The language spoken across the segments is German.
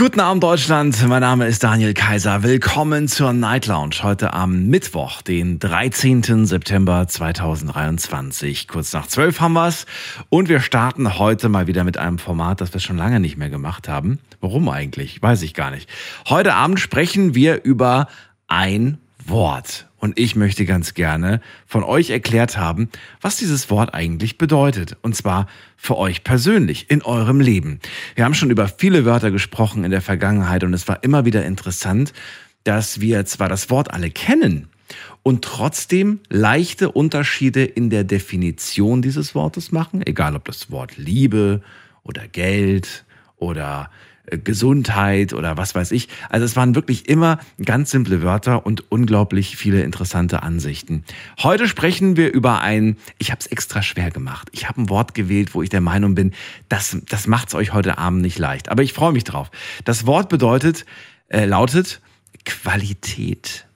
Guten Abend Deutschland, mein Name ist Daniel Kaiser. Willkommen zur Night Lounge heute am Mittwoch, den 13. September 2023. Kurz nach 12 haben wir's und wir starten heute mal wieder mit einem Format, das wir schon lange nicht mehr gemacht haben. Warum eigentlich? Weiß ich gar nicht. Heute Abend sprechen wir über ein Wort. Und ich möchte ganz gerne von euch erklärt haben, was dieses Wort eigentlich bedeutet. Und zwar für euch persönlich, in eurem Leben. Wir haben schon über viele Wörter gesprochen in der Vergangenheit und es war immer wieder interessant, dass wir zwar das Wort alle kennen und trotzdem leichte Unterschiede in der Definition dieses Wortes machen, egal ob das Wort Liebe oder Geld oder Gesundheit oder was weiß ich. Also es waren wirklich immer ganz simple Wörter und unglaublich viele interessante Ansichten. Heute sprechen wir über ein, ich habe es extra schwer gemacht. Ich habe ein Wort gewählt, wo ich der Meinung bin, das, das macht es euch heute Abend nicht leicht. Aber ich freue mich drauf. Das Wort bedeutet, äh, lautet Qualität.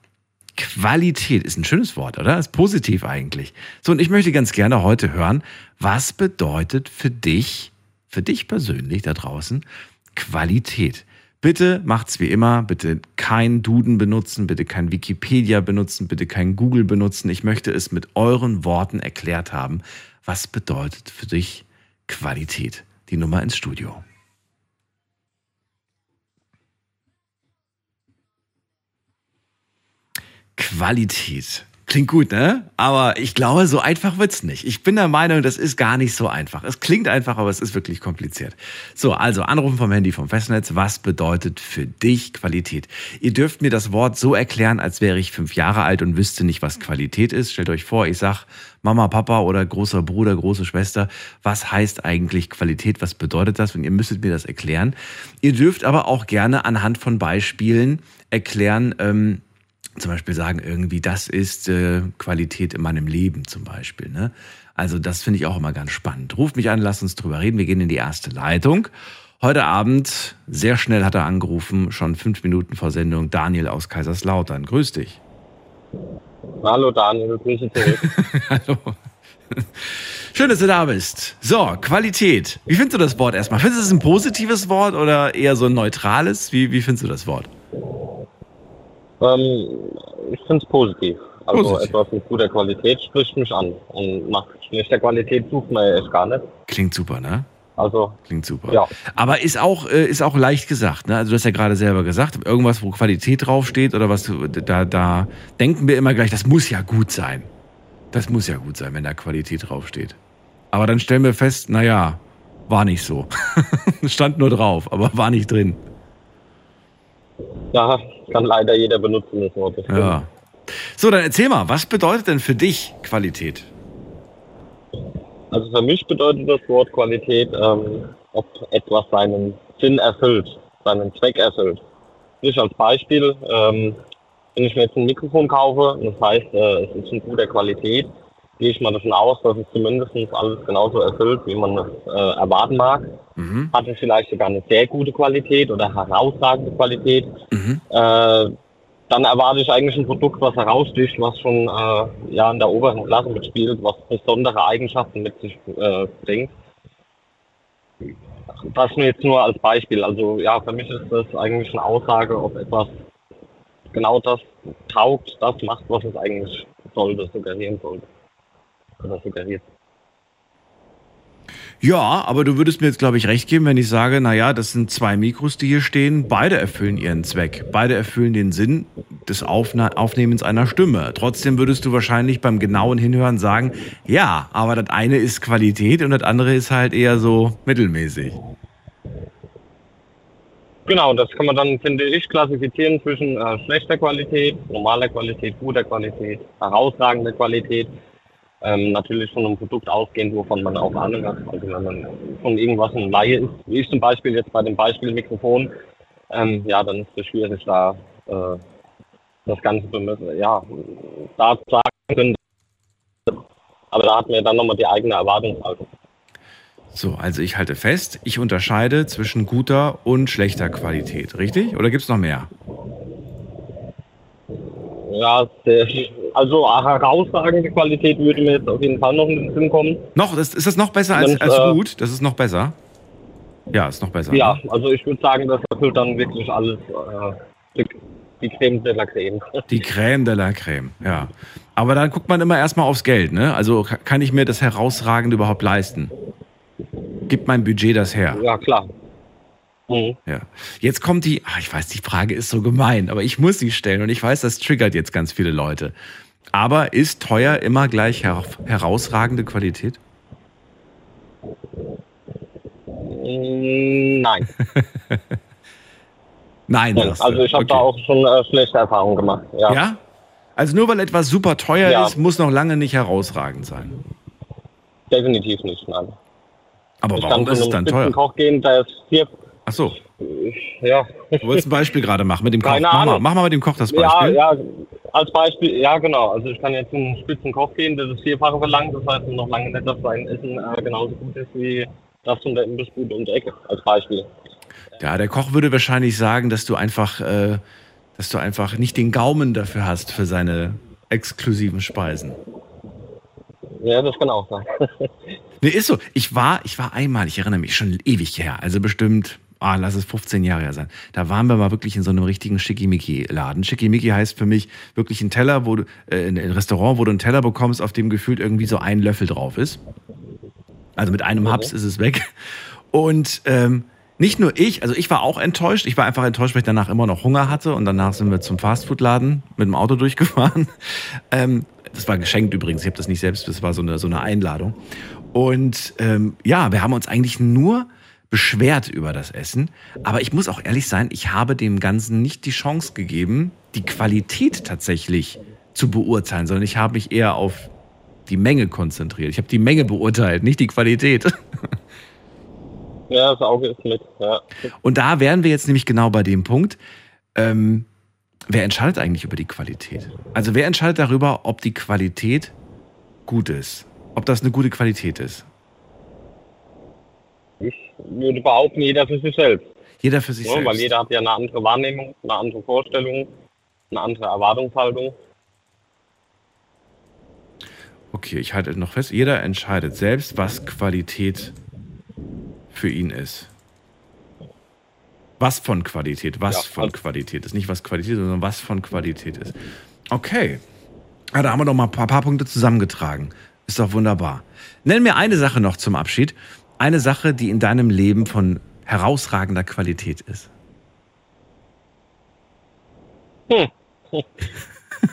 Qualität ist ein schönes Wort, oder? Ist positiv eigentlich. So, und ich möchte ganz gerne heute hören, was bedeutet für dich, für dich persönlich da draußen, Qualität. Bitte macht's wie immer, bitte kein Duden benutzen, bitte kein Wikipedia benutzen, bitte kein Google benutzen. Ich möchte es mit euren Worten erklärt haben. Was bedeutet für dich Qualität? Die Nummer ins Studio. Qualität. Klingt gut, ne? Aber ich glaube, so einfach wird's nicht. Ich bin der Meinung, das ist gar nicht so einfach. Es klingt einfach, aber es ist wirklich kompliziert. So, also anrufen vom Handy vom Festnetz. Was bedeutet für dich Qualität? Ihr dürft mir das Wort so erklären, als wäre ich fünf Jahre alt und wüsste nicht, was Qualität ist. Stellt euch vor, ich sag Mama, Papa oder großer Bruder, große Schwester, was heißt eigentlich Qualität? Was bedeutet das? Und ihr müsstet mir das erklären. Ihr dürft aber auch gerne anhand von Beispielen erklären, ähm, zum Beispiel sagen, irgendwie, das ist äh, Qualität in meinem Leben zum Beispiel. Ne? Also das finde ich auch immer ganz spannend. Ruf mich an, lass uns drüber reden. Wir gehen in die erste Leitung. Heute Abend, sehr schnell hat er angerufen, schon fünf Minuten vor Sendung, Daniel aus Kaiserslautern. Grüß dich. Hallo Daniel, grüße zurück. Hallo. Schön, dass du da bist. So, Qualität. Wie findest du das Wort erstmal? Findest du es ein positives Wort oder eher so ein neutrales? Wie, wie findest du das Wort? Ähm, ich finde es positiv. Also Positiv. etwas mit guter Qualität spricht mich an. Und nach schlechter Qualität sucht man ja echt gar nicht. Klingt super, ne? Also, Klingt super. Ja. Aber ist auch, äh, ist auch leicht gesagt, ne? Also du hast ja gerade selber gesagt, irgendwas, wo Qualität draufsteht oder was, du- da, da denken wir immer gleich, das muss ja gut sein. Das muss ja gut sein, wenn da Qualität draufsteht. Aber dann stellen wir fest, naja, war nicht so. Stand nur drauf, aber war nicht drin. ja, kann leider jeder benutzen, das Wort. Das. Ja. So, dann erzähl mal, was bedeutet denn für dich Qualität? Also für mich bedeutet das Wort Qualität, ähm, ob etwas seinen Sinn erfüllt, seinen Zweck erfüllt. Ich als Beispiel, ähm, wenn ich mir jetzt ein Mikrofon kaufe, das heißt, äh, es ist in guter Qualität, gehe ich mal davon aus, dass es zumindest alles genauso erfüllt, wie man es äh, erwarten mag. Mhm. Hat es vielleicht sogar eine sehr gute Qualität oder herausragende Qualität. Mhm. Äh, dann erwarte ich eigentlich ein Produkt, was heraussticht, was schon äh, ja in der oberen Klasse mitspielt, was besondere Eigenschaften mit sich äh, bringt. Das nur jetzt nur als Beispiel. Also ja, für mich ist das eigentlich eine Aussage, ob etwas genau das taugt, das macht, was es eigentlich sollte, suggerieren sollte. Oder suggeriert. Ja, aber du würdest mir jetzt, glaube ich, recht geben, wenn ich sage, naja, das sind zwei Mikros, die hier stehen. Beide erfüllen ihren Zweck. Beide erfüllen den Sinn des Aufna Aufnehmens einer Stimme. Trotzdem würdest du wahrscheinlich beim genauen Hinhören sagen, ja, aber das eine ist Qualität und das andere ist halt eher so mittelmäßig. Genau, das kann man dann, finde ich, klassifizieren zwischen äh, schlechter Qualität, normaler Qualität, guter Qualität, herausragender Qualität. Ähm, natürlich von einem Produkt ausgehend, wovon man auch Ahnung hat. Also wenn man von irgendwas ein Laie ist, wie ich zum Beispiel jetzt bei dem Beispiel Mikrofon, ähm, ja, dann ist es schwierig, da äh, das Ganze ja, da sagen können. Aber da hat man ja dann nochmal die eigene Erwartungshaltung. So, also ich halte fest, ich unterscheide zwischen guter und schlechter Qualität, richtig? Oder gibt es noch mehr? Ja, sehr, also herausragende Qualität würde mir jetzt auf jeden Fall noch in den Sinn kommen. Noch, ist, ist das noch besser als, als äh, gut? Das ist noch besser? Ja, ist noch besser. Ja, ne? also ich würde sagen, das erfüllt dann wirklich alles äh, die, Creme de la Creme. Die Crème de la Crème, ja. Aber dann guckt man immer erstmal aufs Geld, ne? Also ka- kann ich mir das Herausragende überhaupt leisten? Gibt mein Budget das her? Ja, klar. Mhm. Ja. Jetzt kommt die, ach, ich weiß, die Frage ist so gemein, aber ich muss sie stellen und ich weiß, das triggert jetzt ganz viele Leute. Aber ist teuer immer gleich her herausragende Qualität? Mm, Nein. Nein, du. Also ich habe Okay. da auch schon äh, schlechte Erfahrungen gemacht. Ja. Ja? Also nur weil etwas super teuer Ja. ist, muss noch lange nicht herausragend sein. Definitiv nicht, nein. Aber Ich warum kann ist zu es dann einem teuer? Spitzenkoch gehen, der ist vier. Ach so, Ja. du wolltest ein Beispiel gerade machen mit dem Koch. Keine Mach mal, mach mal mit dem Koch das Ja, Beispiel. ja, als Beispiel, ja genau. Also ich kann jetzt zu einem Spitzenkoch gehen, der das Vierfache verlangt. Das heißt noch lange nicht, dass sein Essen äh, genauso gut ist wie das von der Imbissbude um die Ecke, als Beispiel. Ja, der Koch würde wahrscheinlich sagen, dass du einfach, äh, dass du einfach nicht den Gaumen dafür hast für seine exklusiven Speisen. Ja, das kann auch sein. Nee, ist so. Ich war, ich war einmal, ich erinnere mich, schon ewig her, also bestimmt, ah, lass es 15 Jahre her sein. Da waren wir mal wirklich in so einem richtigen Schickimicki-Laden. Schickimicki heißt für mich wirklich ein Teller, wo du, äh, ein Restaurant, wo du einen Teller bekommst, auf dem gefühlt irgendwie so ein Löffel drauf ist. Also mit einem Haps ist es weg. Und ähm, nicht nur ich, also ich war auch enttäuscht. Ich war einfach enttäuscht, weil ich danach immer noch Hunger hatte. Und danach sind wir zum Fastfood-Laden mit dem Auto durchgefahren. Ähm, das war geschenkt übrigens. Ich habe das nicht selbst, das war so eine, so eine Einladung. Und ähm, ja, wir haben uns eigentlich nur beschwert über das Essen. Aber ich muss auch ehrlich sein, ich habe dem Ganzen nicht die Chance gegeben, die Qualität tatsächlich zu beurteilen, sondern ich habe mich eher auf die Menge konzentriert. Ich habe die Menge beurteilt, nicht die Qualität. Ja, das Auge ist mit. Ja. Und da wären wir jetzt nämlich genau bei dem Punkt, ähm, wer entscheidet eigentlich über die Qualität? Also wer entscheidet darüber, ob die Qualität gut ist? Ob das eine gute Qualität ist? Würde behaupten, jeder für sich selbst. Jeder für sich Ja, weil selbst. jeder hat ja eine andere Wahrnehmung, eine andere Vorstellung, eine andere Erwartungshaltung. Okay, ich halte noch fest, jeder entscheidet selbst, was Qualität für ihn ist. Was von Qualität, was Ja, von also- Qualität ist. Nicht was Qualität sondern was von Qualität ist. Okay. Ja, da haben wir noch mal ein paar, paar Punkte zusammengetragen. Ist doch wunderbar. Nenn mir eine Sache noch zum Abschied. Eine Sache, die in deinem Leben von herausragender Qualität ist.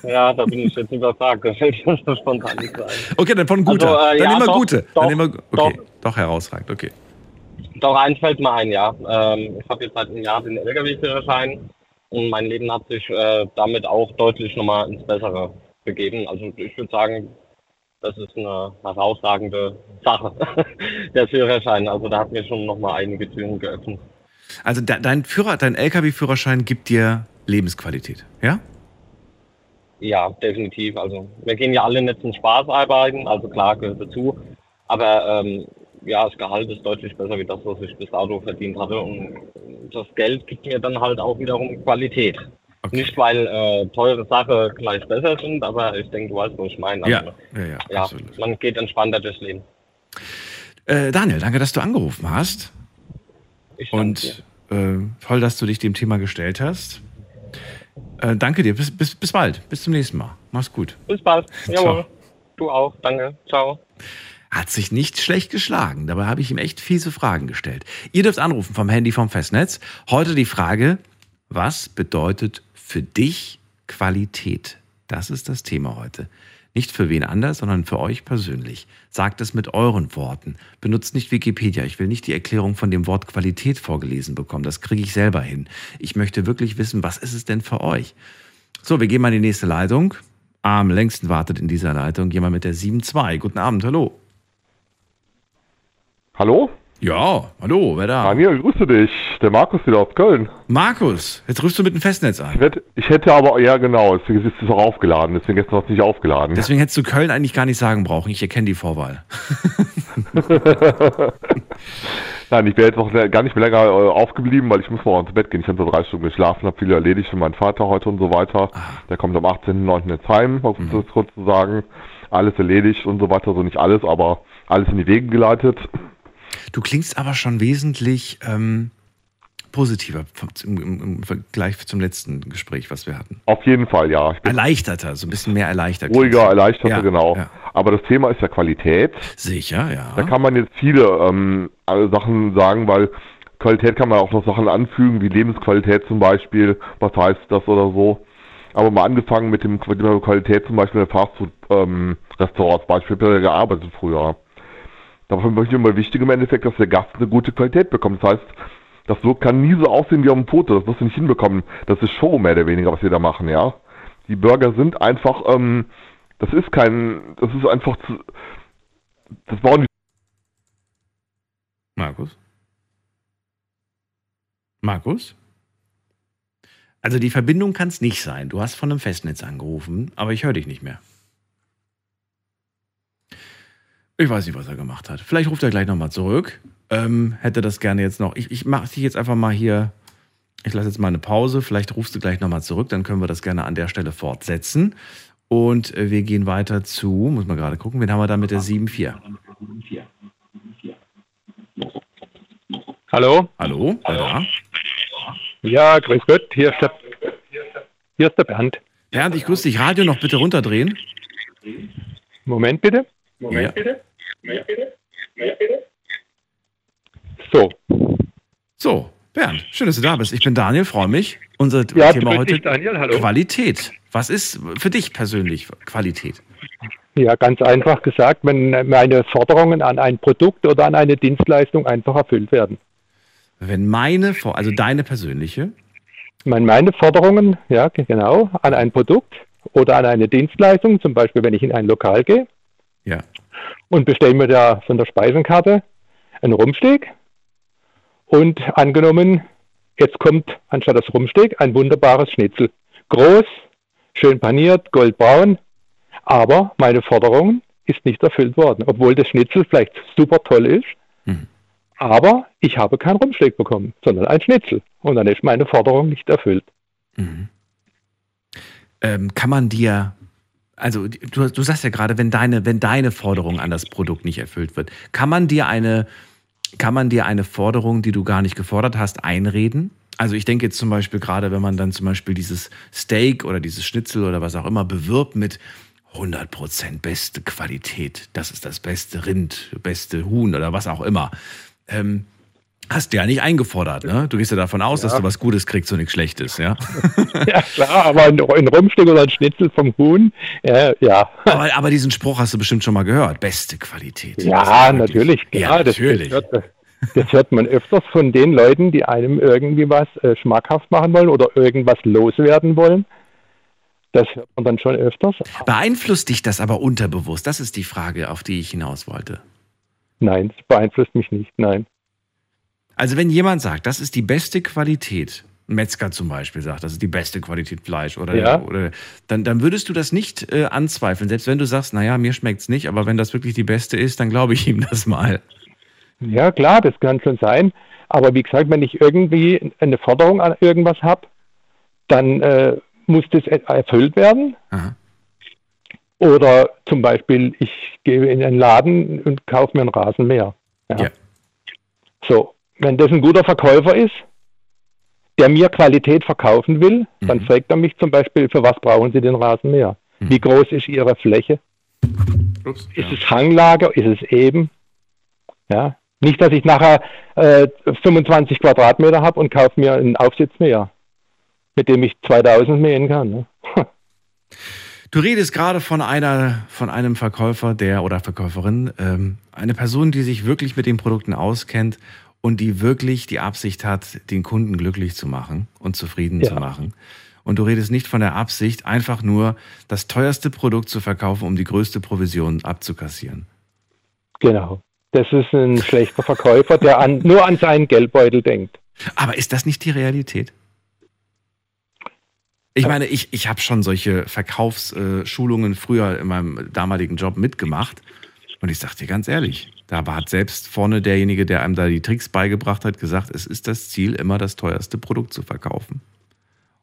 Ja, da bin ich jetzt überfragt. Das fällt mir so spontan nicht ein. Okay, dann von guter. Also, äh, dann ja, immer doch, gute. doch, dann immer, okay, doch. doch. herausragend. Okay. Doch, eins fällt mir ein, ja. Ähm, ich habe jetzt seit einem Jahr den Lkw-Führerschein und mein Leben hat sich äh, damit auch deutlich nochmal ins Bessere begeben. Also ich würde sagen, das ist eine herausragende Sache, der Führerschein. Also da hat mir schon nochmal einige Türen geöffnet. Also de dein Führer, dein LKW-Führerschein gibt dir Lebensqualität, ja? Ja, definitiv. Also wir gehen ja alle nicht zum Spaß arbeiten, also klar gehört dazu. Aber ähm, ja, das Gehalt ist deutlich besser wie das, was ich bis dato verdient hatte. Und das Geld gibt mir dann halt auch wiederum Qualität. Okay. Nicht, weil äh, teure Sachen gleich besser sind, aber ich denke, du weißt, was ich meine. Ja, Also, ja, ja, ja, man geht entspannter durchs Leben. Äh, Daniel, danke, dass du angerufen hast. Ich. Und äh, toll, dass du dich dem Thema gestellt hast. Äh, danke dir. Bis, bis, bis bald. Bis zum nächsten Mal. Mach's gut. Bis bald. Ciao. Jawohl. Du auch. Danke. Ciao. Hat sich nicht schlecht geschlagen. Dabei habe ich ihm echt fiese Fragen gestellt. Ihr dürft anrufen vom Handy vom Festnetz. Heute die Frage, was bedeutet für dich Qualität? Das ist das Thema heute. Nicht für wen anders, sondern für euch persönlich. Sagt es mit euren Worten. Benutzt nicht Wikipedia. Ich will nicht die Erklärung von dem Wort Qualität vorgelesen bekommen. Das kriege ich selber hin. Ich möchte wirklich wissen, was ist es denn für euch? So, wir gehen mal in die nächste Leitung. Am längsten wartet in dieser Leitung jemand mit der 7.2. Guten Abend, hallo. Hallo? Ja, hallo, wer da? Daniel, grüße dich. Der Markus wieder aus Köln. Markus, jetzt rufst du mit dem Festnetz Ich an. hätte, ich hätte aber, ja genau, deswegen ist es auch aufgeladen, deswegen ist es noch nicht aufgeladen. Deswegen hättest du Köln eigentlich gar nicht sagen brauchen. Ich erkenne die Vorwahl. Nein, ich wäre jetzt noch gar nicht mehr länger äh, aufgeblieben, weil ich muss morgen ins Bett gehen. Ich habe so drei Stunden geschlafen, habe viel erledigt für meinen Vater heute und so weiter. Der kommt am 18.09. jetzt heim, um Mhm. das kurz zu sagen. Alles erledigt und so weiter, so nicht alles, aber alles in die Wege geleitet. Du klingst aber schon wesentlich ähm, positiver im, im, im Vergleich zum letzten Gespräch, was wir hatten. Auf jeden Fall, ja. Erleichterter, so ein bisschen mehr erleichtert. ruhiger, erleichterter, Ja, genau. ja. Aber das Thema ist ja Qualität. Sicher, ja. Da kann man jetzt viele ähm, Sachen sagen, weil Qualität kann man auch noch Sachen anfügen, wie Lebensqualität zum Beispiel, was heißt das oder so. Aber mal angefangen mit dem Qualität zum Beispiel in der Fastfood-Restaurants, Beispiel, ich habe ja gearbeitet früher. Dafür möchte ich immer wichtig im Endeffekt, dass der Gast eine gute Qualität bekommt. Das heißt, das so kann nie so aussehen wie auf dem Foto. Das wirst du nicht hinbekommen. Das ist Show mehr oder weniger, was wir da machen, ja. Die Burger sind einfach, ähm, das ist kein, das ist einfach zu, das bauen die Markus? Markus? Also die Verbindung kann es nicht sein. Du hast von einem Festnetz angerufen, aber ich höre dich nicht mehr. Ich weiß nicht, was er gemacht hat. Vielleicht ruft er gleich nochmal zurück. Ähm, hätte das gerne jetzt noch. Ich, ich mache dich jetzt einfach mal hier. Ich lasse jetzt mal eine Pause. Vielleicht rufst du gleich nochmal zurück. Dann können wir das gerne an der Stelle fortsetzen. Und äh, wir gehen weiter zu, muss man gerade gucken, wen haben wir da mit der 7.4? Hallo? Hallo? Da? Ja, grüß Gott, hier ist der, hier ist der Bernd. Bernd, ich grüße dich. Radio noch bitte runterdrehen. Moment bitte. Ja. So, So, Bernd, schön, dass du da bist. Ich bin Daniel, freue mich. Unser ja, Thema heute dich, Daniel, hallo. Qualität. Was ist für dich persönlich Qualität? Ja, ganz einfach gesagt, wenn meine Forderungen an ein Produkt oder an eine Dienstleistung einfach erfüllt werden. Wenn meine, also deine persönliche, Wenn meine Forderungen, ja, genau, an ein Produkt oder an eine Dienstleistung, zum Beispiel wenn ich in ein Lokal gehe ja, und bestelle mir da von der Speisenkarte einen Rumsteak und angenommen, jetzt kommt anstatt das Rumsteak ein wunderbares Schnitzel. Groß, schön paniert, goldbraun, aber meine Forderung ist nicht erfüllt worden, obwohl das Schnitzel vielleicht super toll ist, Mhm. aber ich habe kein Rumsteak bekommen, sondern ein Schnitzel und dann ist meine Forderung nicht erfüllt. ähm, kann man dir, also du, du sagst ja gerade, wenn deine, wenn deine Forderung an das Produkt nicht erfüllt wird, kann man dir eine, kann man dir eine Forderung, die du gar nicht gefordert hast, einreden? Also ich denke jetzt zum Beispiel gerade, wenn man dann zum Beispiel dieses Steak oder dieses Schnitzel oder was auch immer bewirbt mit 100% beste Qualität, das ist das beste Rind, beste Huhn oder was auch immer. Ähm, hast du ja nicht eingefordert, ne? Du gehst ja davon aus, dass du was Gutes kriegst und nichts Schlechtes, ja? Ja klar, aber ein, ein Rumsteak oder ein Schnitzel vom Huhn, äh, ja. Aber, aber diesen Spruch hast du bestimmt schon mal gehört. Beste Qualität. Ja, natürlich, klar. Ja, das- natürlich. Das, hört, das hört man öfters von den Leuten, die einem irgendwie was äh, schmackhaft machen wollen oder irgendwas loswerden wollen. Das hört man dann schon öfters. Beeinflusst dich das aber unterbewusst? Das ist die Frage, auf die ich hinaus wollte. Nein, das beeinflusst mich nicht, nein. Also wenn jemand sagt, das ist die beste Qualität, ein Metzger zum Beispiel sagt, das ist die beste Qualität Fleisch, oder, Ja. oder dann, dann würdest du das nicht äh, anzweifeln. Selbst wenn du sagst, naja, mir schmeckt's nicht, aber wenn das wirklich die beste ist, dann glaube ich ihm das mal. Ja, klar, das kann schon sein. Aber wie gesagt, wenn ich irgendwie eine Forderung an irgendwas habe, dann äh, muss das er- erfüllt werden. Aha. Oder zum Beispiel, ich gehe in einen Laden und kaufe mir einen Rasenmäher. Ja. Ja. So, wenn das ein guter Verkäufer ist, der mir Qualität verkaufen will, dann Mhm. fragt er mich zum Beispiel, für was brauchen Sie den Rasenmäher? Wie groß ist Ihre Fläche? Ups, Ist es Hanglage? Ist es eben? Ja. Nicht, dass ich nachher äh, 25 Quadratmeter habe und kaufe mir einen Aufsitzmäher, mit dem ich 2000 mähen kann. Ne? Du redest gerade von einer, von einem Verkäufer, der oder Verkäuferin, ähm, eine Person, die sich wirklich mit den Produkten auskennt und die wirklich die Absicht hat, den Kunden glücklich zu machen und zufrieden Ja. zu machen. Und du redest nicht von der Absicht, einfach nur das teuerste Produkt zu verkaufen, um die größte Provision abzukassieren. Genau. das ist ein schlechter Verkäufer, der an, nur an seinen Geldbeutel denkt. Aber ist das nicht die Realität? Ich meine, ich, ich habe schon solche Verkaufsschulungen früher in meinem damaligen Job mitgemacht. Und ich sage dir ganz ehrlich, da hat selbst vorne derjenige, der einem da die Tricks beigebracht hat, gesagt, es ist das Ziel, immer das teuerste Produkt zu verkaufen.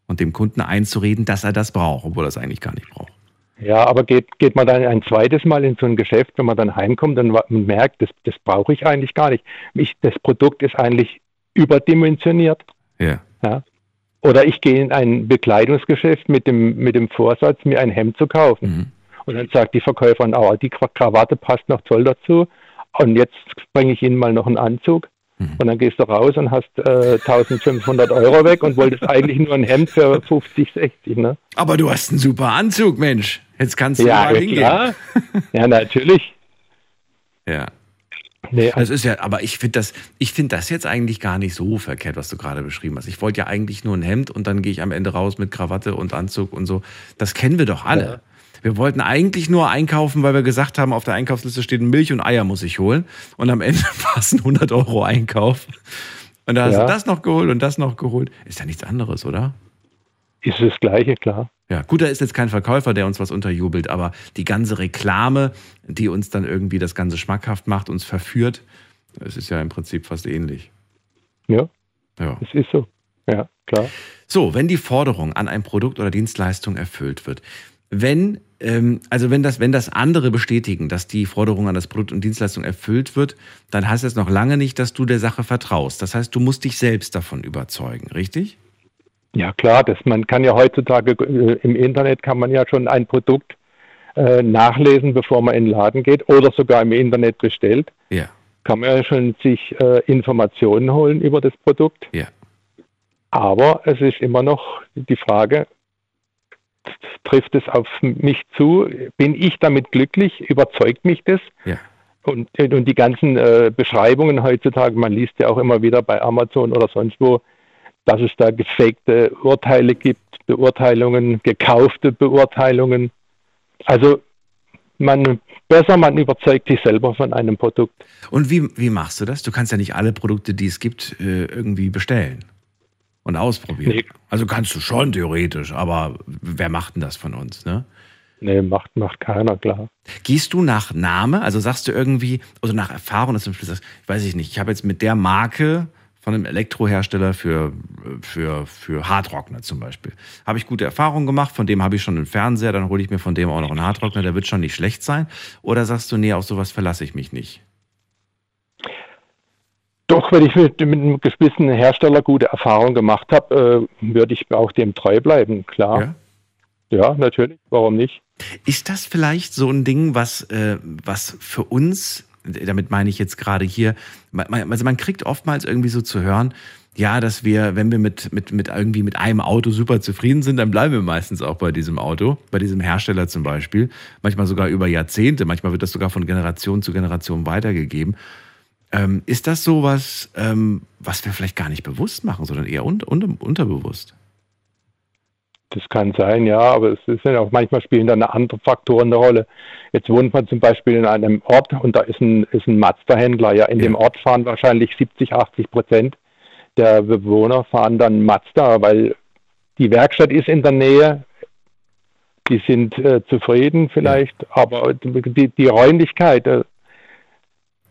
Und dem Kunden einzureden, dass er das braucht, obwohl er es eigentlich gar nicht braucht. Ja, aber geht, geht man dann ein zweites Mal in so ein Geschäft, wenn man dann heimkommt und merkt, das, das brauche ich eigentlich gar nicht. Ich, das Produkt ist eigentlich überdimensioniert. Ja. ja. Oder ich gehe in ein Bekleidungsgeschäft mit dem, mit dem Vorsatz, mir ein Hemd zu kaufen. Mhm. Und dann sagt die Verkäuferin, oh, die Krawatte passt noch toll dazu. Und jetzt bringe ich Ihnen mal noch einen Anzug. Mhm. Und dann gehst du raus und hast äh, 1500 Euro weg und wolltest eigentlich nur ein Hemd für 50, 60. Ne? Aber du hast einen super Anzug, Mensch. Jetzt kannst du ja, mal hingehen. Klar. Ja, natürlich. Ja. Nee, das ist ja, aber ich finde das, ich finde das jetzt eigentlich gar nicht so verkehrt, was du gerade beschrieben hast. Ich wollte ja eigentlich nur ein Hemd und dann gehe ich am Ende raus mit Krawatte und Anzug und so. Das kennen wir doch alle. Ja. Wir wollten eigentlich nur einkaufen, weil wir gesagt haben, auf der Einkaufsliste steht Milch und Eier muss ich holen. Und am Ende war es ein 100 Euro Einkauf. Und da hast ja. du das noch geholt und das noch geholt. Ist ja nichts anderes, oder? Ist das Gleiche, klar. Ja, gut, da ist jetzt kein Verkäufer, der uns was unterjubelt, aber die ganze Reklame, die uns dann irgendwie das Ganze schmackhaft macht, uns verführt, es ist ja im Prinzip fast ähnlich. Ja, ja. es ist so. Ja, klar. So, wenn die Forderung an ein Produkt oder Dienstleistung erfüllt wird, wenn also wenn das, wenn das andere bestätigen, dass die Forderung an das Produkt und Dienstleistung erfüllt wird, dann heißt das noch lange nicht, dass du der Sache vertraust. Das heißt, du musst dich selbst davon überzeugen, richtig? Ja klar, das, man kann ja heutzutage äh, im Internet kann man ja schon ein Produkt äh, nachlesen, bevor man in den Laden geht oder sogar im Internet bestellt. Ja. Kann man ja schon sich äh, Informationen holen über das Produkt. Ja. Aber es ist immer noch die Frage, trifft es auf mich zu? Bin ich damit glücklich? Überzeugt mich das? Ja. Und, und die ganzen äh, Beschreibungen heutzutage, man liest ja auch immer wieder bei Amazon oder sonst wo, dass es da gefakte Urteile gibt, Beurteilungen, gekaufte Beurteilungen. Also man besser, man überzeugt sich selber von einem Produkt. Und wie, wie machst du das? Du kannst ja nicht alle Produkte, die es gibt, äh, irgendwie bestellen und ausprobieren. Nee. Also kannst du schon theoretisch, aber wer macht denn das von uns, ne? Nee, macht, macht keiner, klar. Gehst du nach Name? Also sagst du irgendwie, also nach Erfahrung, dass du sagst, ich weiß ich nicht, ich habe jetzt mit der Marke von einem Elektrohersteller für, für, für Hardrockner zum Beispiel. Habe ich gute Erfahrungen gemacht, von dem habe ich schon einen Fernseher, dann hole ich mir von dem auch noch einen Hardrockner, der wird schon nicht schlecht sein. Oder sagst du, nee, auf sowas verlasse ich mich nicht? Doch, wenn ich mit, mit einem gewissen Hersteller gute Erfahrungen gemacht habe, äh, würde ich auch dem treu bleiben, klar. Ja? ja? natürlich, warum nicht? Ist das vielleicht so ein Ding, was, äh, was für uns, damit meine ich jetzt gerade hier, also man kriegt oftmals irgendwie so zu hören, ja, dass wir, wenn wir mit, mit, mit irgendwie mit einem Auto super zufrieden sind, dann bleiben wir meistens auch bei diesem Auto, bei diesem Hersteller zum Beispiel. Manchmal sogar über Jahrzehnte, manchmal wird das sogar von Generation zu Generation weitergegeben. Ähm, ist das so was, ähm, was wir vielleicht gar nicht bewusst machen, sondern eher un un unterbewusst? Das kann sein, ja, aber es ist ja auch manchmal spielen dann andere Faktoren eine Rolle. Jetzt wohnt man zum Beispiel in einem Ort und da ist ein, ist ein Mazda-Händler. Ja, in ja. dem Ort fahren wahrscheinlich 70, 80 Prozent der Bewohner fahren dann Mazda, weil die Werkstatt ist in der Nähe. Die sind äh, zufrieden vielleicht, ja. aber die, die Räumlichkeit, äh,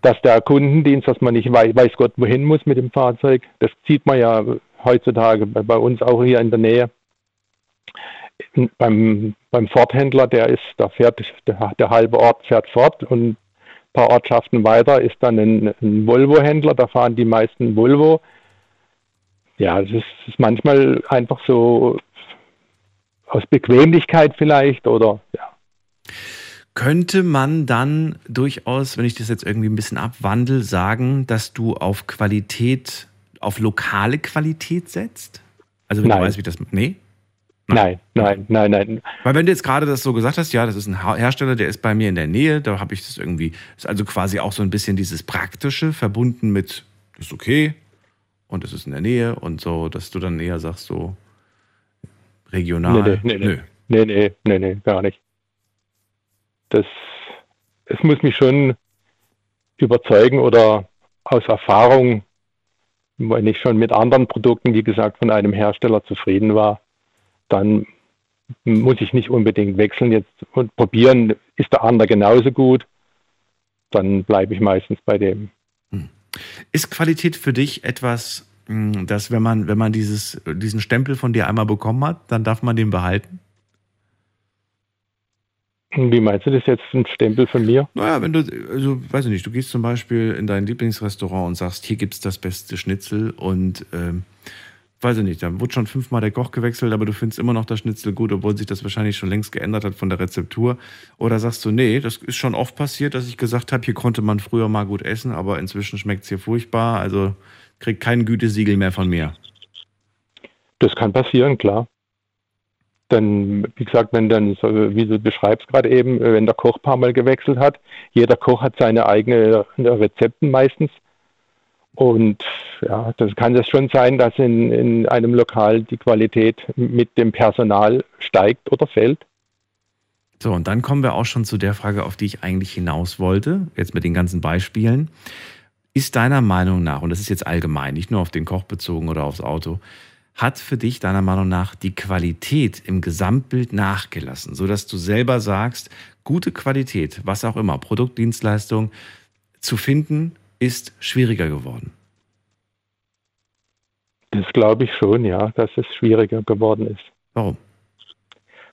dass der Kundendienst, dass man nicht weiß, weiß Gott wohin muss mit dem Fahrzeug, das sieht man ja heutzutage bei, uns auch hier in der Nähe. Beim, beim Forthändler, der ist, da fährt der, der halbe Ort fährt fort und ein paar Ortschaften weiter ist dann ein, ein Volvo-Händler, da fahren die meisten Volvo. Ja, das ist, ist manchmal einfach so aus Bequemlichkeit vielleicht oder ja könnte man dann durchaus, wenn ich das jetzt irgendwie ein bisschen abwandle, sagen, dass du auf Qualität, auf lokale Qualität setzt? Also wenn nein. du weißt, wie das. Nee? Nein. nein, nein, nein, nein. Weil wenn du jetzt gerade das so gesagt hast, ja, das ist ein Hersteller, der ist bei mir in der Nähe, da habe ich das irgendwie, ist also quasi auch so ein bisschen dieses Praktische verbunden mit, das ist okay und es ist in der Nähe und so, dass du dann eher sagst, so regional. Nee, nee, nee, nee, nee, nee, nee gar nicht das, es muss mich schon überzeugen oder aus Erfahrung, wenn ich schon mit anderen Produkten, wie gesagt, von einem Hersteller zufrieden war, dann muss ich nicht unbedingt wechseln jetzt und probieren, ist der andere genauso gut, dann bleibe ich meistens bei dem. Ist Qualität für dich etwas, hm, dass wenn man, wenn man dieses, diesen Stempel von dir einmal bekommen hat, dann darf man den behalten? Wie meinst du das jetzt, ein Stempel von mir? Naja, wenn du, also weiß ich nicht, du gehst zum Beispiel in dein Lieblingsrestaurant und sagst, hier gibt es das beste Schnitzel und ähm, weiß ich nicht, da wurde schon fünfmal der Koch gewechselt, aber du findest immer noch das Schnitzel gut, obwohl sich das wahrscheinlich schon längst geändert hat von der Rezeptur. Oder sagst du, nee, das ist schon oft passiert, dass ich gesagt habe, hier konnte man früher mal gut essen, aber inzwischen schmeckt es hier furchtbar, also kriegt kein Gütesiegel mehr von mir. Das kann passieren, klar. Dann, wie gesagt, wenn dann, wie du beschreibst gerade eben, wenn der Koch ein paar Mal gewechselt hat, jeder Koch hat seine eigenen Rezepten meistens. Und ja, das kann es schon sein, dass in, in einem Lokal die Qualität mit dem Personal steigt oder fällt. So, und dann kommen wir auch schon zu der Frage, auf die ich eigentlich hinaus wollte, jetzt mit den ganzen Beispielen. Ist deiner Meinung nach, und das ist jetzt allgemein, nicht nur auf den Koch bezogen oder aufs Auto, hat für dich deiner Meinung nach die Qualität im Gesamtbild nachgelassen, sodass du selber sagst, gute Qualität, was auch immer, Produktdienstleistung zu finden, ist schwieriger geworden? Das glaube ich schon, ja, dass es schwieriger geworden ist. Warum?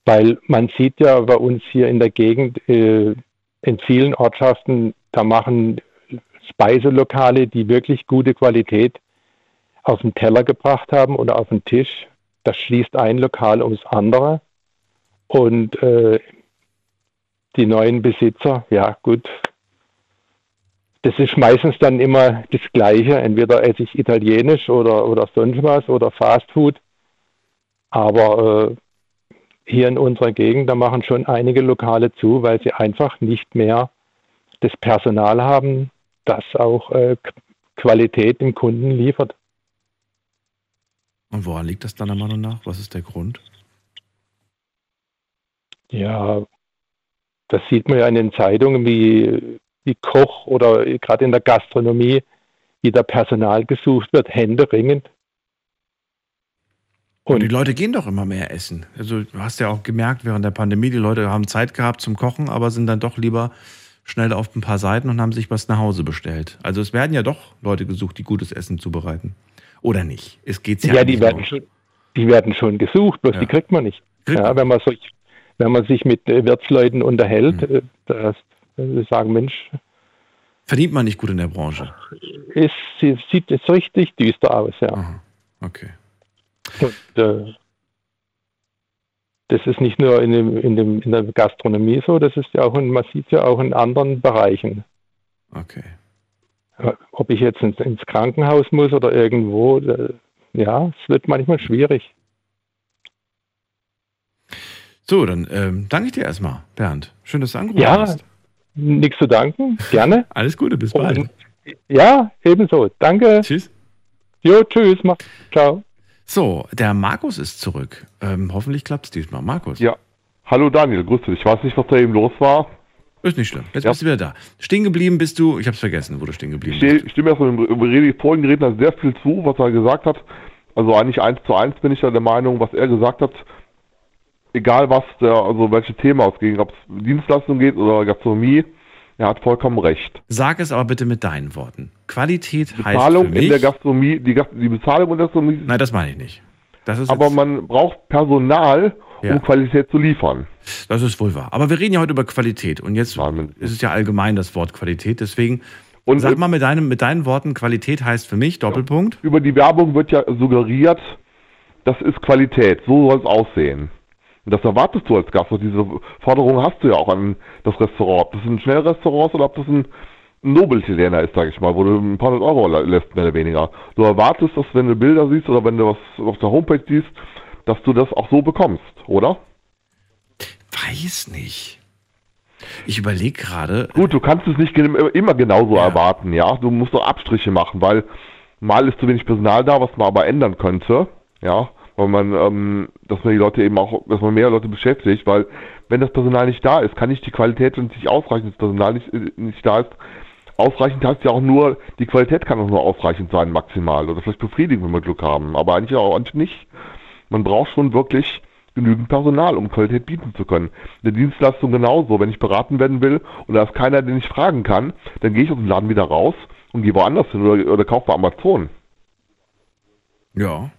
Weil man sieht ja bei uns hier in der Gegend, äh, in vielen Ortschaften, da machen Speiselokale, die wirklich gute Qualität auf den Teller gebracht haben oder auf den Tisch. Das schließt ein Lokal ums andere. Und äh, die neuen Besitzer, ja gut, das ist meistens dann immer das Gleiche. Entweder esse ich italienisch oder, oder sonst was oder Fast Food. Aber äh, hier in unserer Gegend, da machen schon einige Lokale zu, weil sie einfach nicht mehr das Personal haben, das auch äh, Qualität dem Kunden liefert. Und woran liegt das deiner Meinung nach? Was ist der Grund? Ja, das sieht man ja in den Zeitungen, wie, wie Koch oder gerade in der Gastronomie wieder Personal gesucht wird, händeringend. Und die Leute gehen doch immer mehr essen. Also du hast ja auch gemerkt während der Pandemie, die Leute haben Zeit gehabt zum Kochen, aber sind dann doch lieber schnell auf ein paar Seiten und haben sich was nach Hause bestellt. Also es werden ja doch Leute gesucht, die gutes Essen zubereiten. Oder nicht? Es geht ja, ja die werden schon, die werden schon gesucht, bloß ja. die kriegt man nicht. Kriegt ja, wenn man sich, wenn man sich mit äh, Wirtsleuten unterhält, mhm. das, das sagen Mensch, verdient man nicht gut in der Branche. Es, es sieht es richtig düster aus, ja. Aha. Okay. Und, äh, das ist nicht nur in, dem, in, dem, in der Gastronomie so, das ist ja auch, in, man sieht ja auch in anderen Bereichen. Okay ob ich jetzt ins, ins Krankenhaus muss oder irgendwo, ja, es wird manchmal schwierig. So, dann ähm, danke ich dir erstmal, Bernd. Schön, dass du angerufen ja, hast. Ja, nichts zu danken. Gerne. Alles Gute, bis bald. Und, ja, ebenso. Danke. Tschüss. Jo, tschüss. Mach. Ciao. So, der Markus ist zurück. Ähm, hoffentlich klappt es diesmal. Markus. Ja. Hallo Daniel, grüß dich. Ich weiß nicht, was da eben los war. Ist nicht schlimm. Jetzt ja. bist du wieder da. Stehen geblieben bist du, ich habe es vergessen, wo du stehen geblieben ich bist. Ich stimme erstmal dem Rede, vorigen Redner sehr viel zu, was er gesagt hat. Also eigentlich eins zu eins bin ich da der Meinung, was er gesagt hat, egal was der, also welche Themen ausgehen, ob es Dienstleistung geht oder Gastronomie, er hat vollkommen recht. Sag es aber bitte mit deinen Worten. Qualität Bezahlung heißt für mich, in der Gastronomie, die, die Bezahlung in der Gastronomie. Nein, das meine ich nicht. Aber man braucht Personal, um ja. Qualität zu liefern. Das ist wohl wahr. Aber wir reden ja heute über Qualität und jetzt Nein, ist es ja allgemein das Wort Qualität. Deswegen und sag mal mit, deinem, mit deinen Worten, Qualität heißt für mich Doppelpunkt. Über die Werbung wird ja suggeriert, das ist Qualität, so soll es aussehen. Und das erwartest du als Gast. Und diese Forderung hast du ja auch an das Restaurant. Ob das ein Schnellrestaurant ist oder ob das ein Nobel-Italiener ist, sag ich mal, wo du ein paar hundert Euro lässt, mehr oder weniger. Du erwartest, dass wenn du Bilder siehst oder wenn du was auf der Homepage siehst, dass du das auch so bekommst, oder? Weiß nicht. Ich überlege gerade. Gut, du kannst es nicht immer genauso ja. erwarten, ja. Du musst doch Abstriche machen, weil mal ist zu wenig Personal da, was man aber ändern könnte, ja. Weil man, ähm, dass man die Leute eben auch, dass man mehr Leute beschäftigt, weil wenn das Personal nicht da ist, kann nicht die Qualität und nicht ausreichendes Personal nicht, äh, nicht da ist, ausreichend heißt ja auch nur, die Qualität kann auch nur ausreichend sein, maximal. Oder vielleicht befriedigend, wenn wir Glück haben. Aber eigentlich auch eigentlich nicht. Man braucht schon wirklich genügend Personal, um Qualität bieten zu können. Eine Dienstleistung genauso. Wenn ich beraten werden will und da ist keiner, den ich fragen kann, dann gehe ich aus dem Laden wieder raus und gehe woanders hin oder, oder kaufe bei Amazon. Ja.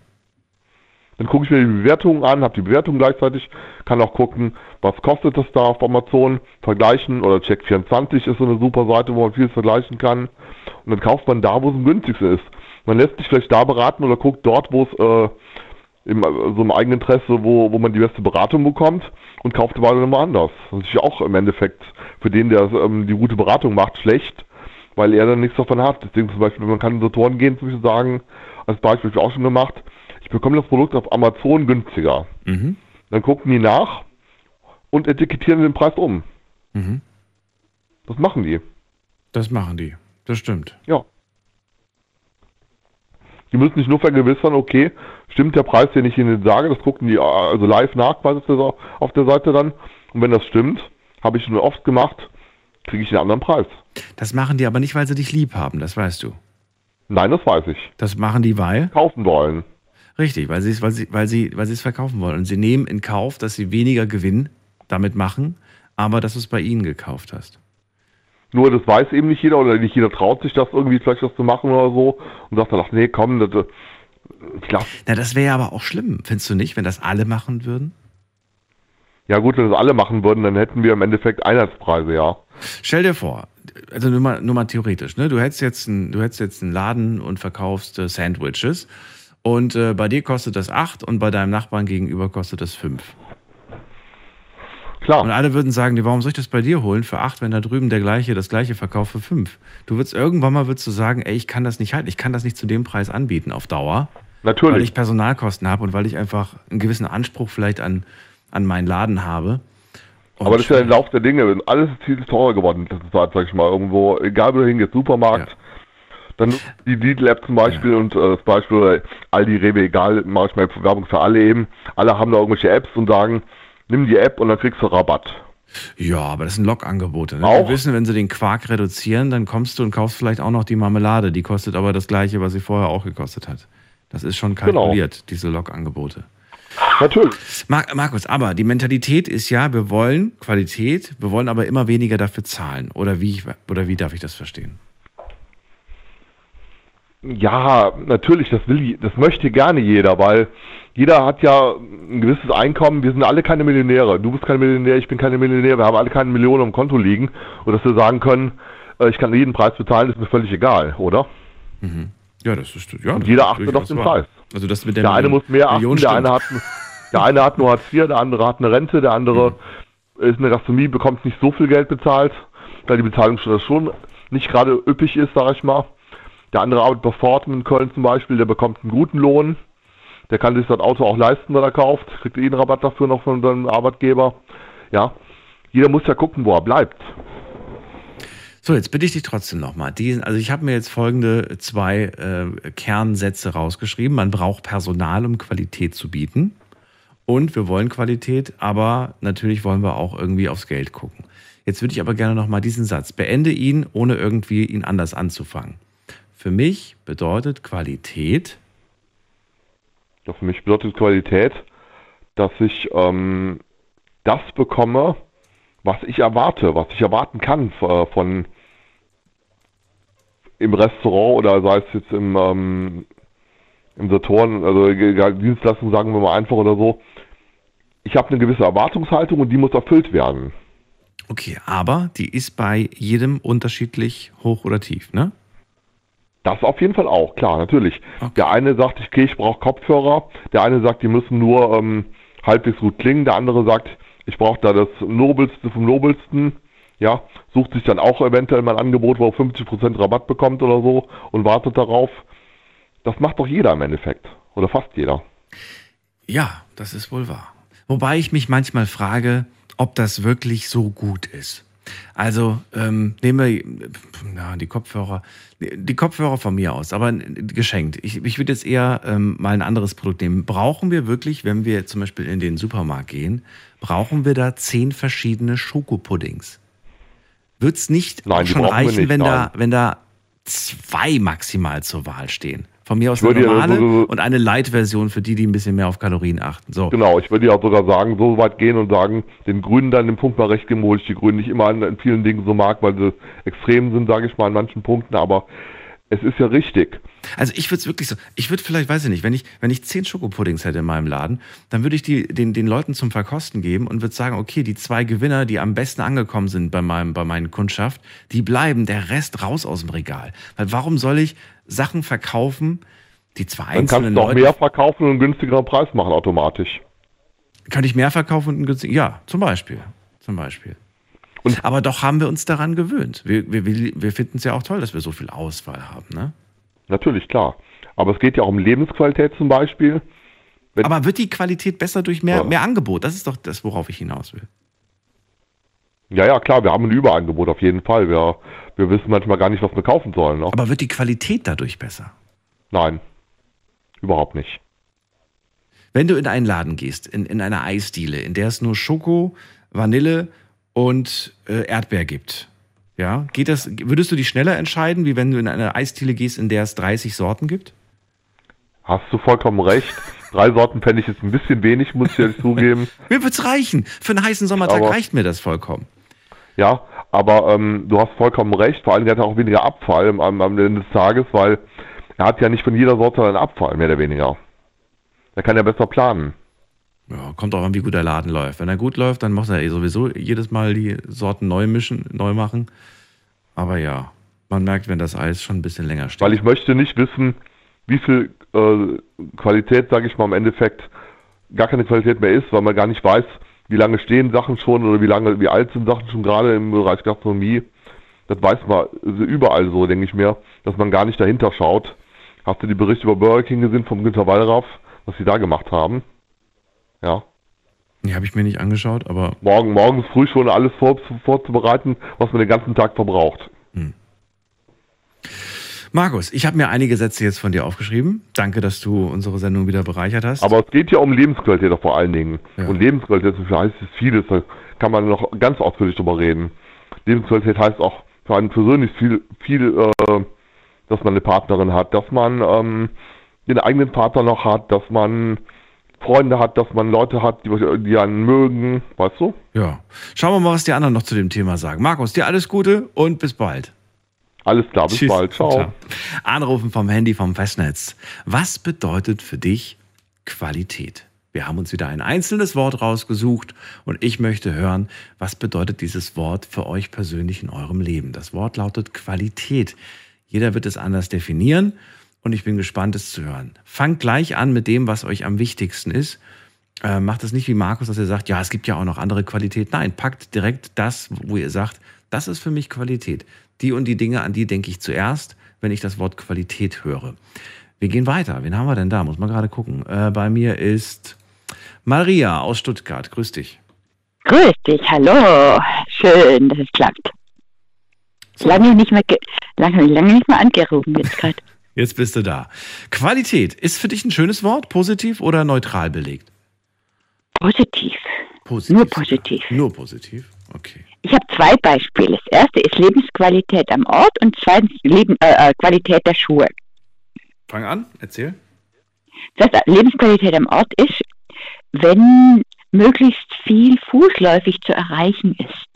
Dann gucke ich mir die Bewertungen an, habe die Bewertung gleichzeitig, kann auch gucken, was kostet das da auf Amazon, vergleichen oder Check24 ist so eine super Seite, wo man vieles vergleichen kann. Und dann kauft man da, wo es am günstigsten ist. Man lässt sich vielleicht da beraten oder guckt dort, wo es äh, im, so im Eigeninteresse, wo, wo man die beste Beratung bekommt und kauft dann mal anders. Das ist ja auch im Endeffekt für den, der ähm, die gute Beratung macht, schlecht, weil er dann nichts davon hat. Deswegen zum Beispiel, man kann in Saturn gehen, zum Beispiel sagen, als Beispiel habe ich auch schon gemacht, ich bekomme das Produkt auf Amazon günstiger. Mhm. Dann gucken die nach und etikettieren den Preis um. Mhm. Das machen die. Das machen die. Das stimmt. Ja. Die müssen sich nur vergewissern, okay, stimmt der Preis, den ich Ihnen sage, das gucken die also live nach quasi auf der, auf der Seite dann. Und wenn das stimmt, habe ich schon oft gemacht, kriege ich einen anderen Preis. Das machen die aber nicht, weil sie dich lieb haben, das weißt du. Nein, das weiß ich. Das machen die, weil? Kaufen wollen. Richtig, weil sie es, weil sie, weil sie, weil sie es verkaufen wollen. Und sie nehmen in Kauf, dass sie weniger Gewinn damit machen, aber dass du es bei ihnen gekauft hast. Nur das weiß eben nicht jeder oder nicht jeder traut sich das irgendwie vielleicht was zu machen oder so und sagt dann, ach nee, komm, das, ich lass. Na, das wäre ja aber auch schlimm, findest du nicht, wenn das alle machen würden? Ja gut, wenn das alle machen würden, dann hätten wir im Endeffekt Einheitspreise, ja. Stell dir vor, also nur mal, nur mal theoretisch, ne? Du hättest jetzt, ein, du hättest jetzt einen Laden und verkaufst äh, Sandwiches und äh, bei dir kostet das 8 und bei deinem Nachbarn gegenüber kostet das 5. Klar. Und alle würden sagen, warum soll ich das bei dir holen für 8, wenn da drüben der gleiche das gleiche verkauft für 5? Du würdest irgendwann mal würdest du sagen, ey, ich kann das nicht halten, ich kann das nicht zu dem Preis anbieten auf Dauer. Natürlich. Weil ich Personalkosten habe und weil ich einfach einen gewissen Anspruch vielleicht an, an meinen Laden habe. Und Aber das ist ja ein Lauf der Dinge. Alles ist viel teurer geworden in letzter Zeit, sag ich mal. Irgendwo, egal wo du hingehst, Supermarkt. Ja. Dann die Lidl-App zum Beispiel und äh, das Beispiel Aldi, Rewe, egal, mache ich mal Werbung für alle eben. Alle haben da irgendwelche Apps und sagen, nimm die App und dann kriegst du Rabatt. Ja, aber das sind Lokangebote. Ne? Auch? Wir wissen, wenn sie den Quark reduzieren, dann kommst du und kaufst vielleicht auch noch die Marmelade. Die kostet aber das gleiche, was sie vorher auch gekostet hat. Das ist schon Genau. kalkuliert, diese Lokangebote. Natürlich. Mar Markus, aber die Mentalität ist ja, wir wollen Qualität, wir wollen aber immer weniger dafür zahlen. Oder wie, oder wie darf ich das verstehen? Ja, natürlich, das will, das möchte gerne jeder, weil jeder hat ja ein gewisses Einkommen. Wir sind alle keine Millionäre. Du bist kein Millionär, ich bin keine Millionär. Wir haben alle keine Millionen am Konto liegen. Und dass wir sagen können, äh, ich kann jeden Preis bezahlen, ist mir völlig egal, oder? Ja, das ist ja. Und jeder ist achtet auf den wahr. Preis. Also das mit der, Der eine muss mehr achten, der eine, hat, der eine hat nur Hartz IV, der andere hat eine Rente, der andere ist in der Gastronomie, bekommt nicht so viel Geld bezahlt, weil die Bezahlung schon, schon nicht gerade üppig ist, sag ich mal. Der andere arbeitet bei Ford in Köln zum Beispiel, der bekommt einen guten Lohn. Der kann sich das Auto auch leisten, wenn er kauft, kriegt eh einen Rabatt dafür noch von seinem Arbeitgeber. Ja, jeder muss ja gucken, wo er bleibt. So, jetzt bitte ich dich trotzdem nochmal. Also ich habe mir jetzt folgende zwei äh, Kernsätze rausgeschrieben. Man braucht Personal, um Qualität zu bieten. Und wir wollen Qualität, aber natürlich wollen wir auch irgendwie aufs Geld gucken. Jetzt würde ich aber gerne nochmal diesen Satz. Beende ihn, ohne irgendwie ihn anders anzufangen. Für mich bedeutet Qualität, Ja, für mich bedeutet Qualität, dass ich ähm, das bekomme, was ich erwarte, was ich erwarten kann äh, von im Restaurant oder sei es jetzt im, ähm, im Saturn, also Dienstleistung sagen wir mal einfach oder so. Ich habe eine gewisse Erwartungshaltung und die muss erfüllt werden. okay, aber die ist bei jedem unterschiedlich hoch oder tief, ne? Das auf jeden Fall auch, klar, natürlich. Okay. Der eine sagt, ich, okay, ich brauche Kopfhörer. Der eine sagt, die müssen nur ähm, halbwegs gut klingen. Der andere sagt, ich brauche da das Nobelste vom Nobelsten. Ja, sucht sich dann auch eventuell mal ein Angebot, wo er 50% Rabatt bekommt oder so und wartet darauf. Das macht doch jeder im Endeffekt. Oder fast jeder. Ja, das ist wohl wahr. Wobei ich mich manchmal frage, ob das wirklich so gut ist. Also ähm, nehmen wir ja, die Kopfhörer, die Kopfhörer von mir aus, aber geschenkt. Ich, ich würde jetzt eher ähm, mal ein anderes Produkt nehmen. Brauchen wir wirklich, wenn wir zum Beispiel in den Supermarkt gehen, brauchen wir da zehn verschiedene Schokopuddings? Wird es nicht Nein, schon reichen, nicht, wenn, da, wenn da zwei maximal zur Wahl stehen? Von mir aus eine würde ja normale so- und eine Light-Version für die, die ein bisschen mehr auf Kalorien achten. So. Genau, ich würde ja sogar sagen, so weit gehen und sagen, den Grünen dann den Punkt mal recht geben, wo ich die Grünen nicht immer in vielen Dingen so mag, weil sie extrem sind, sage ich mal, an manchen Punkten, aber es ist ja richtig. Also ich würde es wirklich so, ich würde vielleicht, weiß ich nicht, wenn ich, wenn ich zehn Schokopuddings hätte in meinem Laden, dann würde ich die den, den Leuten zum Verkosten geben und würde sagen, okay, die zwei Gewinner, die am besten angekommen sind bei meinem, bei meinen Kundschaft, die bleiben, der Rest raus aus dem Regal. Weil warum soll ich Sachen verkaufen, die zwar Dann kannst einzelnen du auch Leute, mehr verkaufen und einen günstigeren Preis machen automatisch. könnte ich mehr verkaufen und einen günstigen, ja, zum Beispiel, zum Beispiel. Und- Aber doch haben wir uns daran gewöhnt. Wir, wir, wir finden es ja auch toll, dass wir so viel Auswahl haben, ne? Natürlich, klar. Aber es geht ja auch um Lebensqualität zum Beispiel. Wenn- Aber wird die Qualität besser durch mehr, Ja. mehr Angebot? Das ist doch das, worauf ich hinaus will. Ja, ja, klar, wir haben ein Überangebot auf jeden Fall. Wir, wir wissen manchmal gar nicht, was wir kaufen sollen. Ne? Aber wird die Qualität dadurch besser? Nein, überhaupt nicht. Wenn du in einen Laden gehst, in, in eine Eisdiele, in der es nur Schoko, Vanille und äh, Erdbeer gibt, ja, geht das, würdest du dich schneller entscheiden, wie wenn du in eine Eisdiele gehst, in der es 30 Sorten gibt? Hast du vollkommen recht. Drei Sorten fände ich jetzt ein bisschen wenig, muss ich ehrlich zugeben. Mir wird's reichen. Für einen heißen Sommertag Aber- reicht mir das vollkommen. Ja, aber ähm, du hast vollkommen recht. Vor allem, der hat auch weniger Abfall am, am Ende des Tages, weil er hat ja nicht von jeder Sorte einen Abfall, mehr oder weniger. Er kann ja besser planen. Ja, kommt auch an, wie gut der Laden läuft. Wenn er gut läuft, dann muss er eh sowieso jedes Mal die Sorten neu mischen, neu machen. Aber ja, man merkt, wenn das Eis schon ein bisschen länger steht. Weil ich möchte nicht wissen, wie viel äh, Qualität, sage ich mal, im Endeffekt gar keine Qualität mehr ist, weil man gar nicht weiß, wie lange stehen Sachen schon oder wie lange, wie alt sind Sachen schon gerade im Bereich Gastronomie. Das weiß man also überall so, denke ich mir, dass man gar nicht dahinter schaut. Hast du die Berichte über Burger King gesehen vom Günter Wallraff, was sie da gemacht haben? Ja. Die habe ich mir nicht angeschaut, aber Morgen, morgens früh schon alles vor, vorzubereiten, was man den ganzen Tag verbraucht. Markus, ich habe mir einige Sätze jetzt von dir aufgeschrieben. Danke, dass du unsere Sendung wieder bereichert hast. Aber es geht ja um Lebensqualität auch vor allen Dingen. Ja. Und Lebensqualität heißt es vieles, da kann man noch ganz ausführlich drüber reden. Lebensqualität heißt auch für einen persönlich viel, viel äh, dass man eine Partnerin hat, dass man ähm, den eigenen Partner noch hat, dass man Freunde hat, dass man Leute hat, die, die einen mögen, weißt du? ja. Schauen wir mal, was die anderen noch zu dem Thema sagen. Markus, dir alles Gute und bis bald. Alles klar, bis bald, ciao. Ciao. Anrufen vom Handy vom Festnetz. Was bedeutet für dich Qualität? Wir haben uns wieder ein einzelnes Wort rausgesucht und ich möchte hören, was bedeutet dieses Wort für euch persönlich in eurem Leben? Das Wort lautet Qualität. Jeder wird es anders definieren und ich bin gespannt, es zu hören. Fangt gleich an mit dem, was euch am wichtigsten ist. Äh, macht es nicht wie Markus, dass er sagt, ja, es gibt ja auch noch andere Qualität. Nein, packt direkt das, wo ihr sagt, das ist für mich Qualität. Die und die Dinge, an die denke ich zuerst, wenn ich das Wort Qualität höre. Wir gehen weiter. Wen haben wir denn da? Muss man gerade gucken. Äh, bei mir ist Maria aus Stuttgart. Grüß dich. Grüß dich, hallo. Schön, dass es klappt. Lange nicht mehr, ge- lange, lange nicht mehr angerufen jetzt gerade. Jetzt bist du da. Qualität ist für dich ein schönes Wort, positiv oder neutral belegt? Positiv. Positiv. Nur positiv. Nur positiv. Okay. Ich habe zwei Beispiele. Das erste ist Lebensqualität am Ort und zweitens Leben, äh, äh, Qualität der Schuhe. Fang an, erzähl. Das heißt, Lebensqualität am Ort ist, wenn möglichst viel fußläufig zu erreichen ist.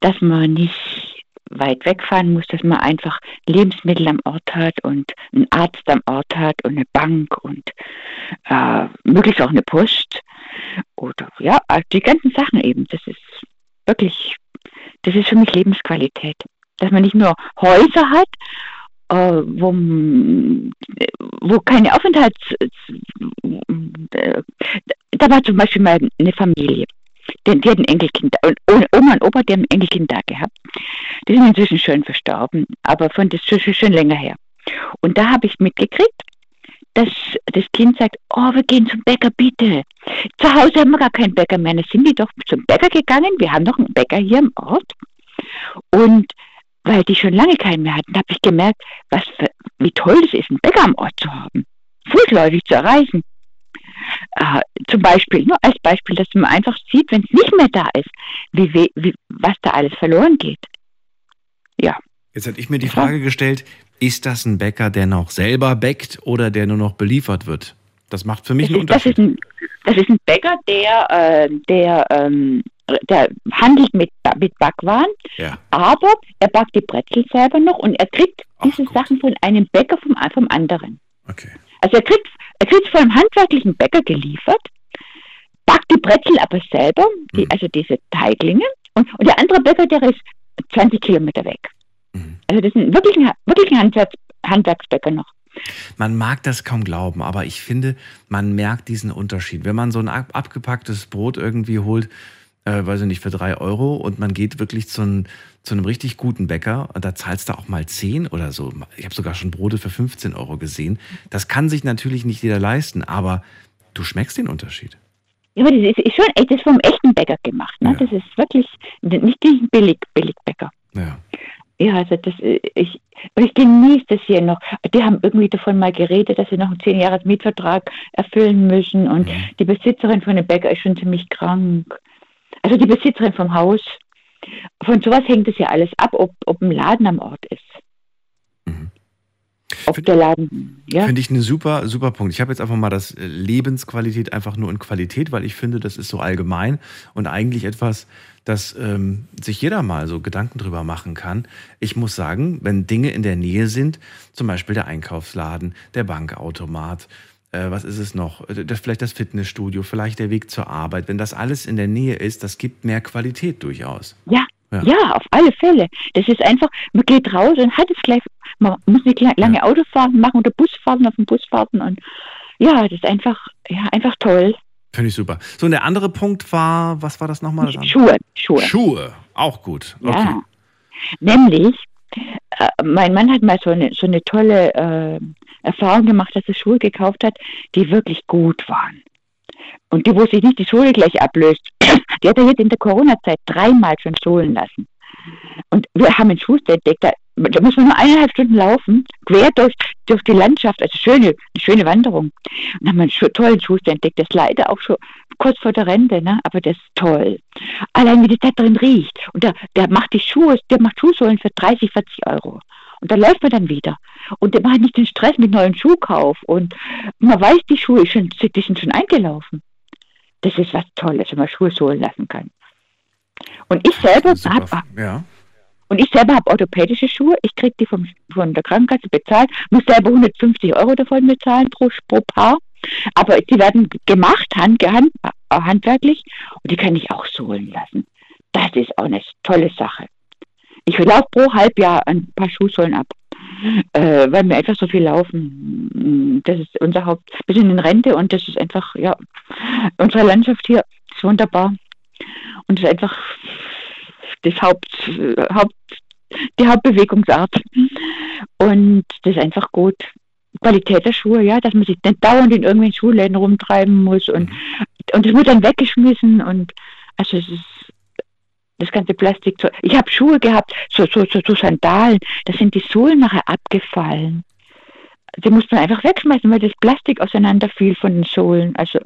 Dass man nicht weit wegfahren muss, dass man einfach Lebensmittel am Ort hat und einen Arzt am Ort hat und eine Bank und äh, möglichst auch eine Post. Oder ja, die ganzen Sachen eben. Das ist wirklich, das ist für mich Lebensqualität. Dass man nicht nur Häuser hat, äh, wo, wo keine Aufenthalts... äh, Da war zum Beispiel mal eine Familie. Die, die hatten Enkelkind und Oma und Opa, die haben ein Enkelkind da gehabt. Die sind inzwischen schon verstorben, aber von das schon, schon länger her. Und da habe ich mitgekriegt, dass das Kind sagt, oh, wir gehen zum Bäcker, bitte. Zu Hause haben wir gar keinen Bäcker mehr. Dann sind die doch zum Bäcker gegangen. Wir haben noch einen Bäcker hier im Ort. Und weil die schon lange keinen mehr hatten, habe ich gemerkt, was für, wie toll es ist, einen Bäcker am Ort zu haben. Fußläufig zu erreichen. Äh, zum Beispiel, nur als Beispiel, dass man einfach sieht, wenn es nicht mehr da ist, wie, wie, was da alles verloren geht. Ja, Jetzt hätte ich mir die Frage gestellt, ist das ein Bäcker, der noch selber bäckt oder der nur noch beliefert wird? Das macht für mich das einen ist, das, ist Unterschied. ein, das ist ein Bäcker, der, äh, der, ähm, der handelt mit, mit Backwaren, Ja. aber er backt die Brezel selber noch und er kriegt Ach, diese gut. Sachen von einem Bäcker vom, vom anderen. Okay. Also er kriegt, er kriegt von einem handwerklichen Bäcker geliefert, backt die Brezel aber selber, die, Mhm. also diese Teiglinge, und, und der andere Bäcker, der ist 20 Kilometer weg. Mhm. Also das sind wirklich ein, wirklich ein Handwerks, Handwerksbäcker noch. Man mag das kaum glauben, aber ich finde, man merkt diesen Unterschied. Wenn man so ein ab abgepacktes Brot irgendwie holt, äh, weiß ich nicht, für drei Euro und man geht wirklich zu, ein, zu einem richtig guten Bäcker und da zahlst du auch mal 10 oder so. Ich habe sogar schon Brote für 15 Euro gesehen. Das kann sich natürlich nicht jeder leisten, aber du schmeckst den Unterschied. Ja, aber das ist, schon echt, das ist vom echten Bäcker gemacht. Ne? Ja. Das ist wirklich nicht die billig, Billigbäcker. Ja. Ja, also das, äh, ich, ich genieße das hier noch. Die haben irgendwie davon mal geredet, dass sie noch einen zehn Jahres Mietvertrag erfüllen müssen und Mhm. die Besitzerin von dem Bäcker ist schon ziemlich krank. Also die Besitzerin vom Haus. Von sowas hängt es ja alles ab, ob, ob ein Laden am Ort ist. Mhm. Ob Find- der Laden, ja. Finde ich einen super, super Punkt. Ich habe jetzt einfach mal das äh, Lebensqualität einfach nur in Qualität, weil ich finde, das ist so allgemein und eigentlich etwas, dass ähm, sich jeder mal so Gedanken drüber machen kann. Ich muss sagen, wenn Dinge in der Nähe sind, zum Beispiel der Einkaufsladen, der Bankautomat, äh, was ist es noch? Äh, Das, vielleicht das Fitnessstudio, vielleicht der Weg zur Arbeit. Wenn das alles in der Nähe ist, das gibt mehr Qualität durchaus. Ja, Ja. ja, auf alle Fälle. Das ist einfach, man geht raus und hat es gleich, man muss nicht la- lange Autofahrten machen oder Busfahrten auf dem Busfahrten und ja, das ist einfach, ja, einfach toll. Finde ich super. So, und der andere Punkt war, was war das nochmal? Schuhe, Schuhe. Schuhe, auch gut. Okay. Ja. Nämlich, mein Mann hat mal so eine, so eine tolle äh, Erfahrung gemacht, dass er Schuhe gekauft hat, die wirklich gut waren. Und die, wo sich nicht die Sohle gleich ablöst, die hat er jetzt in der Corona-Zeit dreimal schon sohlen lassen. Und wir haben einen Schuster entdeckt, da, da muss man nur eineinhalb Stunden laufen, quer durch, durch die Landschaft, also schöne, eine schöne Wanderung. Und haben wir einen tollen Schuster entdeckt, ist leider auch schon kurz vor der Rente, ne? aber der ist toll. Allein wie das da drin riecht. Und der, der macht die Schuhe, der macht Schuhsohlen für 30, 40 Euro. Und da läuft man dann wieder. Und der macht nicht den Stress mit neuen Schuhkauf. Und man weiß, die Schuhe schon, die sind schon eingelaufen. Das ist was Tolles, wenn man Schuhe sohlen lassen kann. Und ich selber habe Ja. und ich selber habe orthopädische Schuhe. Ich kriege die vom, von der Krankenkasse bezahlt, muss selber 150 Euro davon bezahlen pro, pro Paar. Aber die werden gemacht, hand, hand, äh, handwerklich, und die kann ich auch sohlen lassen. Das ist auch eine tolle Sache. Ich laufe pro Halbjahr ein paar Schuhsohlen ab, äh, weil wir einfach so viel laufen. Das ist unser Haupt. Wir sind in Rente und das ist einfach, ja, unsere Landschaft hier ist wunderbar. Und es ist einfach das Haupt, Haupt, die Hauptbewegungsart. Und das ist einfach gut. Qualität der Schuhe, ja, dass man sich nicht dauernd in irgendwelchen Schuhläden rumtreiben muss und, und wird dann weggeschmissen und also es ist das ganze Plastik. Ich habe Schuhe gehabt, so, so, so, so Sandalen, da sind die Sohlen nachher abgefallen. Die musste man einfach wegschmeißen, weil das Plastik auseinanderfiel von den Sohlen. Also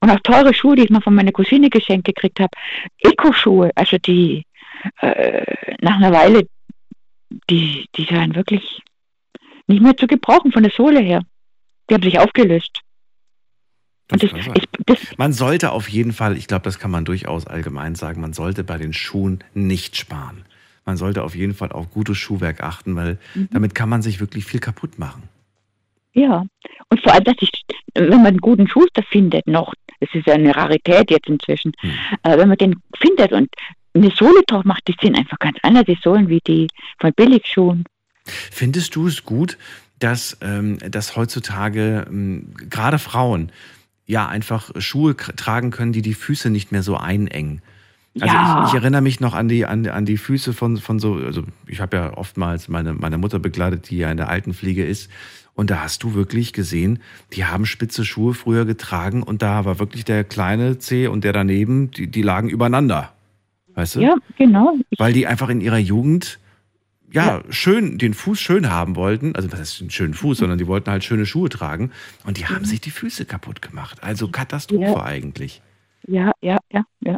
und auch teure Schuhe, die ich mal von meiner Cousine geschenkt gekriegt habe. Eco-Schuhe, also die äh, nach einer Weile, die, die waren wirklich nicht mehr zu gebrauchen von der Sohle her. Die haben sich aufgelöst. Das das, ist, das, Man sollte auf jeden Fall, ich glaube, das kann man durchaus allgemein sagen, man sollte bei den Schuhen nicht sparen. Man sollte auf jeden Fall auf gutes Schuhwerk achten, weil Mhm. damit kann man sich wirklich viel kaputt machen. ja. Und vor allem, dass ich, wenn man einen guten Schuster findet noch, das ist ja eine Rarität jetzt inzwischen, Hm. äh, wenn man den findet und eine Sohle drauf macht, die sind einfach ganz anders, die Sohlen wie die von Billigschuhen. Findest du es gut, dass, ähm, dass heutzutage ähm, gerade Frauen ja einfach Schuhe tragen können, die die Füße nicht mehr so einengen? Also Ja. ich, ich erinnere mich noch an die, an, an die Füße von, von so, also ich habe ja oftmals meine, meine Mutter begleitet, die ja in der Altenpflege ist. Und da hast du wirklich gesehen, die haben spitze Schuhe früher getragen und da war wirklich der kleine Zeh und der daneben, die, die lagen übereinander. Weißt du? Ja, genau. Ich, Weil die einfach in ihrer Jugend ja, schön, den Fuß schön haben wollten. Also, was heißt einen schönen Fuß, sondern die wollten halt schöne Schuhe tragen. Und die haben sich die Füße kaputt gemacht. Also Katastrophe Ja. eigentlich. Ja, ja, ja, ja.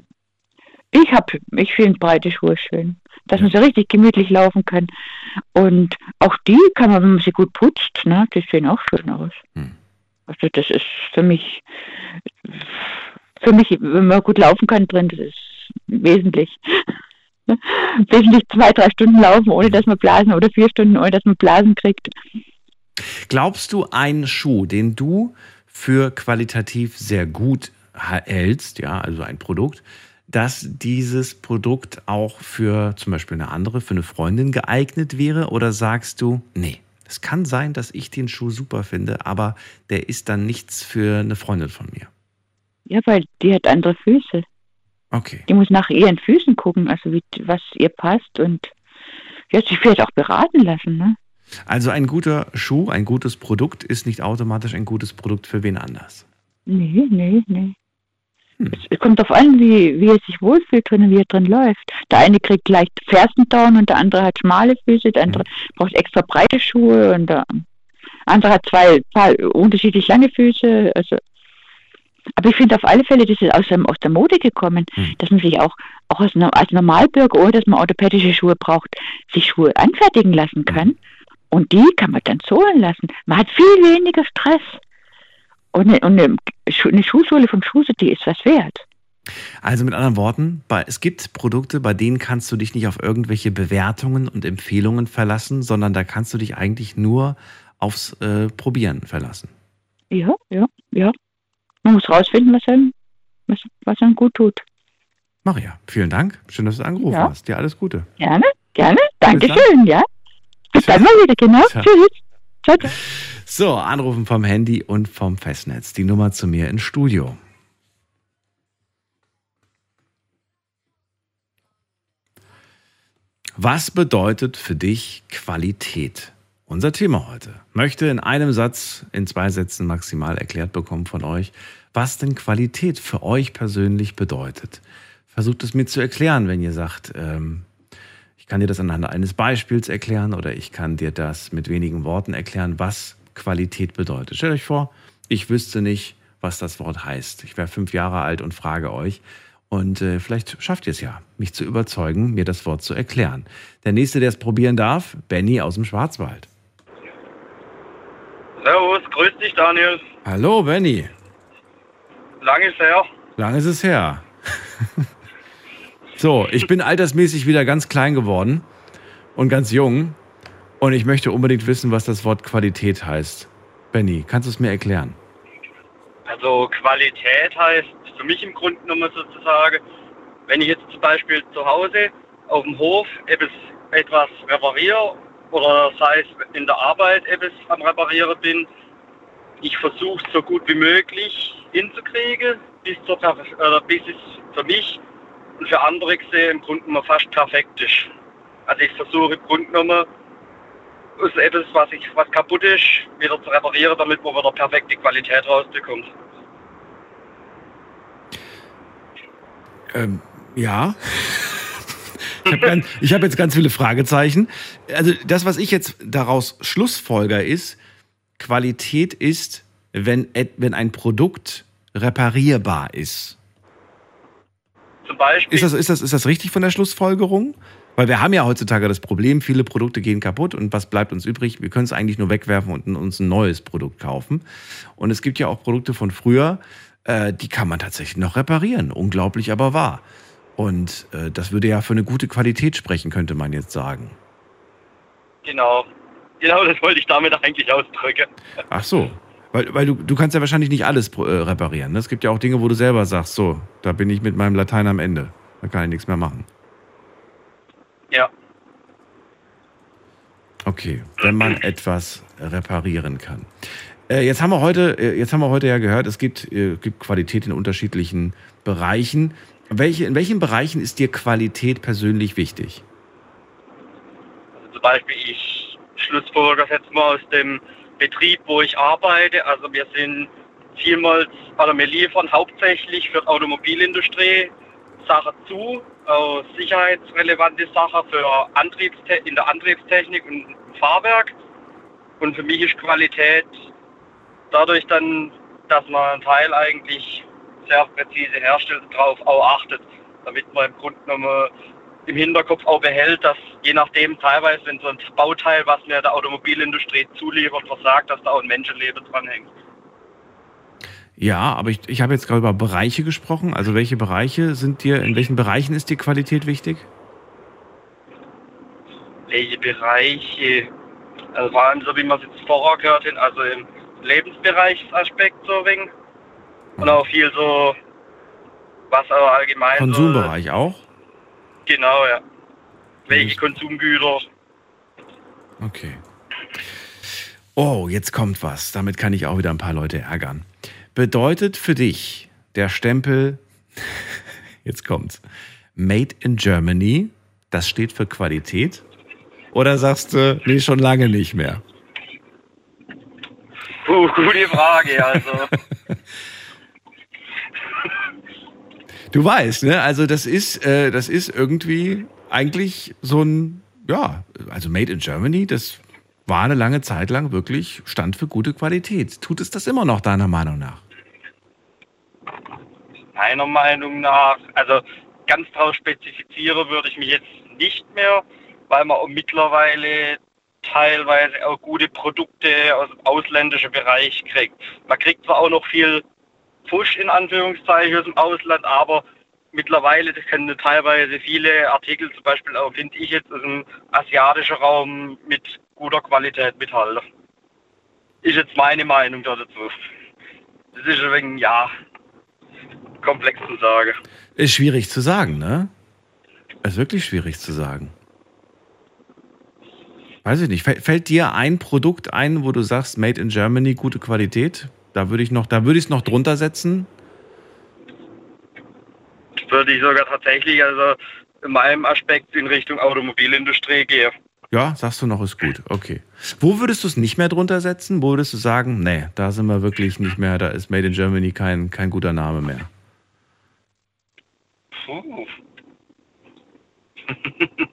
Ich hab, ich finde breite Schuhe schön, dass man so richtig gemütlich laufen kann. Und auch die kann man, wenn man sie gut putzt, ne, die sehen auch schön aus. Hm. Also das ist für mich, für mich, wenn man gut laufen kann drin, das ist wesentlich. Wesentlich zwei, drei Stunden laufen, ohne dass man Blasen oder vier Stunden, ohne dass man Blasen kriegt. Glaubst du, ein Schuh, den du für qualitativ sehr gut hältst, ja, also ein Produkt, dass dieses Produkt auch für zum Beispiel eine andere, für eine Freundin geeignet wäre? Oder sagst du, nee, es kann sein, dass ich den Schuh super finde, aber der ist dann nichts für eine Freundin von mir? Ja, weil die hat andere Füße. Okay. Die muss nach ihren Füßen gucken, also wie, was ihr passt und ja, sich vielleicht auch beraten lassen, ne? Also ein guter Schuh, ein gutes Produkt ist nicht automatisch ein gutes Produkt für wen anders. Nee, nee, nee. Hm. Es, kommt darauf an, wie, wie er sich wohlfühlt drin und wie er drin läuft. Der eine kriegt leicht Fersendown und der andere hat schmale Füße, der andere braucht extra breite Schuhe und der andere hat zwei, zwei unterschiedlich lange Füße. Also, aber ich finde auf alle Fälle, das ist aus, dem, aus der Mode gekommen, Hm. dass man sich auch, auch als, als Normalbürger, ohne dass man orthopädische Schuhe braucht, sich Schuhe anfertigen lassen kann. Und die kann man dann sohlen lassen. Man hat viel weniger Stress. Und eine, und eine, Schu- eine Schuhsohle vom Schuhse, die ist was wert. Also mit anderen Worten, es gibt Produkte, bei denen kannst du dich nicht auf irgendwelche Bewertungen und Empfehlungen verlassen, sondern da kannst du dich eigentlich nur aufs äh, Probieren verlassen. Ja, ja, ja. Man muss rausfinden, was einem, was, was einem gut tut. Maria, vielen Dank. Schön, dass du angerufen Ja. hast. Dir alles Gute. Gerne, gerne. Dankeschön, ja. Bis Tschüss. dann mal wieder, genau. Tschüss. Tschüss. Ciao, ciao. So, anrufen vom Handy und vom Festnetz. Die Nummer zu mir ins Studio. Was bedeutet für dich Qualität? Unser Thema heute. Möchte in einem Satz, in zwei Sätzen maximal erklärt bekommen von euch, was denn Qualität für euch persönlich bedeutet. Versucht es mir zu erklären, wenn ihr sagt, ähm, ich kann dir das anhand eines Beispiels erklären oder ich kann dir das mit wenigen Worten erklären, was Qualität bedeutet. Stellt euch vor, ich wüsste nicht, was das Wort heißt. Ich wäre fünf Jahre alt und frage euch. Und äh, vielleicht schafft ihr es ja, mich zu überzeugen, mir das Wort zu erklären. Der nächste, der es probieren darf, Benny aus dem Schwarzwald. Servus, grüß dich Daniel. Hallo, Benny. Lange ist her. Lang ist es her. so, ich bin altersmäßig wieder ganz klein geworden und ganz jung. Und ich möchte unbedingt wissen, was das Wort Qualität heißt. Benny, kannst du es mir erklären? Also Qualität heißt für mich im Grunde genommen sozusagen, wenn ich jetzt zum Beispiel zu Hause auf dem Hof etwas, etwas repariere oder sei es in der Arbeit etwas am Reparieren bin, ich versuche es so gut wie möglich hinzukriegen, bis, zur, äh, bis es für mich und für andere gesehen im Grunde genommen fast perfekt ist. Also ich versuche im Grunde genommen aus etwas, was, ich, was kaputt ist, wieder zu reparieren, damit man wieder perfekte Qualität rausbekommt. Ähm, ja. Ich habe hab jetzt ganz viele Fragezeichen. Also das, was ich jetzt daraus schlussfolger, ist, Qualität ist, wenn, wenn ein Produkt reparierbar ist. Zum Beispiel, Ist das, ist, das, ist das richtig von der Schlussfolgerung? Weil wir haben ja heutzutage das Problem, viele Produkte gehen kaputt und was bleibt uns übrig? Wir können es eigentlich nur wegwerfen und uns ein neues Produkt kaufen. Und es gibt ja auch Produkte von früher, äh, die kann man tatsächlich noch reparieren. Unglaublich aber wahr. Und äh, das würde ja für eine gute Qualität sprechen, könnte man jetzt sagen. genau, genau das wollte ich damit eigentlich ausdrücken. Ach so. Weil, weil du, du kannst ja wahrscheinlich nicht alles äh, reparieren. ne? Es gibt ja auch Dinge, wo du selber sagst, so, da bin ich mit meinem Latein am Ende. Da kann ich nichts mehr machen. Ja, Okay, wenn man etwas reparieren kann. Äh, jetzt haben wir heute, äh, jetzt haben wir heute ja gehört, es gibt, äh, gibt Qualität in unterschiedlichen Bereichen. Welche, in welchen Bereichen ist dir Qualität persönlich wichtig? also zum Beispiel ich schlussfolger das jetzt mal aus dem Betrieb, wo ich arbeite. Also wir sind vielmals, also wir liefern hauptsächlich für die Automobilindustrie Sachen zu, auch sicherheitsrelevante Sachen für Antriebste in der Antriebstechnik und Fahrwerk. Und für mich ist Qualität dadurch dann, dass man einen Teil eigentlich sehr präzise herstellt, darauf auch achtet, damit man im Grunde genommen im Hinterkopf auch behält, dass je nachdem teilweise, wenn so ein Bauteil, was mir der Automobilindustrie zuliefert, versagt, dass da auch ein Menschenleben dranhängt. Ja, aber ich, ich habe jetzt gerade über Bereiche gesprochen. Also welche Bereiche sind dir, in welchen Bereichen ist die Qualität wichtig? Welche Bereiche? Also vor allem so wie man es jetzt vorher gehört hat, also im Lebensbereichsaspekt so wenig. Und auch viel so, was aber allgemein. Konsumbereich so, auch? Genau, ja. Welche Konsumgüter? Okay. Oh, jetzt kommt was. Damit kann ich auch wieder ein paar Leute ärgern. Bedeutet für dich der Stempel, jetzt kommt's, Made in Germany, das steht für Qualität? Oder sagst du, nee, schon lange nicht mehr? Puh, gute Frage, also. du weißt, ne? Also das ist, äh, das ist irgendwie eigentlich so ein, ja, also Made in Germany, das war eine lange Zeit lang wirklich Stand für gute Qualität. Tut es das immer noch deiner Meinung nach? Meiner Meinung nach, also ganz drauf spezifizieren würde ich mich jetzt nicht mehr, weil man auch mittlerweile teilweise auch gute Produkte aus dem ausländischen Bereich kriegt. Man kriegt zwar auch noch viel Fusch in Anführungszeichen aus dem Ausland, aber mittlerweile können teilweise viele Artikel, zum Beispiel auch finde ich jetzt aus dem asiatischen Raum mit guter Qualität mithalten. Ist jetzt meine Meinung dazu. Das ist wenig, ja, komplex zu sagen. Ist schwierig zu sagen, ne? Ist wirklich schwierig zu sagen. Weiß ich nicht. Fällt dir ein Produkt ein, wo du sagst, Made in Germany, gute Qualität? Da würde ich noch, da würde ich es noch drunter setzen. Würde ich sogar tatsächlich, also in meinem Aspekt in Richtung Automobilindustrie gehen. Ja, sagst du noch, ist gut. Okay. Wo würdest du es nicht mehr drunter setzen? Wo würdest du sagen, nee, da sind wir wirklich nicht mehr, da ist Made in Germany kein, kein guter Name mehr? Puh.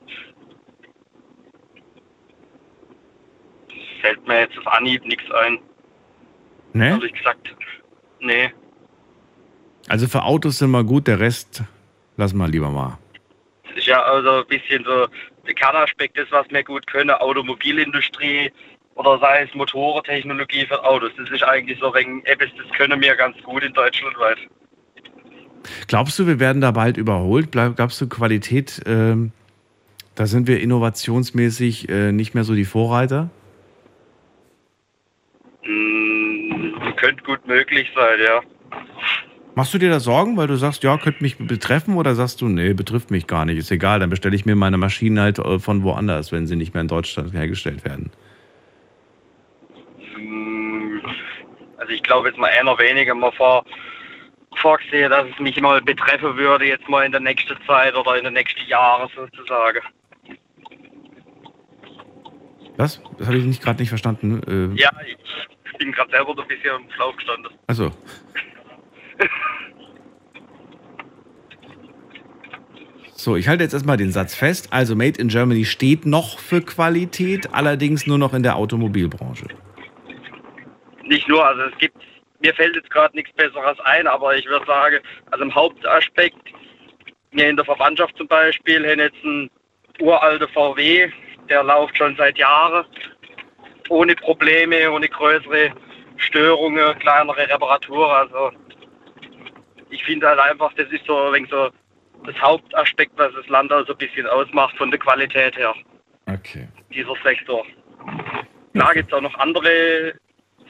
Fällt mir jetzt auf Anhieb nichts ein. Nee? Ehrlich gesagt, nee. Also für Autos sind wir gut, der Rest lassen wir lieber mal. Das ist ja also ein bisschen so der Kernaspekt ist, was wir gut können, Automobilindustrie oder sei es Motorentechnologie für Autos. Das ist eigentlich so wegen etwas, das können wir ganz gut in Deutschland weit. Glaubst du, wir werden da bald überholt? Glaubst du, Qualität, äh, da sind wir innovationsmäßig äh, nicht mehr so die Vorreiter? Mm, könnte gut möglich sein, ja. Machst du dir da Sorgen, weil du sagst, ja, könnte mich betreffen oder sagst du, nee, betrifft mich gar nicht, ist egal, dann bestelle ich mir meine Maschinen halt äh, von woanders, wenn sie nicht mehr in Deutschland hergestellt werden? Mm, also ich glaube jetzt mal noch weniger mal vor, vorgesehen, dass es mich mal betreffen würde, jetzt mal in der nächsten Zeit oder in den nächsten Jahren sozusagen. Was? Das habe ich nicht gerade nicht verstanden. Äh, ja, ich bin gerade selber ein bisschen am Schlauch gestanden. Also. So, ich halte jetzt erstmal den Satz fest. Also Made in Germany steht noch für Qualität, allerdings nur noch in der Automobilbranche. Nicht nur, also es gibt, mir fällt jetzt gerade nichts Besseres ein, aber ich würde sagen, also im Hauptaspekt, wir in der Verwandtschaft zum Beispiel haben jetzt einen uralten VW, der läuft schon seit Jahren ohne Probleme, ohne größere Störungen, kleinere Reparaturen. Also ich finde halt einfach, das ist so ein wenig so das Hauptaspekt, was das Land also ein bisschen ausmacht von der Qualität her. Okay. Dieser Sektor. Klar gibt es auch noch andere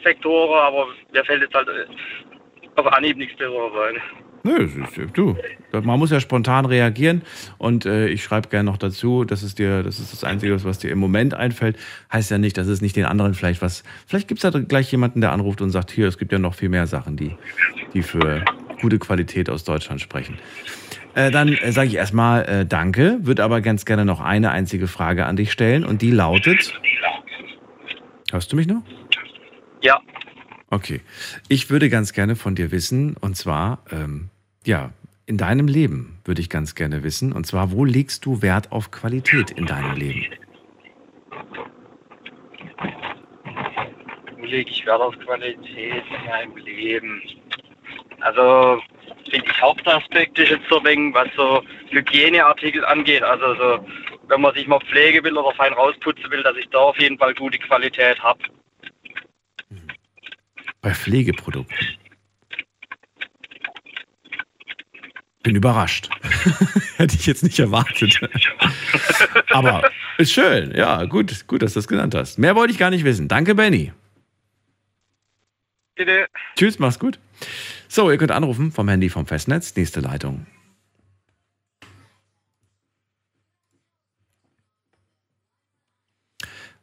Sektoren, aber mir fällt jetzt halt auf Anhieb nichts Besseres ein. Nö, du, man muss ja spontan reagieren und äh, ich schreibe gerne noch dazu, das ist dir, das ist das Einzige, was dir im Moment einfällt. Heißt ja nicht, dass es nicht den anderen vielleicht was. Vielleicht gibt es da gleich jemanden, der anruft und sagt, hier, es gibt ja noch viel mehr Sachen, die, die für gute Qualität aus Deutschland sprechen. Äh, dann äh, sage ich erstmal äh, Danke, würde aber ganz gerne noch eine einzige Frage an dich stellen und die lautet. Hörst du mich noch? Ja. Okay. Ich würde ganz gerne von dir wissen, und zwar, ähm, ja, in deinem Leben würde ich ganz gerne wissen. Und zwar, wo legst du Wert auf Qualität in deinem Leben? Wo lege ich Wert auf Qualität in meinem Leben? Also finde ich Hauptaspekt ist jetzt so wenig, was so Hygieneartikel angeht. Also so, wenn man sich mal pflege will oder fein rausputzen will, dass ich da auf jeden Fall gute Qualität habe. Bei Pflegeprodukten. Bin überrascht. Hätte ich jetzt nicht erwartet. Aber ist schön. Ja, gut, gut, dass du das genannt hast. Mehr wollte ich gar nicht wissen. Danke, Benny. Bitte. Tschüss, mach's gut. So, ihr könnt anrufen vom Handy vom Festnetz. Nächste Leitung.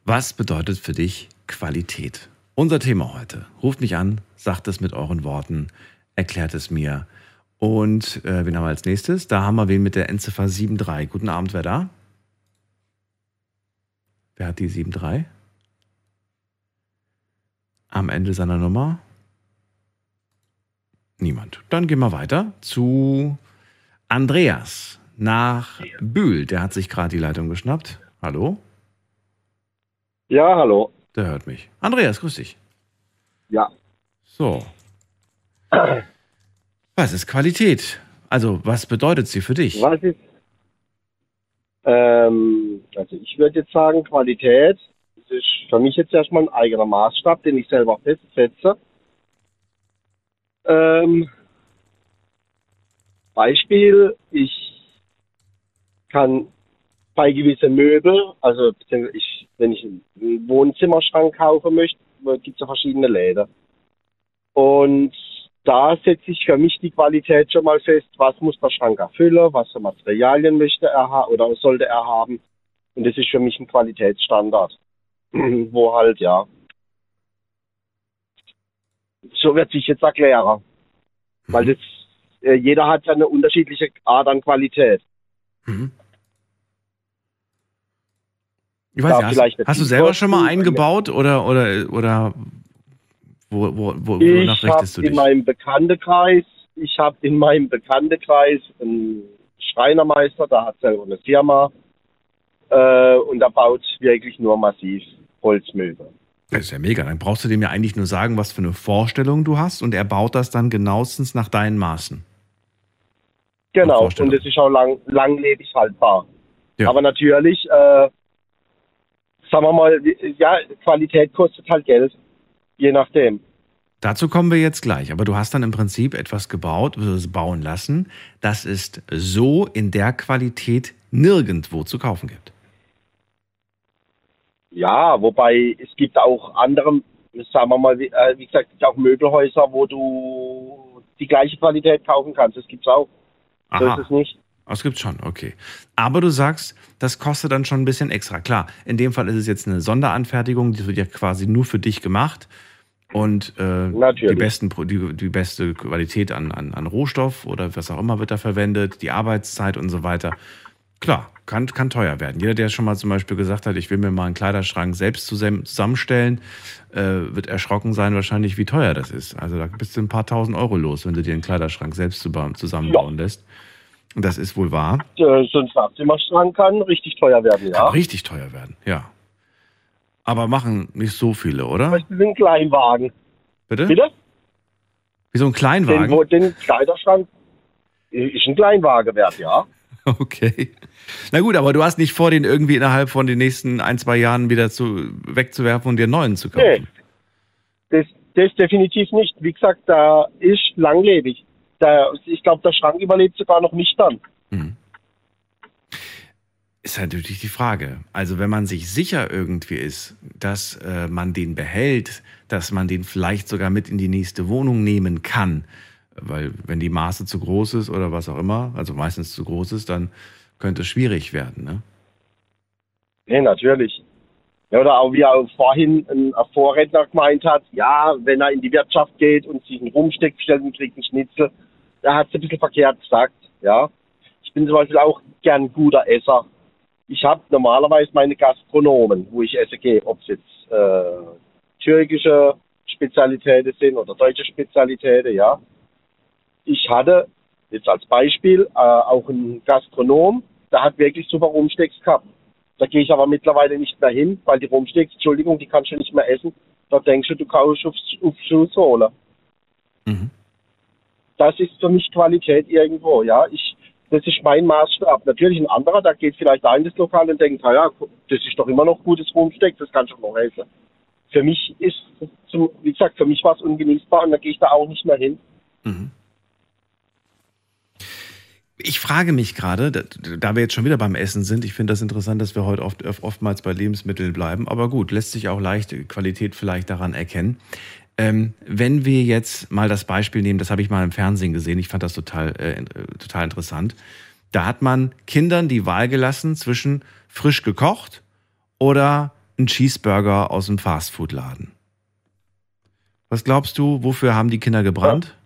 Was bedeutet für dich Qualität? Unser Thema heute. Ruft mich an, sagt es mit euren Worten, erklärt es mir. Und äh, wen haben wir als nächstes? Da haben wir wen mit der Endziffer 73. Guten Abend, wer da? Wer hat die 73? Am Ende seiner Nummer? Niemand. Dann gehen wir weiter zu Andreas nach Bühl. Der hat sich gerade die Leitung geschnappt. Hallo? Ja, hallo. Der hört mich. Andreas, grüß dich. Ja. So. Was ist Qualität? Also, was bedeutet sie für dich? Was ist, ähm, also ich würde jetzt sagen, Qualität das ist für mich jetzt erstmal ein eigener Maßstab, den ich selber festsetze. Ähm, Beispiel, ich kann bei gewissen Möbel, also ich, wenn ich einen Wohnzimmerschrank kaufen möchte, gibt es ja verschiedene Läden. Und da setze ich für mich die Qualität schon mal fest, was muss der Schrank erfüllen, was für Materialien möchte er haben oder sollte er haben. Und das ist für mich ein Qualitätsstandard, wo halt, ja, so wird sich jetzt erklären. Weil das, äh, jeder hat ja eine unterschiedliche Art an Qualität. Mhm. Ich weiß nicht, hast, hast du selber schon mal eingebaut oder, oder, oder wo, wo, wo, Ich wonach richtest du in dich? meinem Bekanntenkreis, ich habe in meinem Bekanntenkreis einen Schreinermeister, der hat selber eine Firma äh, und der baut wirklich nur massiv Holzmöbel. Das ist ja mega. Dann brauchst du dem ja eigentlich nur sagen, was für eine Vorstellung du hast und er baut das dann genauestens nach deinen Maßen. Genau, und das ist auch lang, langlebig haltbar. Ja. Aber natürlich, äh, sagen wir mal, ja, Qualität kostet halt Geld, je nachdem. Dazu kommen wir jetzt gleich. Aber du hast dann im Prinzip etwas gebaut, bauen lassen, das es so in der Qualität nirgendwo zu kaufen gibt. Ja, wobei es gibt auch andere, sagen wir mal, wie, äh, wie gesagt, es gibt auch Möbelhäuser, wo du die gleiche Qualität kaufen kannst. Das gibt's auch. So Aha. ist es nicht. Das gibt's schon, okay. Aber du sagst, das kostet dann schon ein bisschen extra. Klar, in dem Fall ist es jetzt eine Sonderanfertigung, die wird ja quasi nur für dich gemacht. Und äh, die, besten, die, die beste Qualität an, an, an Rohstoff oder was auch immer wird da verwendet, die Arbeitszeit und so weiter. Klar, kann, kann teuer werden. Jeder, der schon mal zum Beispiel gesagt hat, ich will mir mal einen Kleiderschrank selbst zusam- zusammenstellen, äh, wird erschrocken sein wahrscheinlich, wie teuer das ist. Also da bist du ein paar tausend Euro los, wenn du dir einen Kleiderschrank selbst zusammenbauen lässt. Das ist wohl wahr. Äh, so ein Schlafzimmerschrank kann richtig teuer werden, Kann ja. richtig teuer werden, ja. Aber machen nicht so viele, oder? Das ist ein Kleinwagen. Bitte? Bitte? Wie so ein Den, Kleinwagen? wo, den Kleiderschrank ist ein Kleinwagen wert, ja. Okay. Na gut, aber du hast nicht vor, den irgendwie innerhalb von den nächsten ein, zwei Jahren wieder zu, wegzuwerfen und dir einen neuen zu Nee, kaufen. das, das definitiv nicht. Wie gesagt, da ist langlebig. Da, ich glaube, der Schrank überlebt sogar noch nicht dann. Ist halt natürlich die Frage. Also wenn man sich sicher irgendwie ist, dass äh, man den behält, dass man den vielleicht sogar mit in die nächste Wohnung nehmen kann, weil wenn die Maße zu groß ist oder was auch immer, also meistens zu groß ist, dann könnte es schwierig werden. Ne? Nee, natürlich. Ja, oder auch wie auch vorhin ein Vorredner gemeint hat, ja, wenn er in die Wirtschaft geht und sich einen Rumsteck bestellt und kriegt einen Schnitzel, da hat es ein bisschen verkehrt gesagt, ja. Ich bin zum Beispiel auch gern guter Esser. Ich habe normalerweise meine Gastronomen, wo ich esse gehe, ob es jetzt äh, türkische Spezialitäten sind oder deutsche Spezialitäten, ja. Ich hatte Jetzt als Beispiel, äh, auch ein Gastronom, der hat wirklich super Rumstecks gehabt. Da gehe ich aber mittlerweile nicht mehr hin, weil die Rumstecks, Entschuldigung, die kannst du nicht mehr essen. Da denkst du, du kaufst auf, auf Schuhsohle. Mhm. Das ist für mich Qualität irgendwo, ja. Ich, das ist mein Maßstab. Natürlich ein anderer, der geht vielleicht da in das Lokal und denkt, naja, das ist doch immer noch gutes Rumsteck, das kann schon noch essen. Für mich ist, zum, wie gesagt, für mich war es ungenießbar und da gehe ich da auch nicht mehr hin. Mhm. Ich frage mich gerade, da, da wir jetzt schon wieder beim Essen sind, ich finde das interessant, dass wir heute oft, oftmals bei Lebensmitteln bleiben, aber gut, lässt sich auch leicht Qualität vielleicht daran erkennen. Ähm, wenn wir jetzt mal das Beispiel nehmen, das habe ich mal im Fernsehen gesehen, ich fand das total, äh, total interessant. Da hat man Kindern die Wahl gelassen zwischen frisch gekocht oder ein Cheeseburger aus dem Fastfood-Laden. Was glaubst du, wofür haben die Kinder gebrannt?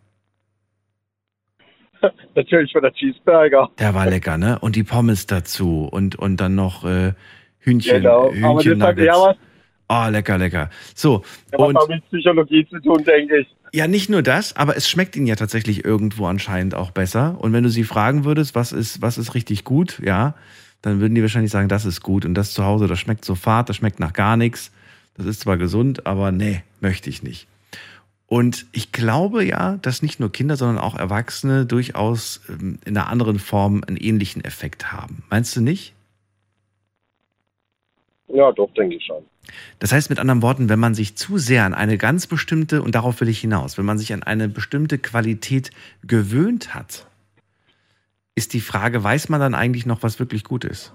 Natürlich für der Cheeseburger. Der war lecker, ne? Und die Pommes dazu und, und dann noch äh, Hühnchen, Genau. Aber das hat Oh, lecker, lecker. So, ja, und auch mit Psychologie zu tun, denke ich. ja, nicht nur das, aber es schmeckt ihnen ja tatsächlich irgendwo anscheinend auch besser. Und wenn du sie fragen würdest, was ist, was ist richtig gut, ja, dann würden die wahrscheinlich sagen, das ist gut. Und das zu Hause, das schmeckt so fad, das schmeckt nach gar nichts. Das ist zwar gesund, aber nee, möchte ich nicht. Und ich glaube ja, dass nicht nur Kinder, sondern auch Erwachsene durchaus ähm, in einer anderen Form einen ähnlichen Effekt haben. Meinst du nicht? Ja, doch, denke ich schon. Das heißt mit anderen Worten, wenn man sich zu sehr an eine ganz bestimmte, und darauf will ich hinaus, wenn man sich an eine bestimmte Qualität gewöhnt hat, ist die Frage, weiß man dann eigentlich noch, was wirklich gut ist?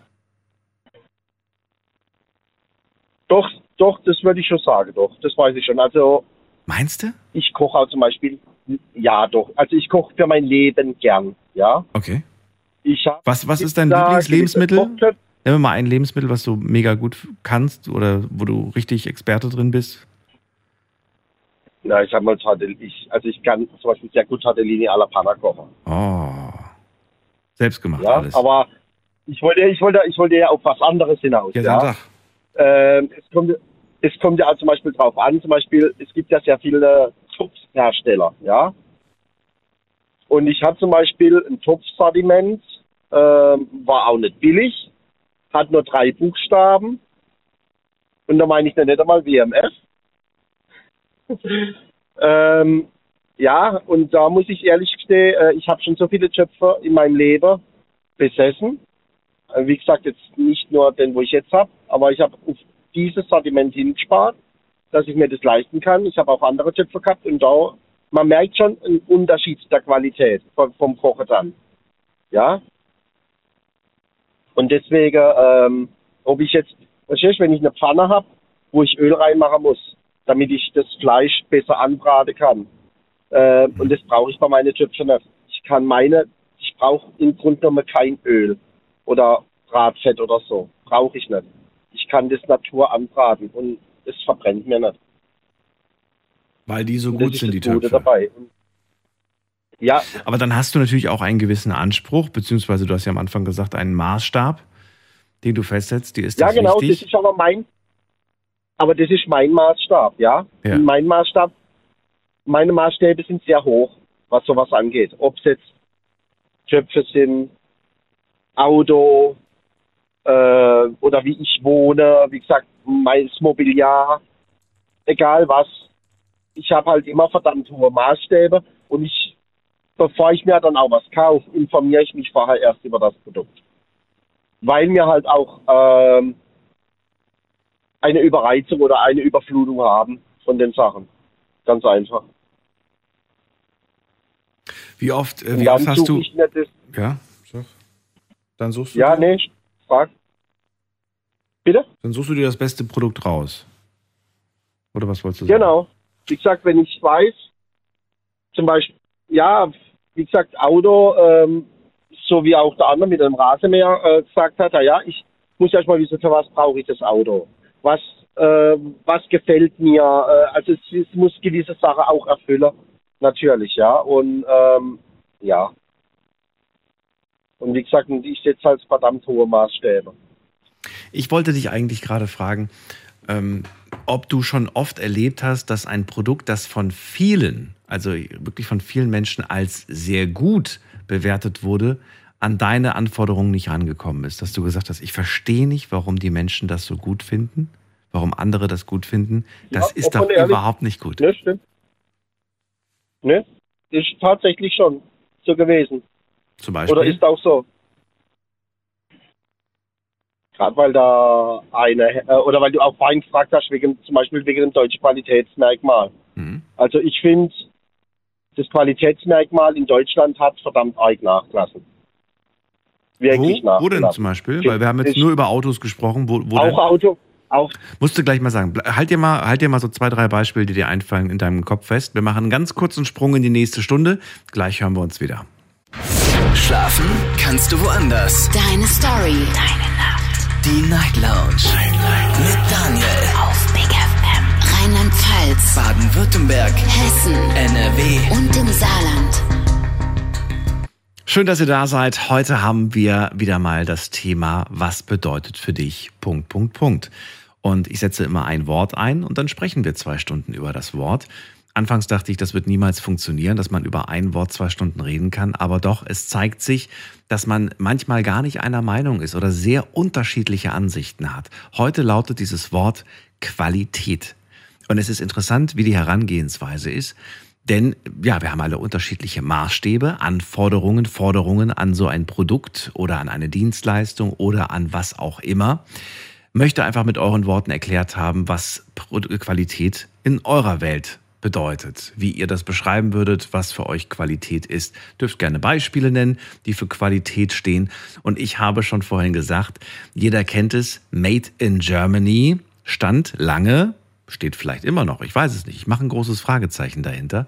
Doch, doch, das würde ich schon sagen, doch. Das weiß ich schon. Also, Meinst du? ich koche auch zum Beispiel, ja, doch. Also, ich koche für mein Leben gern, ja. Okay. Ich Was, was ist dein Lieblingslebensmittel? Kochtöpfe- Nimm mal ein Lebensmittel, was du mega gut kannst oder wo du richtig Experte drin bist. Na, ich habe mal Tortellini, ich, also ich kann zum Beispiel sehr gut Tortellini alla Panna kochen. Oh. Selbstgemacht Ja, alles. aber ich wollte, ich wollte, ich wollte ja auf was anderes hinaus. ja, Ja. Ähm, es kommt, es kommt ja zum Beispiel drauf an, zum Beispiel, es gibt ja sehr viele Topfhersteller, ja. Und ich habe zum Beispiel ein Topfsortiment, ähm, war auch nicht billig, hat nur drei Buchstaben. Und da meine ich nicht einmal WMF. ähm, ja, und da muss ich ehrlich gestehen, äh, ich habe schon so viele Töpfe in meinem Leben besessen. Äh, Wie gesagt, jetzt nicht nur den, wo ich jetzt habe, aber ich habe auf dieses Sortiment hingespart, dass ich mir das leisten kann. Ich habe auch andere Töpfe gehabt und da, man merkt schon einen Unterschied der Qualität vom, vom Kochen dann. Ja. Und deswegen, ähm, ob ich jetzt, verstehst du, wenn ich eine Pfanne habe, wo ich Öl reinmachen muss, damit ich das Fleisch besser anbraten kann. Äh, und das brauche ich bei meinen Töpfen nicht. Ich kann meine, ich brauche im Grunde genommen kein Öl oder Bratfett oder so. Brauche ich nicht. Ich kann das Natur anbraten und es verbrennt mir nicht. Weil die so gut sind, die Töpfe. dabei. Und ja, Aber dann hast du natürlich auch einen gewissen Anspruch, beziehungsweise du hast ja am Anfang gesagt, einen Maßstab, den du festsetzt. Dir ist ja das genau, das wichtig. ist aber mein, aber das ist mein Maßstab, ja. Ja. Mein Maßstab, meine Maßstäbe sind sehr hoch, was sowas angeht. Ob es jetzt Töpfe sind, Auto äh, oder wie ich wohne, wie gesagt, mein Mobiliar, egal was. Ich habe halt immer verdammt hohe Maßstäbe und ich, bevor ich mir dann auch was kaufe, informiere ich mich vorher erst über das Produkt. Weil wir halt auch ähm, eine Überreizung oder eine Überflutung haben von den Sachen. Ganz einfach. Wie oft, äh, wie oft hast du. ich mir das, Ja, sag. Dann suchst du ja, dir, nee, frag. Bitte? dann suchst du dir das beste Produkt raus. Oder was wolltest du sagen? Genau. Wie gesagt, wenn ich weiß, zum Beispiel, ja, wie gesagt, Auto, ähm, so wie auch der andere mit dem Rasenmäher äh, gesagt hat, ja, ich muss erst mal wissen, für was brauche ich das Auto? Was, äh, was gefällt mir? Äh, also es, es muss gewisse Sachen auch erfüllen, natürlich, ja. Und ähm, ja. Und wie gesagt, ich setze halt verdammt hohe Maßstäbe. Ich wollte dich eigentlich gerade fragen, ähm, ob du schon oft erlebt hast, dass ein Produkt, das von vielen, also wirklich von vielen Menschen als sehr gut bewertet wurde, an deine Anforderungen nicht rangekommen ist, dass du gesagt hast, ich verstehe nicht, warum die Menschen das so gut finden, warum andere das gut finden. Das Ja, ist doch ehrlich. überhaupt nicht gut. Ne, stimmt. Ne? Ist tatsächlich schon so gewesen. Zum Beispiel. Oder ist auch so. Gerade weil da eine, äh, oder weil du auch vorhin gefragt hast, wegen, zum Beispiel wegen dem deutschen Qualitätsmerkmal. Mhm. Also ich finde, das Qualitätsmerkmal in Deutschland hat verdammt arg nachgelassen. Wirklich Wo, wo denn nachgelassen. zum Beispiel? Weil wir haben jetzt Ich- nur über Autos gesprochen. Wo, wo Auch denn? Auto, auch Musst du gleich mal sagen. Halt dir mal, halt dir mal so zwei, drei Beispiele, die dir einfallen, in deinem Kopf fest. Wir machen einen ganz kurzen Sprung in die nächste Stunde. Gleich hören wir uns wieder. Schlafen kannst du woanders. Deine Story. Deine. Die Night Lounge. Mit Daniel. Auf Big FM. Rheinland-Pfalz. Baden-Württemberg. Hessen. NRW. Und im Saarland. Schön, dass ihr da seid. Heute haben wir wieder mal das Thema, was bedeutet für dich Punkt, Punkt, Punkt. Und ich setze immer ein Wort ein und dann sprechen wir zwei Stunden über das Wort. Anfangs dachte ich, das wird niemals funktionieren, dass man über ein Wort zwei Stunden reden kann. Aber doch, es zeigt sich, dass man manchmal gar nicht einer Meinung ist oder sehr unterschiedliche Ansichten hat. Heute lautet dieses Wort Qualität. Und es ist interessant, wie die Herangehensweise ist. Denn ja, wir haben alle unterschiedliche Maßstäbe, Anforderungen, Forderungen an so ein Produkt oder an eine Dienstleistung oder an was auch immer. Möchte einfach mit euren Worten erklärt haben, was Qualität in eurer Welt bedeutet, wie ihr das beschreiben würdet, was für euch Qualität ist. Dürft gerne Beispiele nennen, die für Qualität stehen. Und ich habe schon vorhin gesagt, jeder kennt es, Made in Germany stand lange, steht vielleicht immer noch, ich weiß es nicht, ich mache ein großes Fragezeichen dahinter,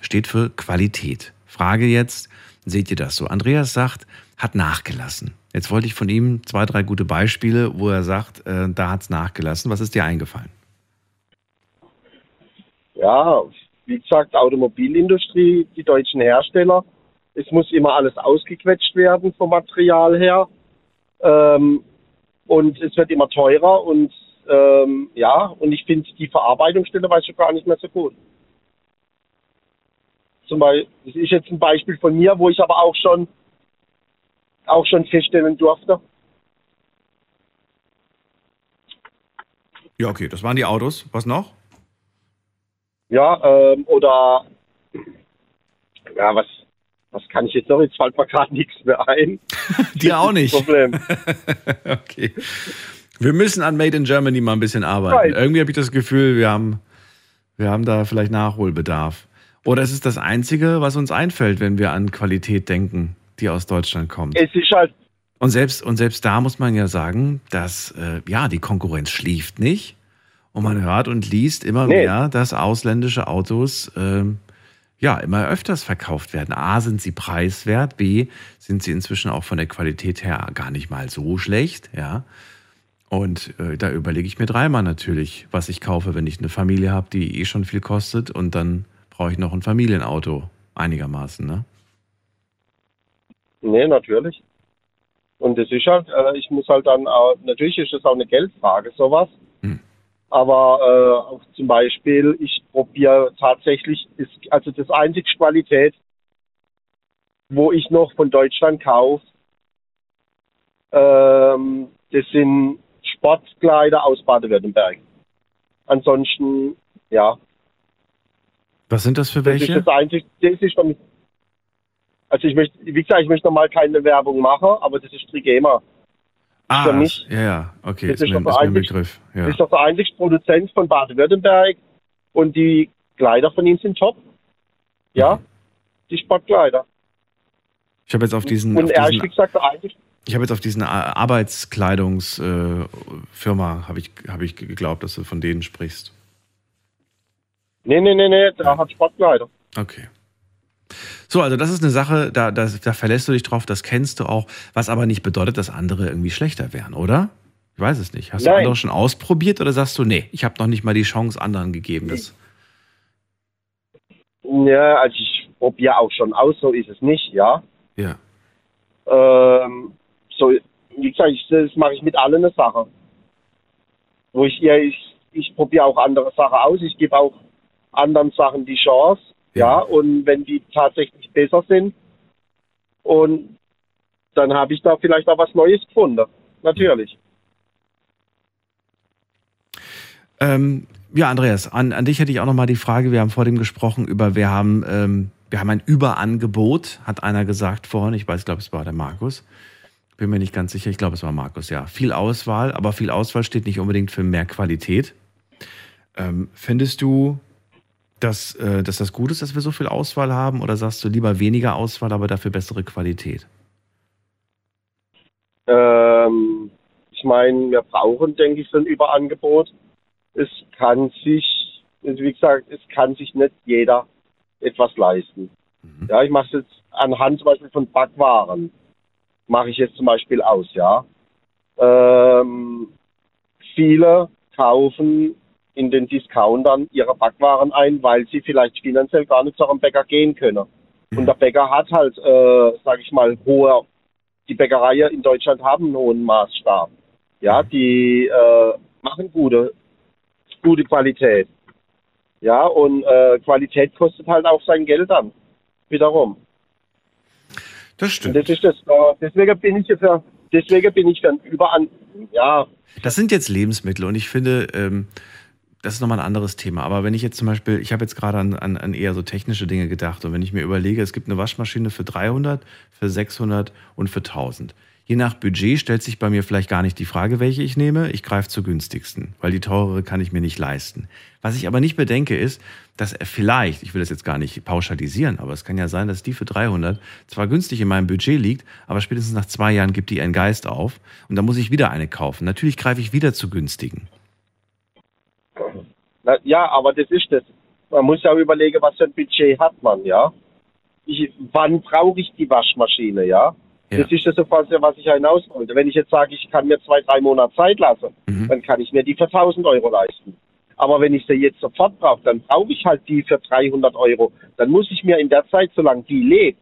steht für Qualität. Frage jetzt, seht ihr das so? Andreas sagt, hat nachgelassen. Jetzt wollte ich von ihm zwei, drei gute Beispiele, wo er sagt, äh, da hat es nachgelassen. Was ist dir eingefallen? Ja, wie gesagt, Automobilindustrie, die deutschen Hersteller. Es muss immer alles ausgequetscht werden vom Material her. Ähm, und es wird immer teurer und ähm, ja, und ich finde die Verarbeitungsstelle weiß ich gar nicht mehr so gut. Zum Beispiel, das ist jetzt ein Beispiel von mir, wo ich aber auch schon auch schon feststellen durfte. Ja, okay, das waren die Autos. Was noch? Ja, ähm, oder ja, was, was kann ich jetzt noch? Jetzt fällt mir gerade nichts mehr ein. Dir auch nicht. Problem. okay. Wir müssen an Made in Germany mal ein bisschen arbeiten. Right. Irgendwie habe ich das Gefühl, wir haben, wir haben da vielleicht Nachholbedarf. Oder es ist das Einzige, was uns einfällt, wenn wir an Qualität denken, die aus Deutschland kommt. Es ist halt, Und selbst, und selbst da muss man ja sagen, dass äh, ja, die Konkurrenz schläft nicht. Und man hört und liest immer Nee. mehr, dass ausländische Autos ähm, ja immer öfters verkauft werden. A, sind sie preiswert, B, sind sie inzwischen auch von der Qualität her gar nicht mal so schlecht, ja. Und äh, da überlege ich mir dreimal natürlich, was ich kaufe, wenn ich eine Familie habe, die eh schon viel kostet und dann brauche ich noch ein Familienauto einigermaßen, ne? nee, natürlich. Und das ist halt, äh, ich muss halt dann auch, natürlich ist das auch eine Geldfrage, sowas. Aber äh, auch zum Beispiel, ich probiere tatsächlich, ist, also das einzige Qualität, wo ich noch von Deutschland kaufe, ähm, das sind Sportkleider aus Baden-Württemberg. Ansonsten, ja, Was sind das für das ist welche? das einzige, das ist also ich möchte, wie gesagt, ich möchte nochmal keine Werbung machen, aber das ist Trigema. Ah, für mich- ja, ja, okay, das ist, mir, ist ein Begriff. Ja. ist doch der einzige Produzent von Baden-Württemberg und die Kleider von ihm sind top. Ja, Mhm. die Sportkleider. Ich habe jetzt auf diesen, und auf er ist, wie diesen, gesagt, der einzige. ich habe jetzt auf diesen Arbeitskleidungsfirma äh, habe ich, habe ich geglaubt, dass du von denen sprichst. Nee, nee, nee, nee, der hat Sportkleider. Okay. So, also das ist eine Sache, da, da, da verlässt du dich drauf, das kennst du auch, was aber nicht bedeutet, dass andere irgendwie schlechter wären, oder? Ich weiß es nicht. Hast du Nein. andere schon ausprobiert oder sagst du, nee, ich habe noch nicht mal die Chance anderen gegeben? Das, Ja, also ich probiere auch schon aus, so ist es nicht, ja. ja. Ähm, so, wie gesagt, ich, das mache ich mit allen eine Sache. Wo ich, ja, ich, ich probiere auch andere Sachen aus, ich gebe auch anderen Sachen die Chance, Ja. ja. und wenn die tatsächlich besser sind, Und dann habe ich da vielleicht auch was Neues gefunden. Natürlich. Ähm, ja, Andreas, an, an dich hätte ich auch nochmal die Frage, wir haben vor dem gesprochen über, wir haben, ähm, wir haben ein Überangebot, hat einer gesagt vorhin, ich weiß, glaube es war der Markus. Bin mir nicht ganz sicher, ich glaube es war Markus, ja. Viel Auswahl, aber viel Auswahl steht nicht unbedingt für mehr Qualität. Ähm, findest du, dass, äh, dass das gut ist, dass wir so viel Auswahl haben oder sagst du lieber weniger Auswahl, aber dafür bessere Qualität? Ähm, ich meine, wir brauchen, denke ich, so ein Überangebot. Es kann sich, also wie gesagt, es kann sich nicht jeder etwas leisten. Ja, ich mache es jetzt anhand zum Beispiel von Backwaren, mache ich jetzt zum Beispiel aus, ja. Ähm, viele kaufen in den Discountern ihre Backwaren ein, weil sie vielleicht finanziell gar nicht zu einem Bäcker gehen können. Und der Bäcker hat halt, äh, sage ich mal, hohe, die Bäckereien in Deutschland haben einen hohen Maßstab. Ja, die äh, machen gute, gute Qualität. Ja, und äh, Qualität kostet halt auch sein Geld dann. Wiederum. Das Und stimmt. das ist das. Äh, deswegen bin ich jetzt ja, deswegen bin ich dann überan, ja, Das sind jetzt Lebensmittel und ich finde, ähm, das ist nochmal ein anderes Thema. Aber wenn ich jetzt zum Beispiel, ich habe jetzt gerade an, an, an eher so technische Dinge gedacht und wenn ich mir überlege, es gibt eine Waschmaschine für 300, für 600 und für 1000. Je nach Budget stellt sich bei mir vielleicht gar nicht die Frage, welche ich nehme. Ich greife zur günstigsten, weil die teurere kann ich mir nicht leisten. Was ich aber nicht bedenke ist, dass er vielleicht, ich will das jetzt gar nicht pauschalisieren, aber es kann ja sein, dass die für 300 zwar günstig in meinem Budget liegt, aber spätestens nach zwei Jahren gibt die einen Geist auf und dann muss ich wieder eine kaufen. Natürlich greife ich wieder zu günstigen. Na, ja, aber das ist das. Man muss ja überlegen, was für ein Budget hat man, ja. Ich, wann brauche ich die Waschmaschine, ja? Ja. Das ist das, auf was was ich hinaus wollte. Wenn ich jetzt sage, ich kann mir zwei, drei Monate Zeit lassen, Mhm. dann kann ich mir die für 1000 Euro leisten. Aber wenn ich sie jetzt sofort brauche, dann brauche ich halt die für 300 Euro. Dann muss ich mir in der Zeit, solange die lebt,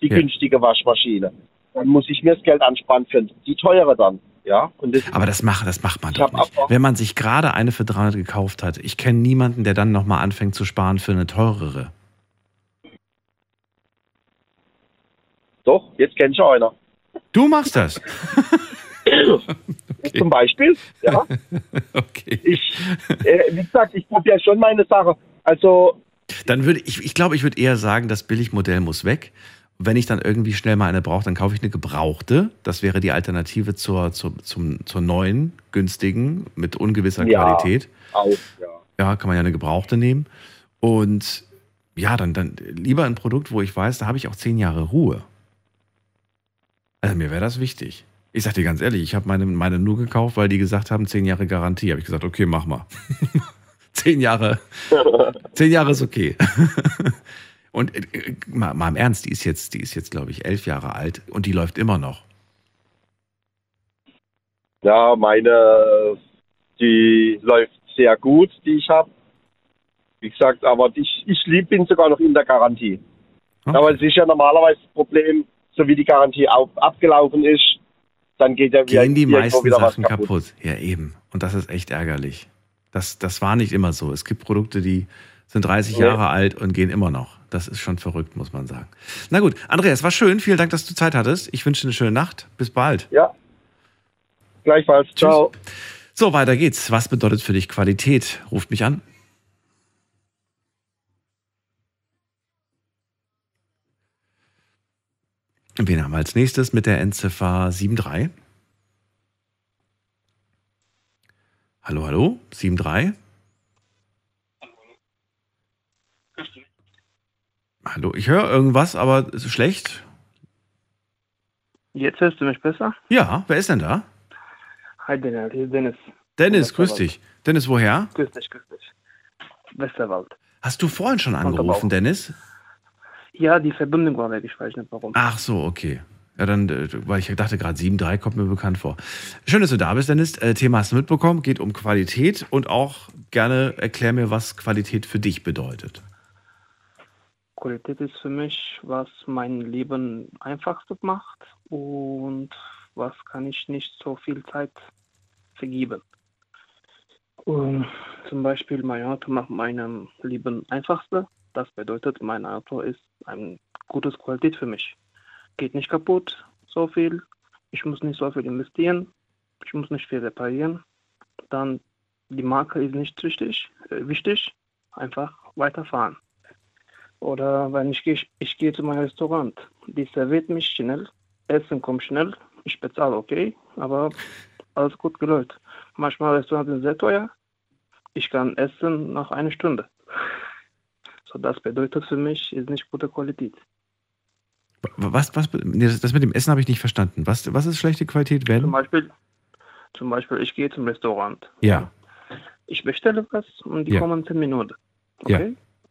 die Ja. günstige Waschmaschine, dann muss ich mir das Geld ansparen für die teure dann. Ja, das, Aber das macht, das macht man Ich doch nicht. Wenn man sich gerade eine für 300 gekauft hat, ich kenne niemanden, der dann nochmal anfängt zu sparen für eine teurere. doch, jetzt kennt schon einer. Du machst das. Zum Beispiel, ja. Okay. Ich, äh, wie gesagt, ich probiere schon meine Sache. Also, Dann würde ich, ich glaube, ich würde eher sagen, das Billigmodell muss weg. Wenn ich dann irgendwie schnell mal eine brauche, dann kaufe ich eine gebrauchte. Das wäre die Alternative zur, zur, zum, zur neuen, günstigen, mit ungewisser Ja. Qualität. auch, ja. Ja, kann man ja eine gebrauchte nehmen. Und ja, dann, dann lieber ein Produkt, wo ich weiß, da habe ich auch zehn Jahre Ruhe. Also mir wäre das wichtig. Ich sag dir ganz ehrlich, ich habe meine, meine nur gekauft, weil die gesagt haben, zehn Jahre Garantie. Habe ich gesagt, okay, mach mal. zehn Jahre. Zehn Jahre ist okay. Und äh, äh, mal, mal im Ernst, die ist jetzt, die ist jetzt, glaube ich, elf Jahre alt und die läuft immer noch. Ja, meine, die läuft sehr gut, die ich habe. Wie gesagt, aber ich, ich lieb, bin sogar noch in der Garantie. Okay. Aber es ist ja normalerweise das Problem, so wie die Garantie auf, abgelaufen ist, dann geht ja wieder, Gehen die meisten Sachen kaputt. Ja, eben. Und das ist echt ärgerlich. Das, das war nicht immer so. Es gibt Produkte, die sind 30 Nee. Jahre alt und gehen immer noch. Das ist schon verrückt, muss man sagen. Na gut, Andreas, war schön. Vielen Dank, dass du Zeit hattest. Ich wünsche dir eine schöne Nacht. Bis bald. Ja. Gleichfalls. Ciao. So, weiter geht's. Was bedeutet für dich Qualität? Ruft mich an. Wen haben wir als nächstes mit der Endziffer 73? Hallo, hallo? 73? Hallo, ich höre irgendwas, aber es ist schlecht. Jetzt hörst du mich besser? Ja, wer ist denn da? Hi Daniel, hier ist Dennis. Dennis, grüß dich. Dennis, woher? Grüß dich, grüß dich. Westerwald. Hast du vorhin schon angerufen, Dennis? Ja, die Verbindung war weg, ich weiß nicht warum. Ach so, okay. Ja, dann, äh, weil ich dachte gerade 7.3 kommt mir bekannt vor. Schön, dass du da bist, Dennis. Äh, Thema hast du mitbekommen, geht um Qualität und auch gerne erklär mir, was Qualität für dich bedeutet. Qualität ist für mich, was mein Leben einfachster macht und was kann ich nicht so viel Zeit vergeben. Und zum Beispiel mein Auto macht meinem Leben einfachster. Das bedeutet, mein Auto ist eine gute Qualität für mich. geht nicht kaputt, so viel. Ich muss nicht so viel investieren. Ich muss nicht viel reparieren. Dann die Marke ist nicht wichtig, äh, wichtig. Einfach weiterfahren. Oder wenn ich gehe, ich gehe zu meinem Restaurant, die serviert mich schnell, Essen kommt schnell, ich bezahle okay, aber alles gut gelöst. Manchmal Restaurants sind sehr teuer, ich kann essen nach einer Stunde. So, das bedeutet für mich, ist nicht gute Qualität. Was, was, das mit dem Essen habe ich nicht verstanden. Was, was ist schlechte Qualität? Wenn? Zum Beispiel, zum Beispiel, ich gehe zum Restaurant. Ja. Ich bestelle was und die Ja. kommen 10 Minuten. Ja.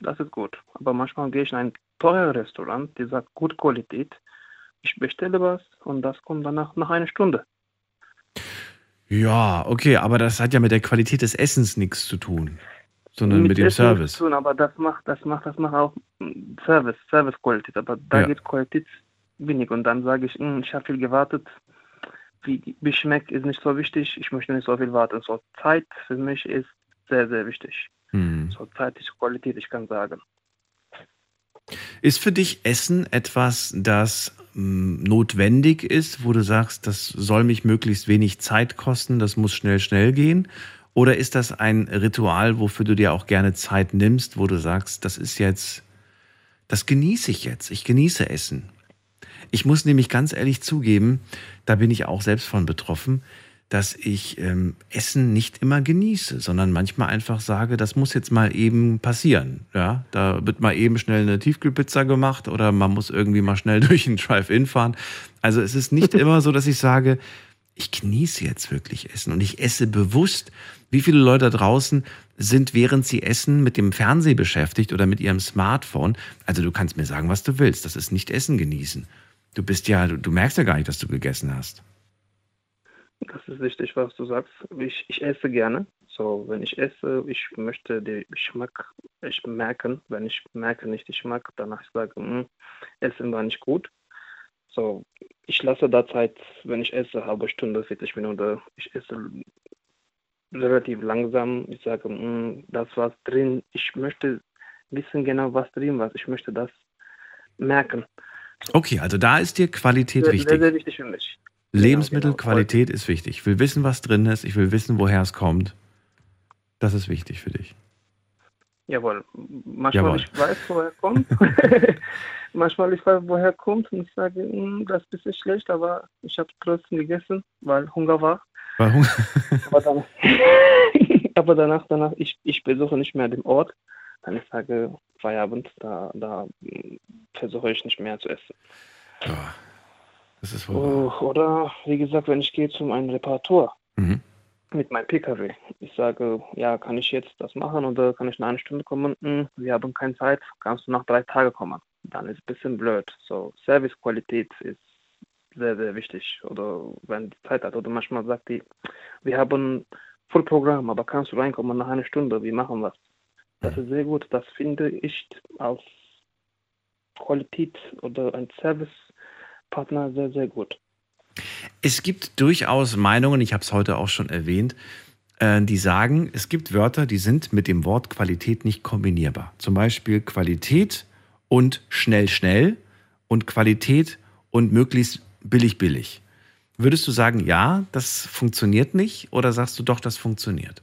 Das ist gut. Aber manchmal gehe ich in ein teures Restaurant, die sagt gute Qualität. Ich bestelle was und das kommt danach nach einer Stunde. Ja, okay, aber das hat ja mit der Qualität des Essens nichts zu tun, sondern mit, dem Essen Service. nichts zu Tun, aber das macht, das macht, das macht auch mm, Service, Service-Qualität. Aber da Ja. geht Qualität wenig. Und dann sage ich, mm, ich habe viel gewartet. Wie, wie schmeckt, ist nicht so wichtig. Ich möchte nicht so viel warten. So Zeit für mich ist sehr, sehr wichtig. Hm. So Zeit ist Qualität, ich kann sagen. Ist für dich Essen etwas, das mh, notwendig ist, wo du sagst, das soll mich möglichst wenig Zeit kosten, das muss schnell, schnell gehen? Oder ist das ein Ritual, wofür du dir auch gerne Zeit nimmst, wo du sagst, das ist jetzt, das genieße ich jetzt, ich genieße Essen? Ich muss nämlich ganz ehrlich zugeben, da bin ich auch selbst von betroffen, dass ich ähm, Essen nicht immer genieße, sondern manchmal einfach sage, das muss jetzt mal eben passieren. Ja, da wird mal eben schnell eine Tiefkühlpizza gemacht oder man muss irgendwie mal schnell durch einen Drive-In fahren. Also es ist nicht immer so, dass ich sage, ich genieße jetzt wirklich Essen und ich esse bewusst. Wie viele Leute da draußen sind, während sie essen, mit dem Fernseh beschäftigt oder mit ihrem Smartphone? Also du kannst mir sagen, was du willst. Das ist nicht Essen genießen. Du bist ja, du, du merkst ja gar nicht, dass du gegessen hast. Das ist richtig, was du sagst. Ich, ich esse gerne. So, wenn ich esse, ich möchte den Geschmack ich merken. Wenn ich merke nicht den Geschmack, danach sage, "Hm, Essen war nicht gut. So, ich lasse da Zeit, wenn ich esse, halbe Stunde, 40 Minuten. Ich esse relativ langsam. Ich sage, "Hm, das was drin. Ich möchte wissen genau, was drin war. Ich möchte das merken. Okay, also da ist dir Qualität Sehr, wichtig. sehr, sehr wichtig für mich. Lebensmittelqualität ist wichtig. Ich will wissen, was drin ist. Ich will wissen, woher es kommt. Das ist wichtig für dich. Jawohl. Manchmal Jawohl. ich weiß, woher kommt. Manchmal ich weiß, woher kommt und ich sage, "Hm, das ist ein bisschen schlecht, aber ich habe trotzdem gegessen, weil Hunger war. Weil Hunger- Aber, dann, aber danach, danach, ich, ich besuche nicht mehr den Ort. Dann ich sage, Feierabend, da, da hm, versuche ich nicht mehr zu essen. Das ist wohl. Oh, oder wie gesagt, wenn ich gehe zu einem Reparatur Mhm. mit meinem PKW. Ich sage, ja, kann ich jetzt das machen oder kann ich in einer Stunde kommen? Hm, wir haben keine Zeit, kannst du nach drei Tagen kommen? Dann ist ein bisschen blöd. So, Servicequalität ist sehr, sehr wichtig. Oder wenn die Zeit hat. Oder manchmal sagt die, wir haben Vollprogramm, aber kannst du reinkommen nach einer Stunde? Wir machen was. Das ist sehr gut. Das finde ich als Qualität oder ein Servicepartner sehr, sehr gut. Es gibt durchaus Meinungen, ich habe es heute auch schon erwähnt, äh, die sagen, es gibt Wörter, die sind mit dem Wort Qualität nicht kombinierbar. Zum Beispiel Qualität und schnell, schnell und Qualität und möglichst billig, billig. Würdest du sagen, ja, das funktioniert nicht oder sagst du doch, das funktioniert?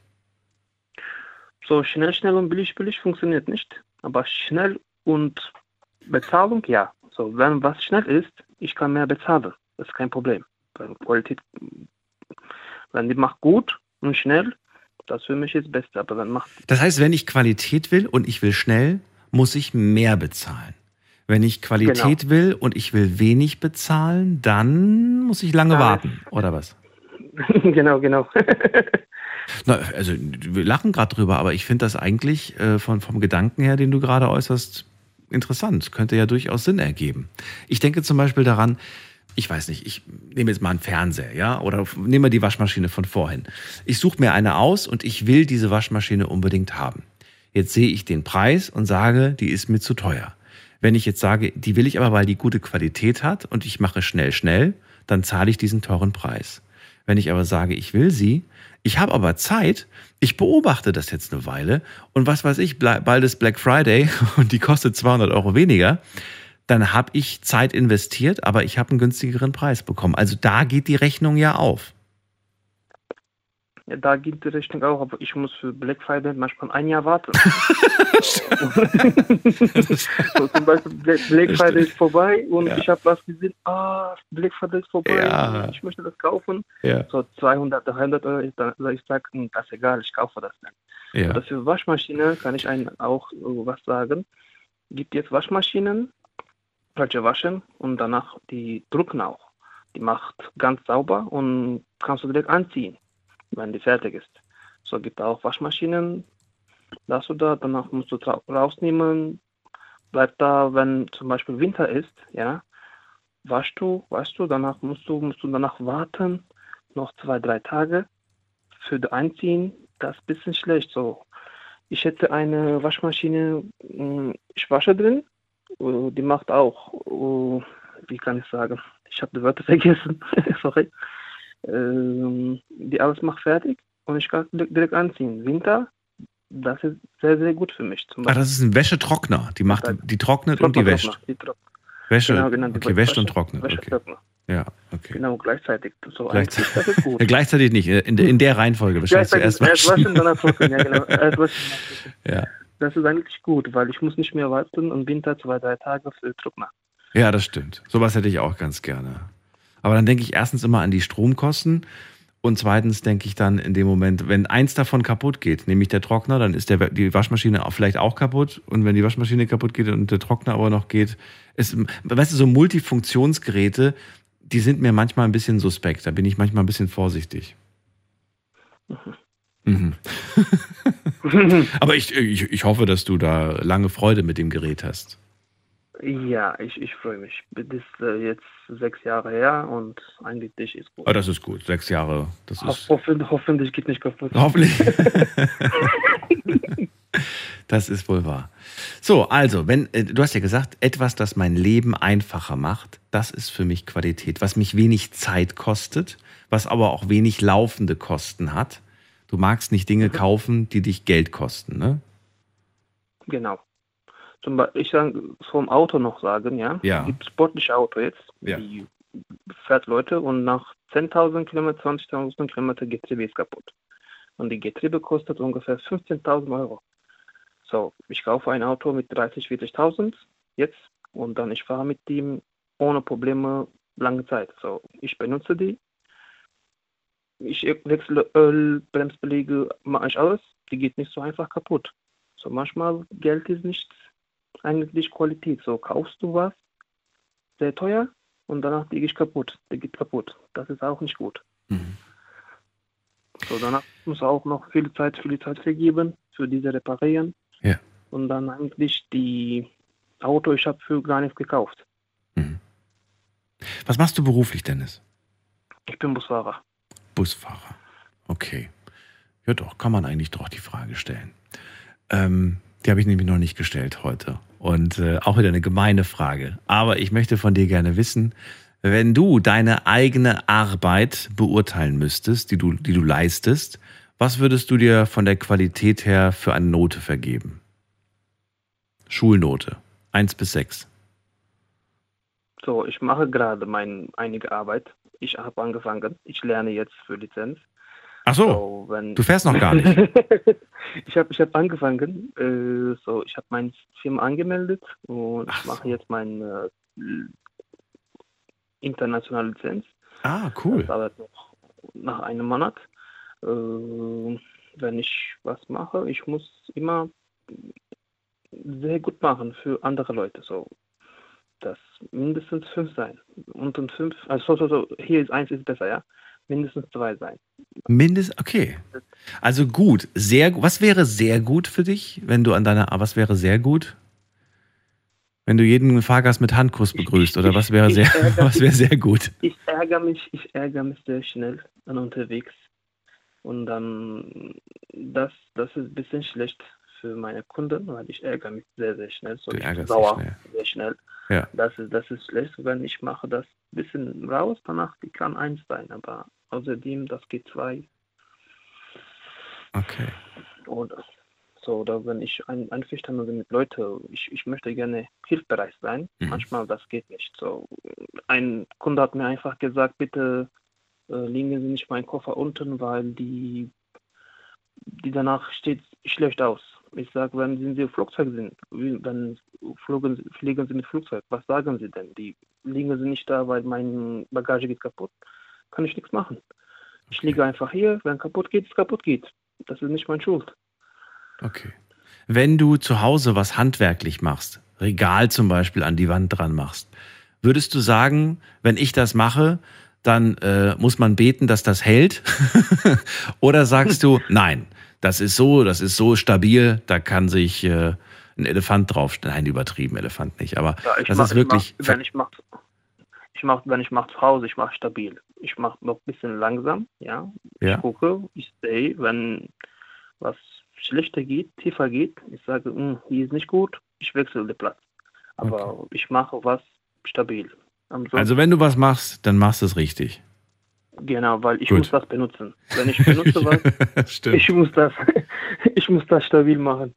So schnell, schnell und billig, billig funktioniert nicht. Aber schnell und Bezahlung, ja. So, wenn was schnell ist, ich kann mehr bezahlen. Das ist kein Problem. Weil Qualität, wenn die macht gut und schnell, das für mich ist das Beste. Aber wenn macht, Das heißt, wenn ich Qualität will und ich will schnell, muss ich mehr bezahlen. Wenn ich Qualität will und ich will wenig bezahlen, dann muss ich lange Ja, warten, oder was? genau, genau. Na, also wir lachen gerade drüber, aber ich finde das eigentlich äh, von, vom Gedanken her, den du gerade äußerst, interessant. Könnte ja durchaus Sinn ergeben. Ich denke zum Beispiel daran, ich weiß nicht, ich nehme jetzt mal einen Fernseher, ja, oder nehme die Waschmaschine von vorhin. Ich suche mir eine aus und ich will diese Waschmaschine unbedingt haben. Jetzt sehe ich den Preis und sage, die ist mir zu teuer. Wenn ich jetzt sage, die will ich aber, weil die gute Qualität hat und ich mache schnell, schnell, dann zahle ich diesen teuren Preis. Wenn ich aber sage, ich will sie, ich habe aber Zeit, ich beobachte das jetzt eine Weile und was weiß ich, bald ist Black Friday und die kostet 200 Euro weniger, dann habe ich Zeit investiert, aber ich habe einen günstigeren Preis bekommen. Also da geht die Rechnung ja auf. Ja, da geht die Rechnung auch, aber ich muss für Black Friday manchmal ein Jahr warten. so zum Beispiel Black Black Friday ist vorbei und Ja. ich habe was gesehen, ah, Black Friday ist vorbei, Ja. ich möchte das kaufen. Ja. So 200, 300 Euro, ich, sage, das ist egal, ich kaufe das dann. Ja. Oder für Waschmaschine kann ich Ihnen auch äh, was sagen. Gibt jetzt Waschmaschinen, welche waschen und danach die drucken auch. Die macht ganz sauber und kannst du direkt anziehen, wenn die fertig ist. So gibt auch Waschmaschinen, du da, danach musst du rausnehmen, bleibt da, wenn zum Beispiel Winter ist, ja, waschst du, waschst du, danach musst du, musst du danach warten, noch zwei, drei Tage für das Einziehen, das ist ein bisschen schlecht. So, ich hätte eine Waschmaschine, mh, ich wasche drin, äh, die macht auch, äh, wie kann ich sagen, ich habe die Wörter vergessen, sorry, die alles macht fertig und ich kann di- direkt anziehen. Winter, das ist sehr, sehr gut für mich. Zum Ah, das ist ein Wäschetrockner. Die macht, die trocknet und die wäscht. Die Trock- Wäsche, Genau, genau, okay, wäscht und Wäsche- trocknet. Okay. Ja, okay. Genau, gleichzeitig. So Gleichzeitig. das ist gut. Ja, gleichzeitig nicht, in der, in der Reihenfolge. Wahrscheinlich erst waschen, danach trocknen. Ja, genau. Erst waschen. Ja. Das ist eigentlich gut, weil ich muss nicht mehr warten im Winter zwei, drei Tage für Trockner. Ja, das stimmt. Sowas hätte ich auch ganz gerne. Aber dann denke ich erstens immer an die Stromkosten und zweitens denke ich dann in dem Moment, wenn eins davon kaputt geht, nämlich der Trockner, dann ist der, die Waschmaschine vielleicht auch kaputt und wenn die Waschmaschine kaputt geht und der Trockner aber noch geht, ist, weißt du, so Multifunktionsgeräte, die sind mir manchmal ein bisschen suspekt. Da bin ich manchmal ein bisschen vorsichtig. Mhm. aber ich, ich, ich hoffe, dass du da lange Freude mit dem Gerät hast. Ja, ich, ich freue mich. Das ist äh, jetzt sechs Jahre her und eigentlich ist gut. Aber das ist gut. Sechs Jahre, das ist. hoffentlich, hoffentlich geht nicht kaputt. Hoffentlich. das ist wohl wahr. So, also, wenn äh, du hast ja gesagt, etwas, das mein Leben einfacher macht, das ist für mich Qualität, was mich wenig Zeit kostet, was aber auch wenig laufende Kosten hat. Du magst nicht Dinge kaufen, die dich Geld kosten, ne? Genau. Zum Beispiel, ich kann vom Auto noch sagen, ja. Ja. Es gibt sportliche Auto jetzt, Ja. die fährt Leute und nach 10.000 Kilometer, 20.000 Kilometer Getriebe ist kaputt. Und die Getriebe kostet ungefähr 15.000 Euro. So, ich kaufe ein Auto mit 30, 40.000 jetzt und dann ich fahre mit dem ohne Probleme lange Zeit. So, ich benutze die. Ich wechsle Öl, Bremsbeläge, mache ich alles. Die geht nicht so einfach kaputt. So manchmal Geld ist nicht eigentlich Qualität. So kaufst du was sehr teuer und danach die geht kaputt. Die geht kaputt. Das ist auch nicht gut. So danach muss auch noch viel Zeit, viel Zeit vergeben für diese Reparieren. Ja. Und dann eigentlich die Auto, ich habe für gar nichts gekauft. Was machst du beruflich, Dennis? Ich bin Busfahrer. Busfahrer. Okay. Ja, doch, kann man eigentlich doch die Frage stellen. Ähm, die habe ich nämlich noch nicht gestellt heute. Und äh, auch wieder eine gemeine Frage. Aber ich möchte von dir gerne wissen, wenn du deine eigene Arbeit beurteilen müsstest, die du, die du leistest, was würdest du dir von der Qualität her für eine Note vergeben? Schulnote. Eins bis sechs. So, ich mache gerade meine einige Arbeit. Ich habe angefangen. Ich lerne jetzt für Lizenz. Ach so, So, du fährst noch gar nicht. ich habe ich hab angefangen. Äh, so, ich habe meine Firma angemeldet und ich mache jetzt meine äh, internationale Lizenz. Ah, cool. Das dauert noch nach einem Monat. Äh, wenn ich was mache, ich muss immer sehr gut machen für andere Leute. So, das mindestens fünf sein. Und fünf, also so, so, so, hier ist eins ist besser, ja. Mindestens zwei sein. Mindest, okay. Also gut, sehr gu- Was wäre sehr gut für dich, wenn du an deiner, was wäre sehr gut? Wenn du jeden Fahrgast mit Handkuss begrüßt, oder was wäre sehr, ärgere- was wäre sehr gut? Ich ärgere mich, ich ärgere mich sehr schnell an unterwegs. Und dann, das, das ist ein bisschen schlecht für meine Kunden, weil ich ärgere mich sehr, sehr schnell. So Du ich bin sauer, schnell. sehr schnell. Ja. Das ist, das ist schlecht, wenn ich mache das ein bisschen raus, danach die kann eins sein, aber außerdem, das geht zwei. Okay. Oder so, oder wenn ich ein, einverstanden bin mit Leuten, ich, ich möchte gerne hilfsbereit sein. Mhm. Manchmal das geht nicht. So, ein Kunde hat mir einfach gesagt, bitte äh, legen Sie nicht meinen Koffer unten, weil die, die danach steht schlecht aus. Ich sage, wenn Sie im Flugzeug sind, dann flogen, Sie- fliegen Sie mit Flugzeug. Was sagen Sie denn? Die liegen Sie nicht da, weil mein Bagage geht kaputt. Kann ich nichts machen. Ich liege einfach hier, wenn kaputt geht, ist kaputt geht. Das ist nicht meine Schuld. Okay. Wenn du zu Hause was handwerklich machst, Regal zum Beispiel an die Wand dran machst, würdest du sagen, wenn ich das mache, dann äh, muss man beten, dass das hält? Oder sagst du, nein, das ist so, das ist so stabil, da kann sich äh, ein Elefant drauf, nein, übertrieben, Elefant nicht, aber Ja, das mach, ist wirklich, Ich mach, wenn ich mach, ich mach, wenn ich mach zu Hause, ich mache stabil. Ich mache noch ein bisschen langsam, ja. Ja. Ich gucke, ich sehe, wenn was schlechter geht, tiefer geht, ich sage, "Hm, hier ist nicht gut, ich wechsle den Platz. Aber ich mache was stabil. Ansonsten- also wenn du was machst, dann machst du es richtig. Genau, weil ich Gut. muss das benutzen. Wenn ich benutze was, ich muss das, ich muss das stabil machen.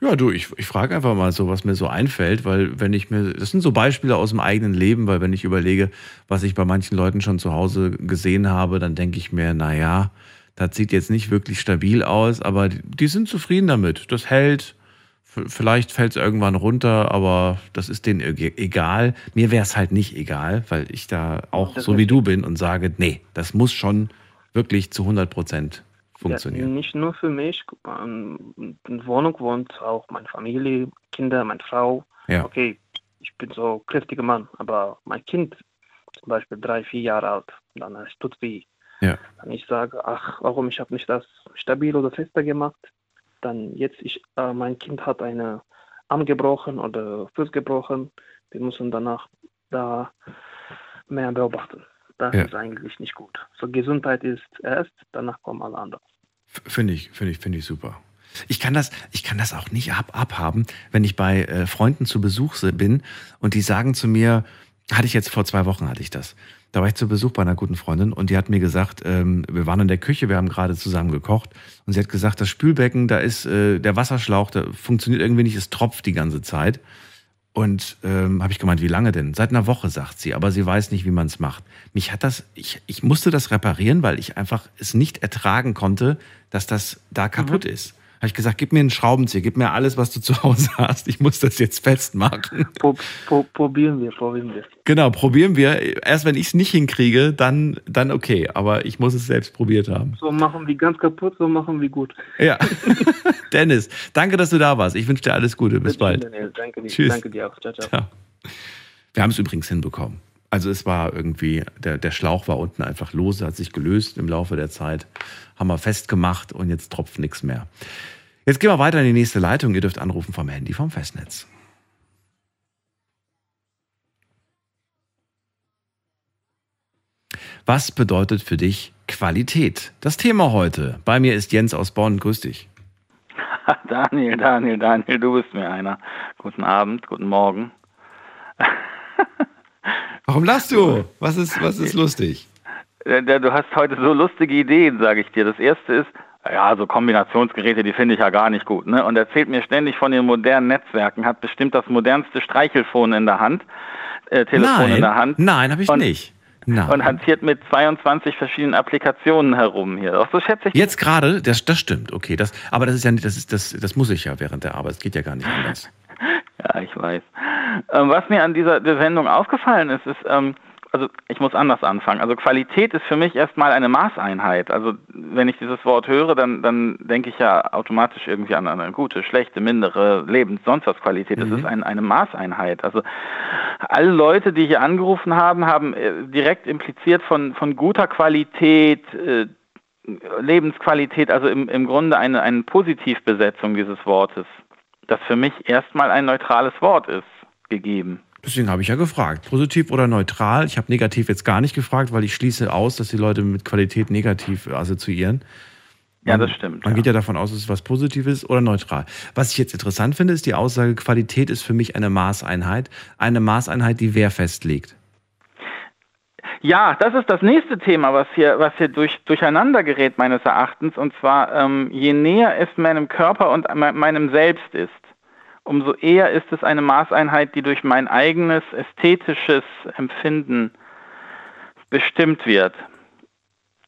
Ja, du, ich, ich frage einfach mal so, was mir so einfällt, weil wenn ich mir, das sind so Beispiele aus dem eigenen Leben, weil wenn ich überlege, was ich bei manchen Leuten schon zu Hause gesehen habe, dann denke ich mir, naja, das sieht jetzt nicht wirklich stabil aus, aber die, die sind zufrieden damit. Das hält, vielleicht fällt es irgendwann runter, aber das ist denen egal. Mir wäre es halt nicht egal, weil ich da auch Das so wie du bin und sage, nee, das muss schon wirklich zu 100 Prozent funktionieren. Ja, nicht nur für mich. ähm, In Wohnung wohnt auch meine Familie, Kinder, meine Frau. Ja. Okay, ich bin so ein kräftiger Mann, aber mein Kind, zum Beispiel drei, vier Jahre alt, dann es tut weh. Ja. Dann ich sage, ach, warum ich habe nicht das stabil oder fester gemacht? Dann jetzt ich, äh, mein Kind hat eine Arm gebrochen oder Fuß gebrochen. Wir müssen danach da mehr beobachten. Das Ja. ist eigentlich nicht gut. So Gesundheit ist erst, danach kommen alle anderen. Finde ich, finde ich, finde ich super. Ich kann das, ich kann das auch nicht ab, abhaben, wenn ich bei äh, Freunden zu Besuch bin und die sagen zu mir, hatte ich jetzt vor zwei Wochen hatte ich das. Da war ich zu Besuch bei einer guten Freundin und die hat mir gesagt, ähm, wir waren in der Küche, wir haben gerade zusammen gekocht und sie hat gesagt, das Spülbecken, da ist äh, der Wasserschlauch, der funktioniert irgendwie nicht, es tropft die ganze Zeit. Und ähm, habe ich gemeint, wie lange denn? Seit einer Woche, sagt sie, aber sie weiß nicht, wie man es macht. Mich hat das, ich, ich musste das reparieren, weil ich einfach es nicht ertragen konnte, dass das da kaputt ist. Habe ich gesagt, gib mir einen Schraubenzieher, gib mir alles, was du zu Hause hast. Ich muss das jetzt festmachen. Pro, pro, probieren wir, probieren wir. Genau, probieren wir. Erst wenn ich es nicht hinkriege, dann, dann okay. Aber ich muss es selbst probiert haben. So machen wir ganz kaputt, so machen wir gut. Ja. Dennis, danke, dass du da warst. Ich wünsche dir alles Gute. Bis Bitte bald. Daniel. Danke dir, Tschüss. danke dir auch. Ciao, ciao. Ja. Wir haben es übrigens hinbekommen. Also es war irgendwie, der, der Schlauch war unten einfach lose, hat sich gelöst im Laufe der Zeit. Haben wir festgemacht und jetzt tropft nichts mehr. Jetzt gehen wir weiter in die nächste Leitung. Ihr dürft anrufen vom Handy vom Festnetz. Was bedeutet für dich Qualität? Das Thema heute. Bei mir ist Jens aus Bonn. Grüß dich. Daniel, Daniel, Daniel, du bist mir einer. Guten Abend, guten Morgen. Warum lachst du? Was ist, was ist lustig? Du hast heute so lustige Ideen, sage ich dir. Das erste ist, ja, so Kombinationsgeräte, die finde ich ja gar nicht gut. Ne? Und erzählt mir ständig von den modernen Netzwerken, hat bestimmt das modernste Streichelfon in der Hand, äh, Telefon Nein, in der Hand. nein, habe ich Und- nicht. Nein. Und hantiert mit 22 verschiedenen Applikationen herum hier. Auch so schätze ich. Jetzt gerade, das, das stimmt, okay. Das, aber das ist ja nicht, das ist, das, das muss ich ja während der Arbeit. Es geht ja gar nicht anders. Ja, ich weiß. Ähm, was mir an dieser Sendung aufgefallen ist, ist, ähm, also ich muss anders anfangen. Also Qualität ist für mich erstmal eine Maßeinheit. Also wenn ich dieses Wort höre, dann, dann denke ich ja automatisch irgendwie an eine gute, schlechte, mindere, Lebens-, sonst was Qualität. Das ist ein, eine Maßeinheit. Also alle Leute, die hier angerufen haben, haben äh, direkt impliziert von, von guter Qualität, äh, Lebensqualität, also im, im Grunde eine, eine Positivbesetzung dieses Wortes, das für mich erstmal ein neutrales Wort ist, gegeben. Deswegen habe ich ja gefragt, positiv oder neutral. Ich habe negativ jetzt gar nicht gefragt, weil ich schließe aus, dass die Leute mit Qualität negativ assoziieren. Ja, Man- das stimmt. Man geht ja davon aus, dass es was Positives oder neutral. Was ich jetzt interessant finde, ist die Aussage, Qualität ist für mich eine Maßeinheit. Eine Maßeinheit, die wer festlegt. Ja, das ist das nächste Thema, was hier, was hier durch, durcheinander gerät, meines Erachtens. Und zwar, ähm, je näher es meinem Körper und me meinem Selbst ist, umso eher ist es eine Maßeinheit, die durch mein eigenes ästhetisches Empfinden bestimmt wird.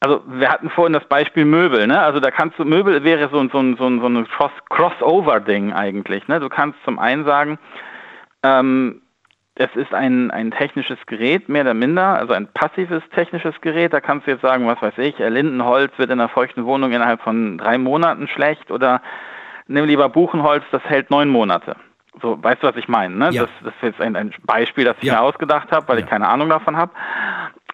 Also wir hatten vorhin das Beispiel Möbel, ne? Also da kannst du, Möbel wäre so, so, so, so ein Cross Crossover-Ding eigentlich. Ne? Du kannst zum einen sagen, ähm, es ist ein, ein technisches Gerät, mehr oder minder, also ein passives technisches Gerät. Da kannst du jetzt sagen, was weiß ich, Lindenholz wird in einer feuchten Wohnung innerhalb von drei Monaten schlecht oder nimm lieber Buchenholz, das hält neun Monate. So, weißt du, was ich meine? Ne? Ja. Das, das ist jetzt ein, ein Beispiel, das ich Ja. mir ausgedacht habe, weil ich keine Ahnung davon habe.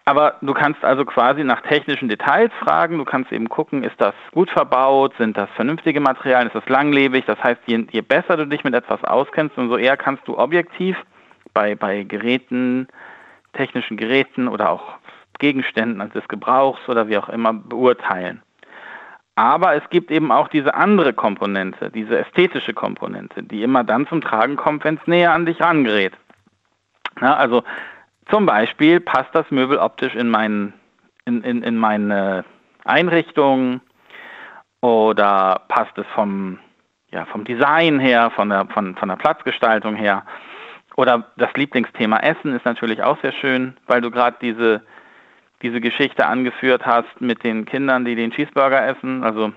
Aber du kannst also quasi nach technischen Details fragen. Du kannst eben gucken, ist das gut verbaut, sind das vernünftige Materialien, ist das langlebig. Das heißt, je, je besser du dich mit etwas auskennst, umso eher kannst du objektiv bei, bei Geräten, technischen Geräten oder auch Gegenständen also des Gebrauchs oder wie auch immer beurteilen. Aber es gibt eben auch diese andere Komponente, diese ästhetische Komponente, die immer dann zum Tragen kommt, wenn es näher an dich rangerät. Na, also zum Beispiel passt das Möbel optisch in, mein, in, in, in meine Einrichtung oder passt es vom, ja, vom Design her, von der, von, von der Platzgestaltung her. Oder das Lieblingsthema Essen ist natürlich auch sehr schön, weil du gerade diese, diese Geschichte angeführt hast mit den Kindern, die den Cheeseburger essen. Also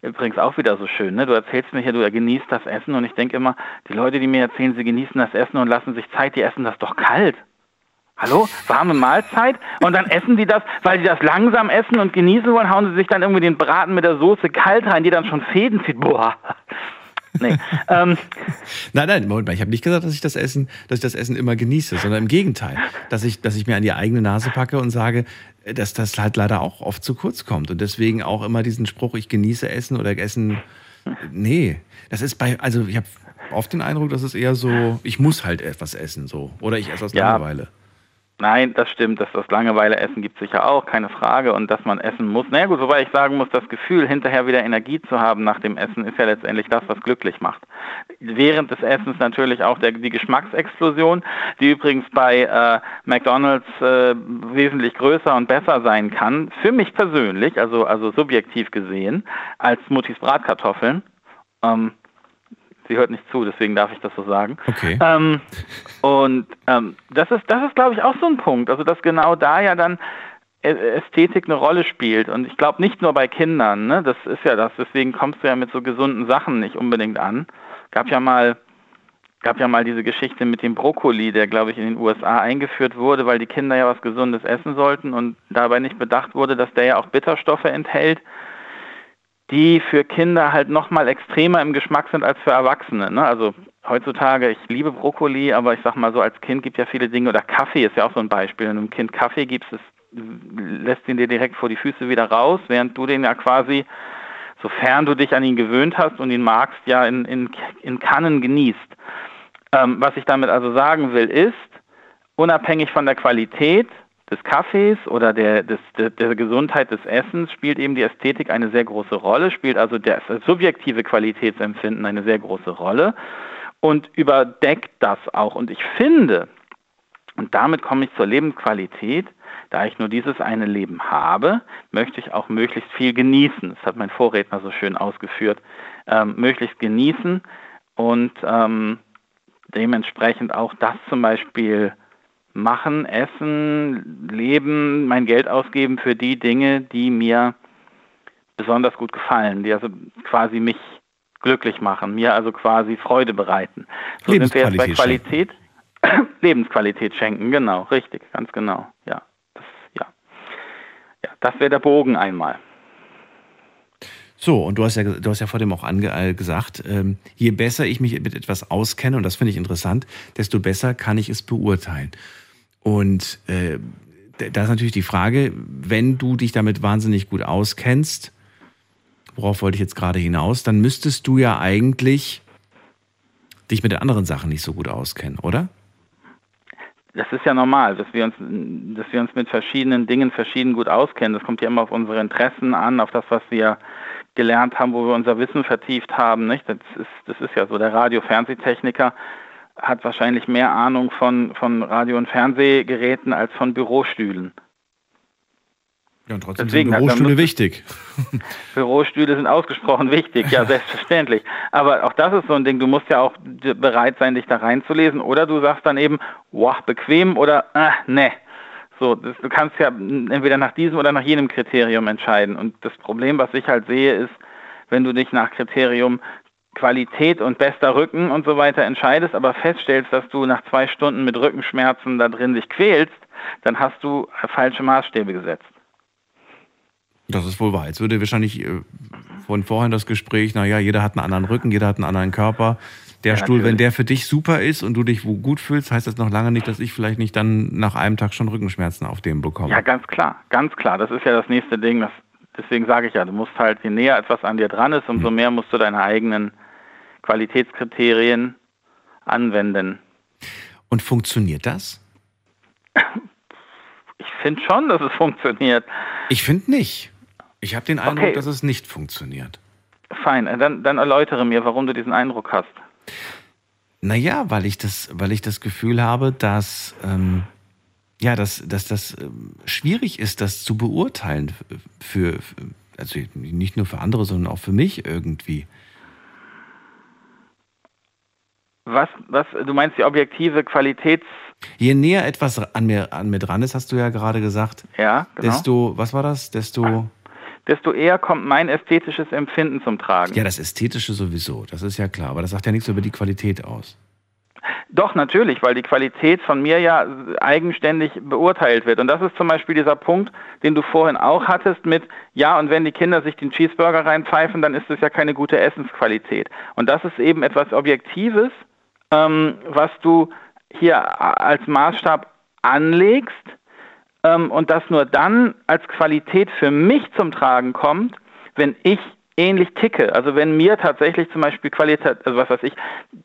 übrigens auch wieder so schön. Ne? Du erzählst mir hier, du genießt das Essen und ich denke immer, die Leute, die mir erzählen, sie genießen das Essen und lassen sich Zeit, die essen das doch kalt. Hallo? Warme Mahlzeit? Und dann essen die das, weil sie das langsam essen und genießen wollen, hauen sie sich dann irgendwie den Braten mit der Soße kalt rein, die dann schon Fäden zieht. Boah. Nee. ähm, Nein, nein, Moment mal, ich habe nicht gesagt, dass ich das Essen, dass ich das Essen immer genieße, sondern im Gegenteil, dass ich, dass ich mir an die eigene Nase packe und sage, dass das halt leider auch oft zu kurz kommt und deswegen auch immer diesen Spruch, ich genieße Essen oder Essen, nee, das ist bei, also ich habe oft den Eindruck, dass es eher so, ich muss halt etwas essen, so oder ich esse aus Ja. Langeweile. Nein, das stimmt, dass das Langeweile essen gibt sicher auch, keine Frage. Und dass man essen muss. Na ja, gut, wobei ich sagen muss, das Gefühl, hinterher wieder Energie zu haben nach dem Essen, ist ja letztendlich das, was glücklich macht. Während des Essens natürlich auch der, die Geschmacksexplosion, die übrigens bei äh, McDonalds äh, wesentlich größer und besser sein kann. Für mich persönlich, also, also subjektiv gesehen, als Muttis Bratkartoffeln. Ähm, sie hört nicht zu, deswegen darf ich das so sagen. Okay. Ähm, und ähm, das ist, das ist, glaube ich, auch so ein Punkt. Also, dass genau da ja dann Ästhetik eine Rolle spielt. Und ich glaube nicht nur bei Kindern, ne? Das ist ja das, deswegen kommst du ja mit so gesunden Sachen nicht unbedingt an. Gab ja mal, gab ja mal diese Geschichte mit dem Brokkoli, der, glaube ich, in den USA eingeführt wurde, weil die Kinder ja was Gesundes essen sollten und dabei nicht bedacht wurde, dass der ja auch Bitterstoffe enthält die für Kinder halt nochmal extremer im Geschmack sind als für Erwachsene. Ne? Also heutzutage, ich liebe Brokkoli, aber ich sag mal so, als Kind gibt ja viele Dinge, oder Kaffee ist ja auch so ein Beispiel. Wenn du einem Kind Kaffee gibst, es lässt ihn dir direkt vor die Füße wieder raus, während du den ja quasi, sofern du dich an ihn gewöhnt hast und ihn magst, ja in, in, in Kannen genießt. Ähm, was ich damit also sagen will, ist, unabhängig von der Qualität des Kaffees oder der, des, der, der Gesundheit des Essens spielt eben die Ästhetik eine sehr große Rolle, spielt also das subjektive Qualitätsempfinden eine sehr große Rolle und überdeckt das auch. Und ich finde, und damit komme ich zur Lebensqualität, da ich nur dieses eine Leben habe, möchte ich auch möglichst viel genießen. Das hat mein Vorredner so schön ausgeführt. Ähm, möglichst genießen und ähm, dementsprechend auch das zum Beispiel machen, essen, leben, mein Geld ausgeben für die Dinge, die mir besonders gut gefallen, die also quasi mich glücklich machen, mir also quasi Freude bereiten. So sind wir jetzt bei Qualität, Lebensqualität schenken, genau, richtig, ganz genau, ja. Das, ja. ja, das wäre der Bogen einmal. So, und du hast ja, du hast ja vor dem auch ange äh, gesagt, ähm, je besser ich mich mit etwas auskenne, und das finde ich interessant, desto besser kann ich es beurteilen. Und äh, da ist natürlich die Frage, wenn du dich damit wahnsinnig gut auskennst, worauf wollte ich jetzt gerade hinaus, dann müsstest du ja eigentlich dich mit den anderen Sachen nicht so gut auskennen, oder? Das ist ja normal, dass wir uns, dass wir uns mit verschiedenen Dingen verschieden gut auskennen. Das kommt ja immer auf unsere Interessen an, auf das, was wir gelernt haben, wo wir unser Wissen vertieft haben. Nicht? Das, ist, das ist ja so. Der Radio-Fernsehtechniker hat wahrscheinlich mehr Ahnung von, von Radio- und Fernsehgeräten als von Bürostühlen. Ja, und trotzdem Deswegen, sind Bürostühle wichtig. Bürostühle sind ausgesprochen wichtig, ja, selbstverständlich. Aber auch das ist so ein Ding, du musst ja auch bereit sein, dich da reinzulesen. Oder du sagst dann eben, wow, bequem oder, ah, ne. So, das, du kannst ja entweder nach diesem oder nach jenem Kriterium entscheiden. Und das Problem, was ich halt sehe, ist, wenn du dich nach Kriterium Qualität und bester Rücken und so weiter entscheidest, aber feststellst, dass du nach zwei Stunden mit Rückenschmerzen da drin dich quälst, dann hast du falsche Maßstäbe gesetzt. Das ist wohl wahr. Jetzt würde wahrscheinlich äh, von vorhin das Gespräch, naja, jeder hat einen anderen Rücken, jeder hat einen anderen Körper. Der Ja, Stuhl, wenn der für dich super ist und du dich gut fühlst, heißt das noch lange nicht, dass ich vielleicht nicht dann nach einem Tag schon Rückenschmerzen auf dem bekomme. Ja, ganz klar, ganz klar. Das ist ja das nächste Ding. Das, deswegen sage ich ja, du musst halt, je näher etwas an dir dran ist, umso mehr musst du deine eigenen Qualitätskriterien anwenden. Und funktioniert das? Ich finde schon, dass es funktioniert. Ich finde nicht. Ich habe den Eindruck, Okay. dass es nicht funktioniert. Fein, dann, dann erläutere mir, warum du diesen Eindruck hast. Naja, weil ich das, weil ich das Gefühl habe, dass, ähm, ja, dass, dass das ähm, schwierig ist, das zu beurteilen für, für, also nicht nur für andere, sondern auch für mich irgendwie. Was, was, du meinst die objektive Qualitäts... Je näher etwas an mir, an mir dran ist, hast du ja gerade gesagt, Ja, genau. desto, was war das? Desto, Desto eher kommt mein ästhetisches Empfinden zum Tragen. ja, das Ästhetische sowieso, das ist ja klar, aber das sagt ja nichts über die Qualität aus. Doch, natürlich, weil die Qualität von mir ja eigenständig beurteilt wird. Und das ist zum Beispiel dieser Punkt, den du vorhin auch hattest mit, ja, und wenn die Kinder sich den Cheeseburger reinpfeifen, dann ist das ja keine gute Essensqualität. Und das ist eben etwas Objektives, ähm, was du hier als Maßstab anlegst ähm, und das nur dann als Qualität für mich zum Tragen kommt, wenn ich ähnlich ticke. Also wenn mir tatsächlich zum Beispiel Qualität, also was weiß ich,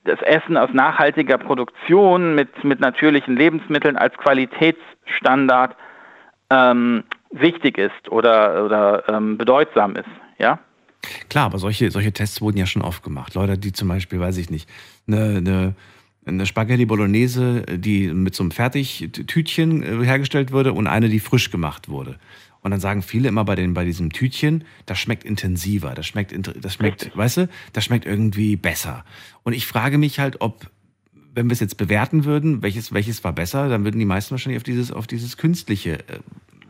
das Essen aus nachhaltiger Produktion mit, mit natürlichen Lebensmitteln als Qualitätsstandard ähm, wichtig ist oder, oder ähm, bedeutsam ist, ja? Klar, aber solche, solche Tests wurden ja schon oft gemacht. Leute, die zum Beispiel, weiß ich nicht, eine, eine, eine Spaghetti Bolognese, die mit so einem Fertigtütchen äh, hergestellt wurde und eine, die frisch gemacht wurde. Und dann sagen viele immer bei, den, bei diesem Tütchen, das schmeckt intensiver, das schmeckt, das schmeckt, weißt du, das schmeckt irgendwie besser. Und ich frage mich halt, ob, wenn wir es jetzt bewerten würden, welches, welches war besser, dann würden die meisten wahrscheinlich auf dieses, auf dieses Künstliche äh,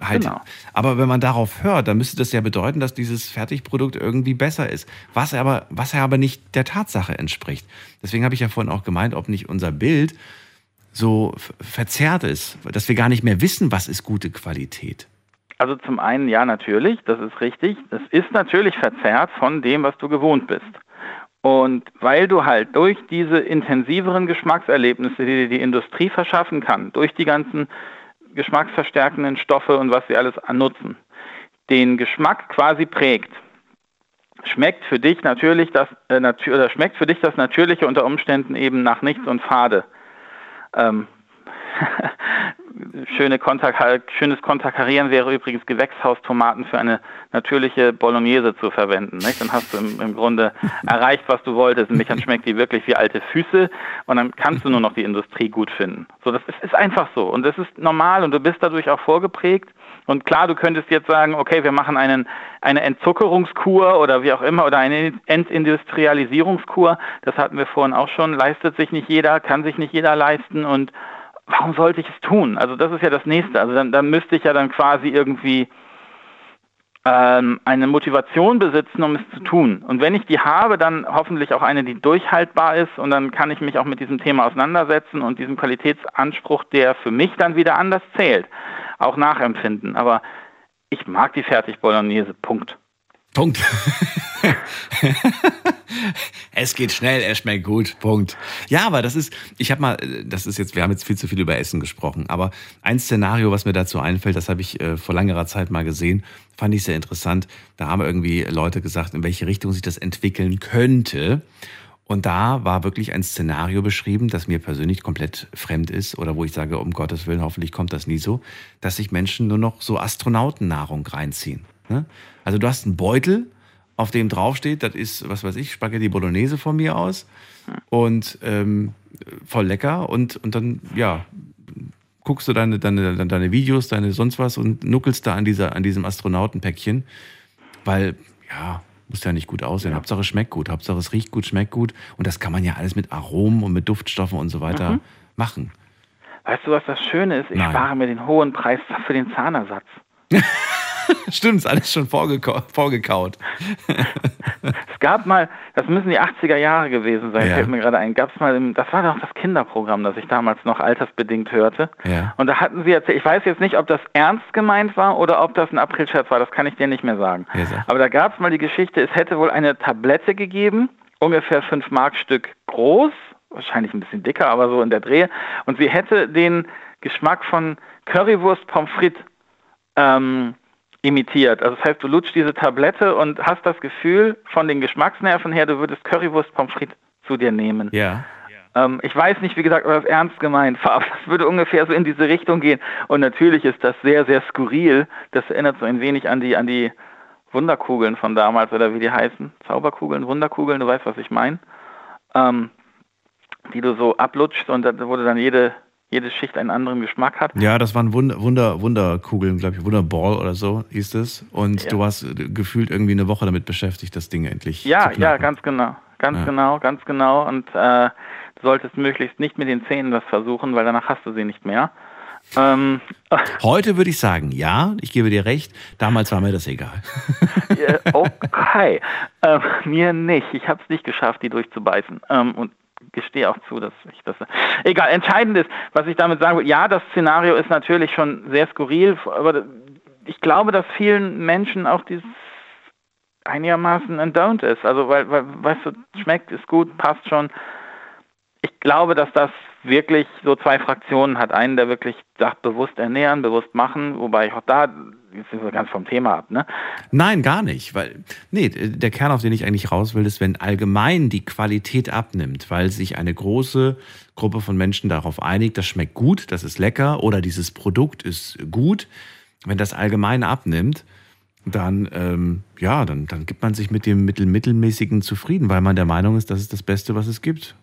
halt. Genau. Aber wenn man darauf hört, dann müsste das ja bedeuten, dass dieses Fertigprodukt irgendwie besser ist. Was aber, was ja aber nicht der Tatsache entspricht. Deswegen habe ich ja vorhin auch gemeint, ob nicht unser Bild so verzerrt ist, dass wir gar nicht mehr wissen, was ist gute Qualität. Also zum einen ja natürlich, das ist richtig. Das ist natürlich verzerrt von dem, was du gewohnt bist. Und weil du halt durch diese intensiveren Geschmackserlebnisse, die dir die Industrie verschaffen kann, durch die ganzen geschmacksverstärkenden Stoffe und was sie alles nutzen, den Geschmack quasi prägt, schmeckt für dich natürlich das äh, natür schmeckt für dich das Natürliche unter Umständen eben nach nichts und fade. Ähm, schöne Konter, schönes Konterkarieren wäre übrigens Gewächshaustomaten für eine natürliche Bolognese zu verwenden. Nicht? Dann hast du im, im Grunde erreicht, was du wolltest. Nämlich dann schmeckt die wirklich wie alte Füße und dann kannst du nur noch die Industrie gut finden. So, das ist, ist einfach so und das ist normal und du bist dadurch auch vorgeprägt. Und klar, du könntest jetzt sagen, okay, wir machen einen, eine Entzuckerungskur oder wie auch immer oder eine Entindustrialisierungskur. Das hatten wir vorhin auch schon. Leistet sich nicht jeder, kann sich nicht jeder leisten und warum sollte ich es tun? Also das ist ja das Nächste. Also dann, dann müsste ich ja dann quasi irgendwie ähm, eine Motivation besitzen, um es zu tun. Und wenn ich die habe, dann hoffentlich auch eine, die durchhaltbar ist und dann kann ich mich auch mit diesem Thema auseinandersetzen und diesem Qualitätsanspruch, der für mich dann wieder anders zählt, auch nachempfinden. Aber ich mag die Fertig-Bolognese, Punkt. Punkt. es geht schnell, es schmeckt gut. Punkt. Ja, aber das ist, ich habe mal, das ist jetzt, wir haben jetzt viel zu viel über Essen gesprochen, aber ein Szenario, was mir dazu einfällt, das habe ich äh, vor längerer Zeit mal gesehen, fand ich sehr interessant. Da haben irgendwie Leute gesagt, in welche Richtung sich das entwickeln könnte. Und da war wirklich ein Szenario beschrieben, das mir persönlich komplett fremd ist oder wo ich sage, um Gottes Willen, hoffentlich kommt das nie so, dass sich Menschen nur noch so Astronautennahrung reinziehen. Ne? Also du hast einen Beutel, auf dem draufsteht, das ist, was weiß ich, Spaghetti Bolognese von mir aus und ähm, voll lecker und, und dann, ja, guckst du deine, deine, deine Videos, deine sonst was und nuckelst da an, dieser, an diesem Astronautenpäckchen. Weil, ja, muss ja nicht gut aussehen. Ja. Hauptsache es schmeckt gut, Hauptsache es riecht gut, schmeckt gut. Und das kann man ja alles mit Aromen und mit Duftstoffen und so weiter mhm. machen. Weißt du, was das Schöne ist? Ich Nein. spare mir den hohen Preis für den Zahnersatz. Stimmt, ist alles schon vorgeka vorgekaut. es gab mal, das müssen die 80er Jahre gewesen sein, ja. fällt mir gerade ein, gab es mal, im, das war doch das Kinderprogramm, das ich damals noch altersbedingt hörte. Ja. Und da hatten sie erzählt, ich weiß jetzt nicht, ob das ernst gemeint war oder ob das ein Aprilscherz war, das kann ich dir nicht mehr sagen. Ja, Aber da gab es mal die Geschichte, es hätte wohl eine Tablette gegeben, ungefähr 5 Mark Stück groß, wahrscheinlich ein bisschen dicker, aber so in der Drehe. Und sie hätte den Geschmack von Currywurst Pommes frites ähm, imitiert. Also das heißt, du lutschst diese Tablette und hast das Gefühl von den Geschmacksnerven her, du würdest Currywurst Pommes frites zu dir nehmen. Ja. Ähm, ich weiß nicht, wie gesagt, ob das ernst gemeint war, aber das würde ungefähr so in diese Richtung gehen. Und natürlich ist das sehr, sehr skurril. Das erinnert so ein wenig an die, an die Wunderkugeln von damals oder wie die heißen. Zauberkugeln, Wunderkugeln, du weißt, was ich meine. Ähm, die du so ablutschst und da wurde dann jede jede Schicht einen anderen Geschmack hat. Ja, das waren Wunder, Wunder, Wunderkugeln, glaube ich, Wunderball oder so hieß es. Und ja. du warst äh, gefühlt irgendwie eine Woche damit beschäftigt, das Ding endlich ja, Ja, ganz genau. Ganz ja. genau, ganz genau. Und äh, du solltest möglichst nicht mit den Zähnen das versuchen, weil danach hast du sie nicht mehr. Ähm, Heute würde ich sagen, ja, ich gebe dir recht. Damals war mir das egal. okay, ähm, mir nicht. Ich habe es nicht geschafft, die durchzubeißen. Ähm, und gestehe auch zu, dass ich das. Egal, entscheidend ist, was ich damit sagen will, ja, das Szenario ist natürlich schon sehr skurril, aber ich glaube, dass vielen Menschen auch dieses einigermaßen ein Don't ist. Also, weil, weil, weißt du, schmeckt, ist gut, passt schon. Ich glaube, dass das wirklich so zwei Fraktionen hat. Einen, der wirklich sagt, bewusst ernähren, bewusst machen, wobei ich auch da, jetzt sind wir ganz vom Thema ab, ne? Nein, gar nicht, weil, nee, der Kern, auf den ich eigentlich raus will, ist, wenn allgemein die Qualität abnimmt, weil sich eine große Gruppe von Menschen darauf einigt, das schmeckt gut, das ist lecker oder dieses Produkt ist gut, wenn das allgemein abnimmt, dann, ähm, ja, dann, dann gibt man sich mit dem Mittel Mittelmäßigen zufrieden, weil man der Meinung ist, das ist das Beste, was es gibt.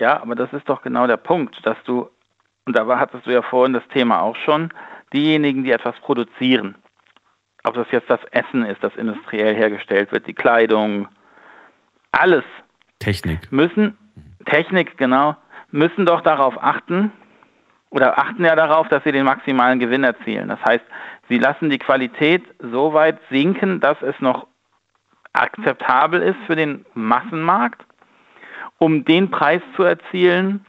Ja, aber das ist doch genau der Punkt, dass du, und da hattest du ja vorhin das Thema auch schon, diejenigen, die etwas produzieren, ob das jetzt das Essen ist, das industriell hergestellt wird, die Kleidung, alles. Technik. Müssen, Technik, genau, müssen doch darauf achten, oder achten ja darauf, dass sie den maximalen Gewinn erzielen. Das heißt, sie lassen die Qualität so weit sinken, dass es noch akzeptabel ist für den Massenmarkt um den Preis zu erzielen,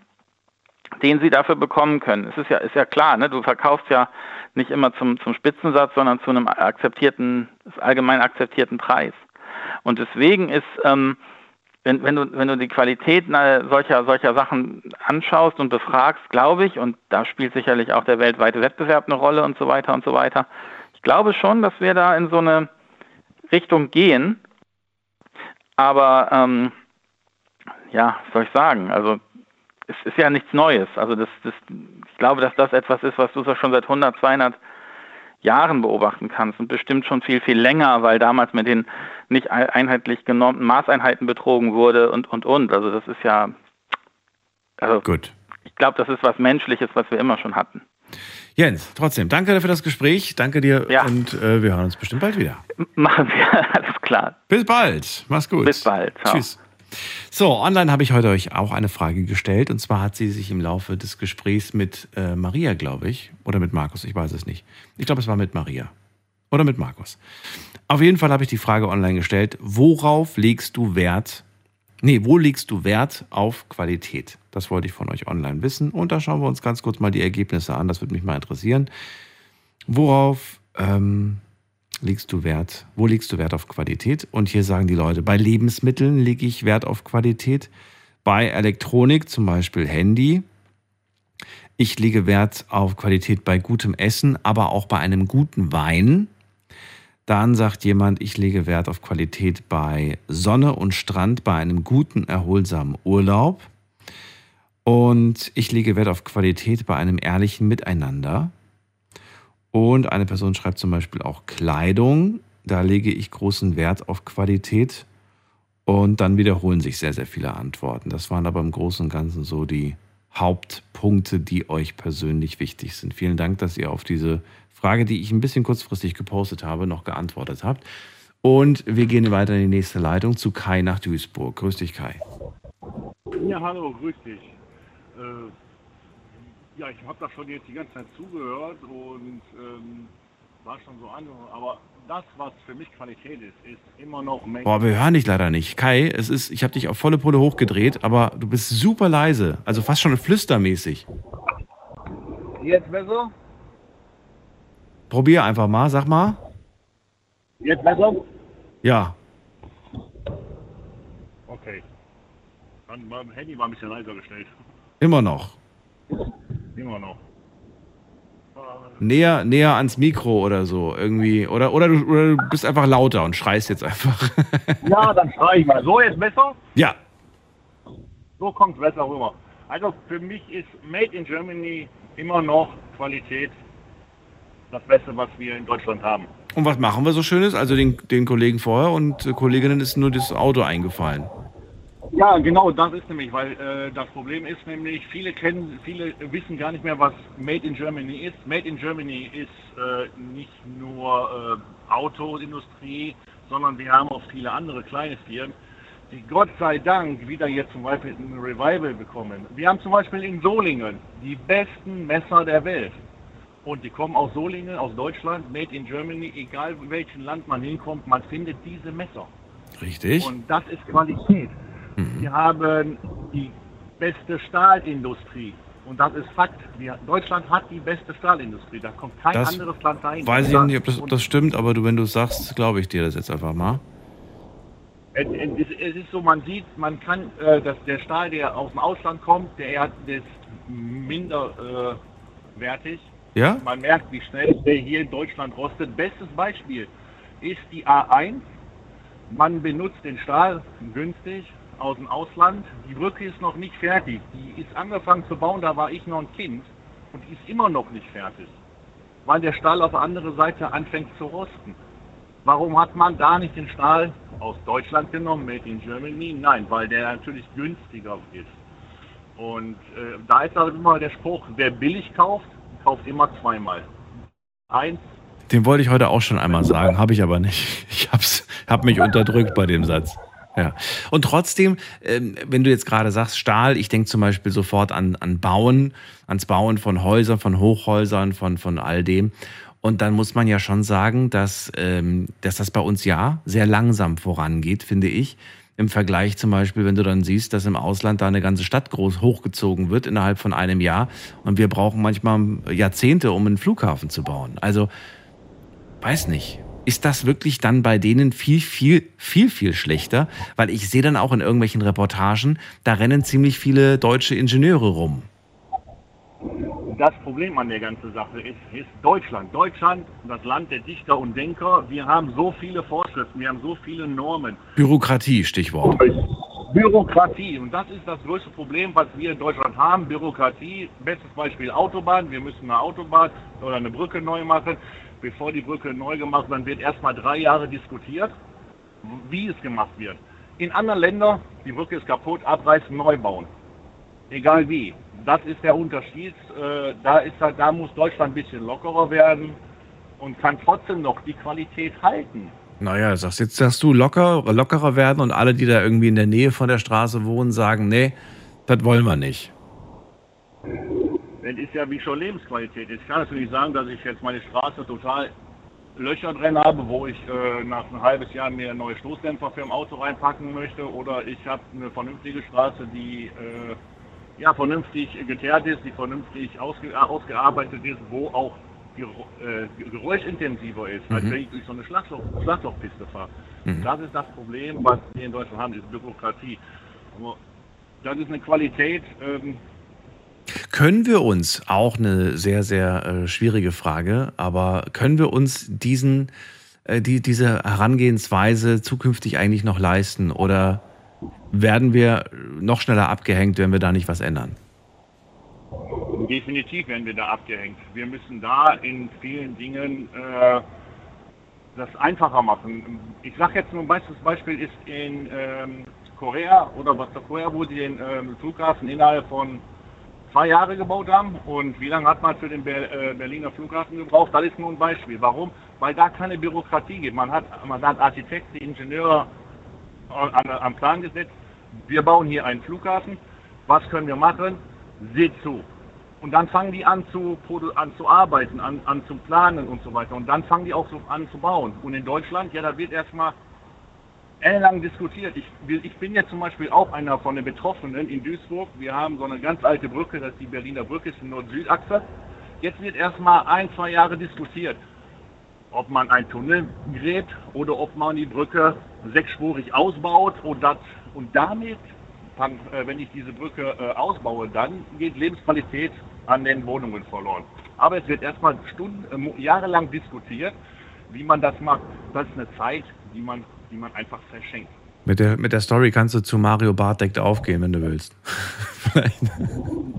den sie dafür bekommen können. Es ist ja, ist ja klar, ne? du verkaufst ja nicht immer zum, zum Spitzensatz, sondern zu einem akzeptierten, allgemein akzeptierten Preis. Und deswegen ist, ähm, wenn, wenn, du, wenn du die Qualität solcher, solcher Sachen anschaust und befragst, glaube ich, und da spielt sicherlich auch der weltweite Wettbewerb eine Rolle und so weiter und so weiter, ich glaube schon, dass wir da in so eine Richtung gehen. Aber ähm, ja, was soll ich sagen? Also es ist ja nichts Neues. Also das, das, ich glaube, dass das etwas ist, was du schon seit 100, 200 Jahren beobachten kannst und bestimmt schon viel, viel länger, weil damals mit den nicht einheitlich genommenen Maßeinheiten betrogen wurde und, und, und. Also das ist ja, also Gut. ich glaube, das ist was Menschliches, was wir immer schon hatten. Jens, trotzdem, danke für das Gespräch, danke dir ja. und äh, wir hören uns bestimmt bald wieder. Machen wir, alles klar. Bis bald, mach's gut. Bis bald. Ciao. Tschüss. So, online habe ich heute euch auch eine Frage gestellt. Und zwar hat sie sich im Laufe des Gesprächs mit äh, Maria, glaube ich, oder mit Markus, ich weiß es nicht. Ich glaube, es war mit Maria. Oder mit Markus. Auf jeden Fall habe ich die Frage online gestellt, worauf legst du Wert, nee, wo legst du Wert auf Qualität? Das wollte ich von euch online wissen. Und da schauen wir uns ganz kurz mal die Ergebnisse an. Das würde mich mal interessieren. Worauf ähm, legst du Wert? Wo legst du Wert auf Qualität? Und hier sagen die Leute, bei Lebensmitteln lege ich Wert auf Qualität. Bei Elektronik, zum Beispiel Handy. Ich lege Wert auf Qualität bei gutem Essen, aber auch bei einem guten Wein. Dann sagt jemand, ich lege Wert auf Qualität bei Sonne und Strand, bei einem guten, erholsamen Urlaub. Und ich lege Wert auf Qualität bei einem ehrlichen Miteinander. Und eine Person schreibt zum Beispiel auch Kleidung. Da lege ich großen Wert auf Qualität. Und dann wiederholen sich sehr, sehr viele Antworten. Das waren aber im Großen und Ganzen so die Hauptpunkte, die euch persönlich wichtig sind. Vielen Dank, dass ihr auf diese Frage, die ich ein bisschen kurzfristig gepostet habe, noch geantwortet habt. Und wir gehen weiter in die nächste Leitung zu Kai nach Duisburg. Grüß dich, Kai. Ja, hallo, grüß dich. Äh, ja, ich habe da schon jetzt die ganze Zeit zugehört und ähm, war schon so an, aber das, was für mich Qualität ist, ist immer noch Mensch. Boah, wir hören dich leider nicht. Kai, es ist, ich habe dich auf volle Pulle hochgedreht, aber du bist super leise, also fast schon flüstermäßig. Jetzt besser? Probier einfach mal, sag mal. Jetzt besser? Ja. Okay. Dann mein Handy war ein bisschen leiser gestellt. Immer noch. Immer noch. Näher, näher ans Mikro oder so irgendwie. Oder, oder, du, oder du bist einfach lauter und schreist jetzt einfach. Ja, dann schrei ich mal. So, jetzt besser? ja. So kommt es besser rüber. Also für mich ist Made in Germany immer noch Qualität das Beste, was wir in Deutschland haben. Und was machen wir so Schönes? Also den, den Kollegen vorher und äh, Kolleginnen ist nur das Auto eingefallen. Ja, genau, das ist nämlich, weil äh, das Problem ist nämlich, viele kennen, viele wissen gar nicht mehr, was Made in Germany ist. Made in Germany ist äh, nicht nur äh, Autoindustrie, sondern wir haben auch viele andere kleine Firmen, die Gott sei Dank wieder jetzt zum Beispiel ein Revival bekommen. Wir haben zum Beispiel in Solingen die besten Messer der Welt. Und die kommen aus Solingen, aus Deutschland, Made in Germany, egal in welchem Land man hinkommt, man findet diese Messer. Richtig. Und das ist Qualität. Wir haben die beste Stahlindustrie. Und das ist Fakt. Wir, Deutschland hat die beste Stahlindustrie. Da kommt kein Das anderes Land rein. Weiß ich nicht, ob das, ob das stimmt, aber du, wenn du es sagst, glaube ich dir das jetzt einfach mal. Es, ist so, man sieht, man kann, äh, dass der Stahl, der aus dem Ausland kommt, der der ist minder äh. Ja? Man merkt, wie schnell der hier in Deutschland rostet. Bestes Beispiel ist die A1. Man benutzt den Stahl günstig aus dem Ausland. Die Brücke ist noch nicht fertig. Die ist angefangen zu bauen, da war ich noch ein Kind. Und die ist immer noch nicht fertig. Weil der Stahl auf der anderen Seite anfängt zu rosten. Warum hat man da nicht den Stahl aus Deutschland genommen, made in Germany? Nein, weil der natürlich günstiger ist. Und äh, da ist halt immer der Spruch, wer billig kauft, kauft immer zweimal. Eins, Den wollte ich heute auch schon einmal sagen, habe ich aber nicht. Ich hab's, hab mich unterdrückt bei dem Satz. Ja. Und trotzdem, ähm, wenn du jetzt gerade sagst Stahl, ich denke zum Beispiel sofort an, an Bauen, ans Bauen von Häusern, von Hochhäusern, von, von all dem. Und dann muss man ja schon sagen, dass, ähm, dass das bei uns ja sehr langsam vorangeht, finde ich. Im Vergleich zum Beispiel, wenn du dann siehst, dass im Ausland da eine ganze Stadt groß hochgezogen wird innerhalb von einem Jahr und wir brauchen manchmal Jahrzehnte, um einen Flughafen zu bauen. Also, weiß nicht. Ist das wirklich dann bei denen viel, viel, viel, viel schlechter? Weil ich sehe dann auch in irgendwelchen Reportagen, da rennen ziemlich viele deutsche Ingenieure rum. das Problem an der ganzen Sache ist, ist Deutschland. Deutschland, das Land der Dichter und Denker, wir haben so viele Vorschriften, wir haben so viele Normen. Bürokratie, Stichwort. Bürokratie. Und das ist das größte Problem, was wir in Deutschland haben. Bürokratie. Bestes Beispiel Autobahn. Wir müssen eine Autobahn oder eine Brücke neu machen. Bevor die Brücke neu gemacht wird, wird erstmal drei Jahre diskutiert, wie es gemacht wird. In anderen Ländern, die Brücke ist kaputt, abreißen, neu bauen. Egal wie. Das ist der Unterschied. Äh, da, ist halt, da muss Deutschland ein bisschen lockerer werden und kann trotzdem noch die Qualität halten. Naja, sagst, jetzt sagst du locker, lockerer werden und alle, die da irgendwie in der Nähe von der Straße wohnen, sagen, nee, das wollen wir nicht. Das ist ja wie schon Lebensqualität. Ich kann natürlich sagen, dass ich jetzt meine Straße total Löcher drin habe, wo ich äh, nach einem halbes Jahr mir neue Stoßdämpfer für ein Auto reinpacken möchte. Oder ich habe eine vernünftige Straße, die äh, ja, vernünftig geteert ist, die vernünftig ausge ausgearbeitet ist, wo auch Ger äh, geräuschintensiver ist, als Mhm. wenn ich durch so eine Schlagloch Schlaglochpiste fahre. Mhm. Das ist das Problem, was wir in Deutschland haben, ist Bürokratie. Aber das ist eine Qualität, ähm, Können wir uns, auch eine sehr, sehr äh, schwierige Frage, aber können wir uns diesen, äh, die, diese Herangehensweise zukünftig eigentlich noch leisten oder werden wir noch schneller abgehängt, wenn wir da nicht was ändern? Definitiv werden wir da abgehängt. Wir müssen da in vielen Dingen äh, das einfacher machen. Ich sage jetzt nur ein bestes Beispiel ist in ähm, Korea oder was Korea, wo sie den ähm, Flughafen innerhalb von zwei Jahre gebaut haben. Und wie lange hat man für den äh, Berliner Flughafen gebraucht? Das ist nur ein Beispiel. Warum? Weil da keine Bürokratie gibt. Man hat, man hat Architekten, Ingenieure am Plan gesetzt. Wir bauen hier einen Flughafen. Was können wir machen? Seht zu. Und dann fangen die an zu, an zu arbeiten, an, an zu planen und so weiter. Und dann fangen die auch so an zu bauen. Und in Deutschland, ja, da wird erstmal ellenlang diskutiert. Ich, ich bin ja zum Beispiel auch einer von den Betroffenen in Duisburg. Wir haben so eine ganz alte Brücke, das ist die Berliner Brücke, ist eine Nord-Süd-Achse. Jetzt wird erstmal ein, zwei Jahre diskutiert, ob man einen Tunnel gräbt oder ob man die Brücke sechsspurig ausbaut und, das, und damit, äh, wenn ich diese Brücke äh, ausbaue, dann geht Lebensqualität an den Wohnungen verloren. Aber es wird erstmal Stunden, äh, jahrelang diskutiert, wie man das macht. Das ist eine Zeit, die man die man einfach verschenkt. Mit der, mit der Story kannst du zu Mario Bart deckt aufgehen, wenn du willst.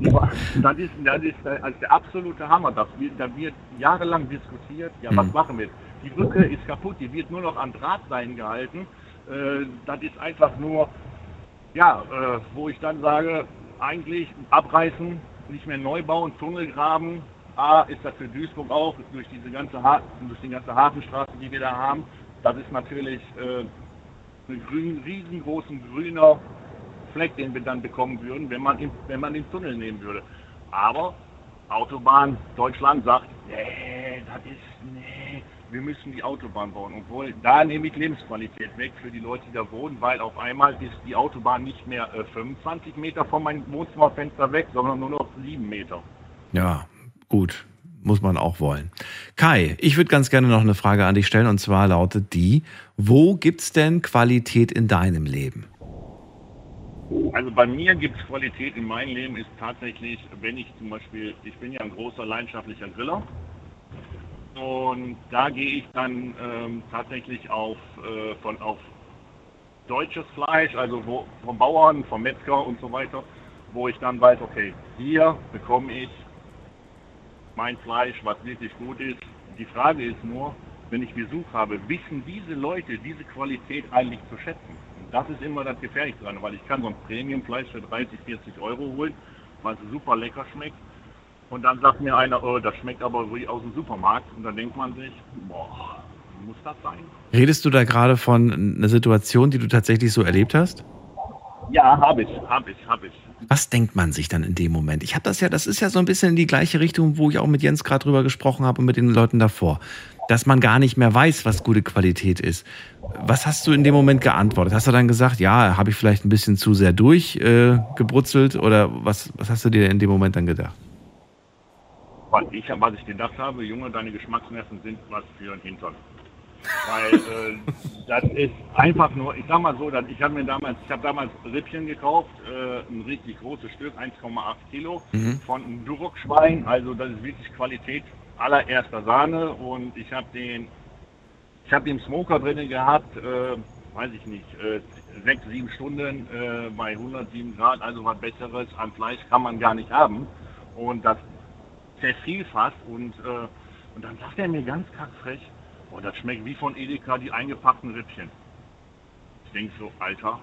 ja, das ist, das ist also der absolute Hammer. Das wird, da wird jahrelang diskutiert, ja, was mhm. machen wir? Die Brücke ist kaputt, die wird nur noch an Drahtseilen gehalten. Äh, das ist einfach nur, ja, äh, wo ich dann sage, eigentlich abreißen, nicht mehr neu bauen, Tunnel graben. A, ist das für Duisburg auch, durch diese ganze, durch die ganze Hafenstraße, die wir da haben, das ist natürlich äh, ein grün, riesengroßen grüner Fleck, den wir dann bekommen würden, wenn man, im, wenn man den Tunnel nehmen würde. Aber Autobahn Deutschland sagt, nee, das ist, nee, wir müssen die Autobahn bauen. Obwohl, da nehme ich Lebensqualität weg für die Leute, die da wohnen, weil auf einmal ist die Autobahn nicht mehr äh, 25 Meter von meinem Wohnzimmerfenster weg, sondern nur noch 7 Meter. Ja, gut muss man auch wollen. Kai, ich würde ganz gerne noch eine Frage an dich stellen und zwar lautet die, wo gibt es denn Qualität in deinem Leben? Also bei mir gibt es Qualität in meinem Leben ist tatsächlich, wenn ich zum Beispiel, ich bin ja ein großer leidenschaftlicher Griller und da gehe ich dann ähm, tatsächlich auf, äh, von, auf deutsches Fleisch, also wo, vom Bauern, vom Metzger und so weiter, wo ich dann weiß, okay, hier bekomme ich mein Fleisch, was wirklich gut ist. Die Frage ist nur, wenn ich Besuch habe, wissen diese Leute diese Qualität eigentlich zu schätzen? Und das ist immer das Gefährliche dran, weil ich kann so ein Premiumfleisch für 30, 40 Euro holen, was super lecker schmeckt. Und dann sagt mir einer, oh, das schmeckt aber wie aus dem Supermarkt. Und dann denkt man sich, boah, muss das sein? Redest du da gerade von einer Situation, die du tatsächlich so erlebt hast? Ja, habe ich, habe ich, habe ich. Was denkt man sich dann in dem Moment? Ich habe das ja, das ist ja so ein bisschen in die gleiche Richtung, wo ich auch mit Jens gerade drüber gesprochen habe und mit den Leuten davor, dass man gar nicht mehr weiß, was gute Qualität ist. Was hast du in dem Moment geantwortet? Hast du dann gesagt, ja, habe ich vielleicht ein bisschen zu sehr durchgebrutzelt äh, oder was, was hast du dir in dem Moment dann gedacht? Was ich, was ich gedacht habe, Junge, deine Geschmacksnerven sind was für ein Hintern. Weil äh, das ist einfach nur, ich sag mal so, ich habe mir damals, ich habe damals Rippchen gekauft, äh, ein richtig großes Stück, 1,8 Kilo, mhm. von einem Duroc-Schwein. Also das ist wirklich Qualität allererster Sahne und ich habe den, ich habe den Smoker drinnen gehabt, äh, weiß ich nicht, äh, sechs, sieben Stunden äh, bei 107 Grad, also was Besseres an Fleisch kann man gar nicht haben. Und das zerfiel fast und, äh, und dann sagt er mir ganz kackfrech, Boah, das schmeckt wie von Edeka die eingepackten Rippchen. Ich denke so, Alter,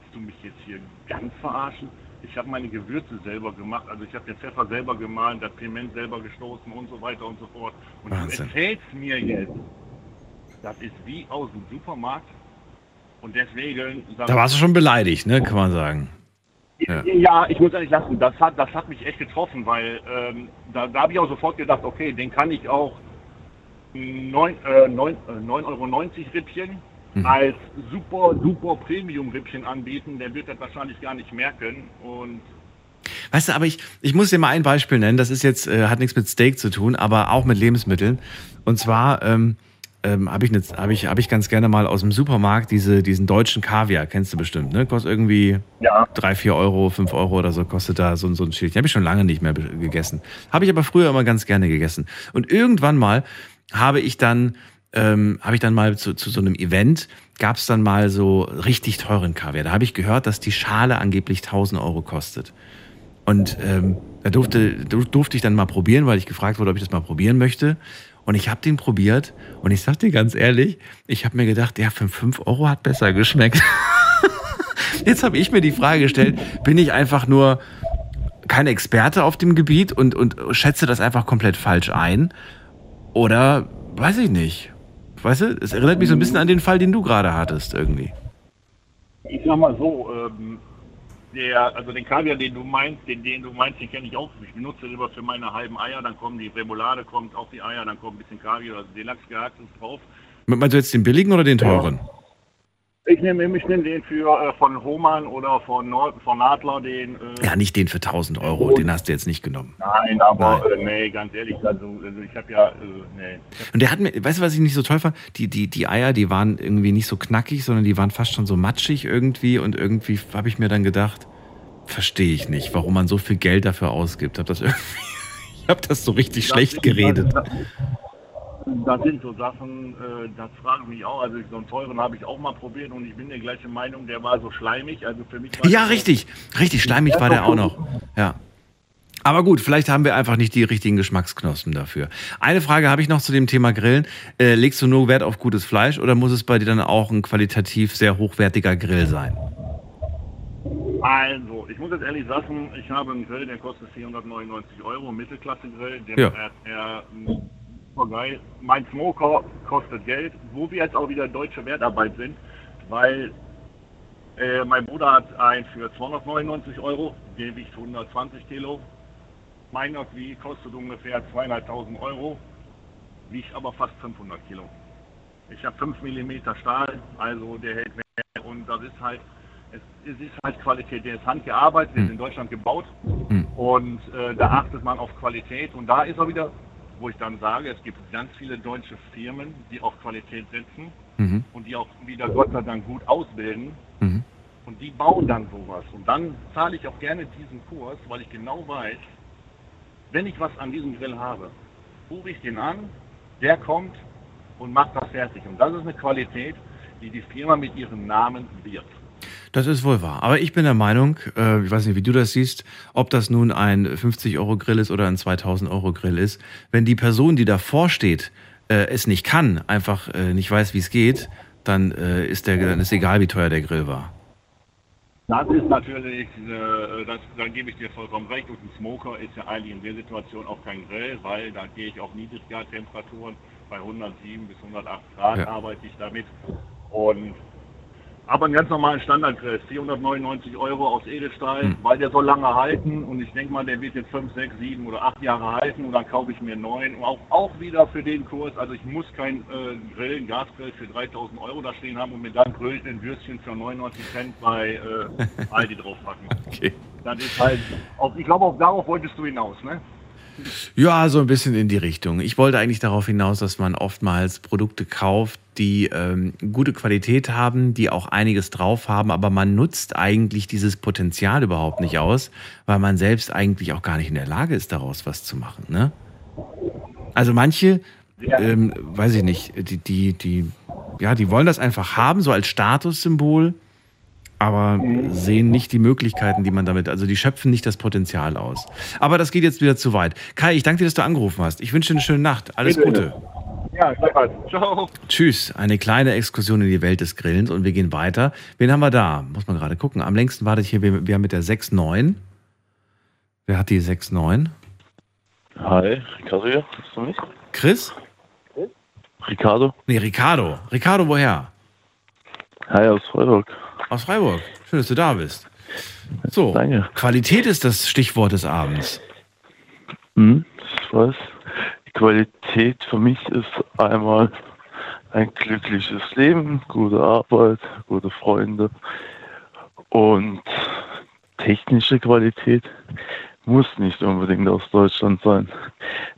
willst du mich jetzt hier ganz verarschen? Ich habe meine Gewürze selber gemacht, also ich habe den Pfeffer selber gemahlen, das Piment selber gestoßen und so weiter und so fort. Und Wahnsinn. du erzählst mir jetzt, das ist wie aus dem Supermarkt. Und deswegen... Da warst du schon beleidigt, ne, kann man sagen. Ja. ja, ich muss ehrlich lassen, das hat, das hat mich echt getroffen, weil ähm, da, da habe ich auch sofort gedacht, okay, den kann ich auch 9, äh, 9, äh, 9,90 Euro Rippchen mhm. als super, super Premium-Rippchen anbieten, der wird das wahrscheinlich gar nicht merken. Und Weißt du, aber ich, ich muss dir mal ein Beispiel nennen. Das ist jetzt, äh, hat nichts mit Steak zu tun, aber auch mit Lebensmitteln. Und zwar ähm, ähm, habe ich, ne, hab ich, hab ich ganz gerne mal aus dem Supermarkt diese, diesen deutschen Kaviar, kennst du bestimmt, ne? Kostet irgendwie ja. 3, 4 Euro, 5 Euro oder so, kostet da so, so ein Schild. Habe ich schon lange nicht mehr gegessen. Habe ich aber früher immer ganz gerne gegessen. Und irgendwann mal habe ich dann, ähm, habe ich dann mal zu, zu so einem Event, gab es dann mal so richtig teuren Kaviar. Da habe ich gehört, dass die Schale angeblich 1000 Euro kostet. Und ähm, da durfte, durfte ich dann mal probieren, weil ich gefragt wurde, ob ich das mal probieren möchte. Und ich habe den probiert und ich sag dir ganz ehrlich, ich habe mir gedacht, der für 5 Euro hat besser geschmeckt. Jetzt habe ich mir die Frage gestellt, bin ich einfach nur kein Experte auf dem Gebiet und, und schätze das einfach komplett falsch ein. Oder weiß ich nicht. Weißt du, es erinnert mich so ein bisschen an den Fall, den du gerade hattest, irgendwie. Ich sag mal so, ähm, der, also den Kaviar, den du meinst, den, den du meinst, den kenne ich auch. Ich benutze den immer für meine halben Eier, dann kommen die Remoulade, kommt auf die Eier, dann kommt ein bisschen Kaviar, also den Lachs gehackt ist drauf. Meinst du jetzt den billigen oder den teuren? Ich nehme nehm den für äh, von Hohmann oder von, Nord, von Adler, den. Äh, Ja, nicht den für 1000 Euro, den hast du jetzt nicht genommen. Nein, aber Äh, nee, ganz ehrlich, also, also ich habe ja, äh, nee. Und der hat mir, weißt du, was ich nicht so toll fand? Die, die, die Eier, die waren irgendwie nicht so knackig, sondern die waren fast schon so matschig irgendwie und irgendwie habe ich mir dann gedacht, verstehe ich nicht, warum man so viel Geld dafür ausgibt. Hab das irgendwie, ich habe das so richtig schlecht geredet. Das, das sind so Sachen, äh, das frage ich mich auch. Also so einen teuren habe ich auch mal probiert und ich bin der gleichen Meinung, der war so schleimig. Also für mich Ja, richtig, richtig, schleimig war der auch noch. Ja. Aber gut, vielleicht haben wir einfach nicht die richtigen Geschmacksknospen dafür. Eine Frage habe ich noch zu dem Thema Grillen. Äh, legst du nur Wert auf gutes Fleisch oder muss es bei dir dann auch ein qualitativ sehr hochwertiger Grill sein? Also, ich muss jetzt ehrlich sagen, ich habe einen Grill, der kostet 499 Euro, Mittelklasse-Grill, der Ja. er, er super geil. Mein Smoker kostet Geld, wo wir jetzt auch wieder deutsche Wertarbeit sind, weil äh, mein Bruder hat einen für 299 Euro, der wiegt 120 Kilo. Meiner wie kostet ungefähr 2.500 Euro, wiegt aber fast 500 Kilo. Ich habe 5 mm Stahl, also der hält mehr und das ist halt, es, ist halt Qualität. Der ist handgearbeitet, der ist in Deutschland gebaut und äh, da achtet man auf Qualität und da ist er wieder, wo ich dann sage, es gibt ganz viele deutsche Firmen, die auf Qualität setzen Mhm. und die auch wieder Gott sei Dank gut ausbilden Mhm. und die bauen dann sowas. Und dann zahle ich auch gerne diesen Kurs, weil ich genau weiß, wenn ich was an diesem Grill habe, rufe ich den an, der kommt und macht das fertig. Und das ist eine Qualität, die die Firma mit ihrem Namen wird. Das ist wohl wahr. Aber ich bin der Meinung, äh, ich weiß nicht, wie du das siehst, ob das nun ein 50-Euro-Grill ist oder ein 2000-Euro-Grill ist. Wenn die Person, die davor steht, äh, es nicht kann, einfach äh, nicht weiß, wie es geht, dann, äh, ist der, dann ist egal, wie teuer der Grill war. Das ist natürlich, äh, das, da gebe ich dir vollkommen recht. Und ein Smoker ist ja eigentlich in der Situation auch kein Grill, weil da gehe ich auf Niedriggartemperaturen. Bei 107 bis 108 Grad Ja. arbeite ich damit. Und aber einen ganz normalen Standardgrill, 499 Euro aus Edelstahl, Hm. weil der soll lange halten und ich denke mal, der wird jetzt 5, 6, 7 oder 8 Jahre halten und dann kaufe ich mir einen neuen. Und auch, auch wieder für den Kurs, also ich muss kein äh, Grill, Gasgrill für 3000 Euro da stehen haben und mir dann Grill ein Würstchen für 99 Cent bei äh, Aldi draufpacken. Okay. Das ist halt, auf, ich glaube, auch darauf wolltest du hinaus, ne? Ja, so ein bisschen in die Richtung. Ich wollte eigentlich darauf hinaus, dass man oftmals Produkte kauft, die ähm, gute Qualität haben, die auch einiges drauf haben, aber man nutzt eigentlich dieses Potenzial überhaupt nicht aus, weil man selbst eigentlich auch gar nicht in der Lage ist, daraus was zu machen. Ne? Also manche, ähm, weiß ich nicht, die, die, die, ja, die wollen das einfach haben, so als Statussymbol, aber sehen nicht die Möglichkeiten, die man damit, also die schöpfen nicht das Potenzial aus. Aber das geht jetzt wieder zu weit. Kai, ich danke dir, dass du angerufen hast. Ich wünsche dir eine schöne Nacht. Alles. Gute. Ja, gleichfalls. Ciao. Tschüss. Eine kleine Exkursion in die Welt des Grillens und wir gehen weiter. Wen haben wir da? Muss man gerade gucken. Am längsten wartet hier, wir, wir haben mit der 6.9. Wer hat die 6.9? Hi, Ricardo hier. Hörst du mich? Chris? Ricardo? Nee, Ricardo. Ricardo, woher? Hi, aus Freiburg. Aus Freiburg. Schön, dass du da bist. So, Qualität ist das Stichwort des Abends. Hm, ich weiß. Qualität für mich ist einmal ein glückliches Leben, gute Arbeit, gute Freunde und technische Qualität muss nicht unbedingt aus Deutschland sein.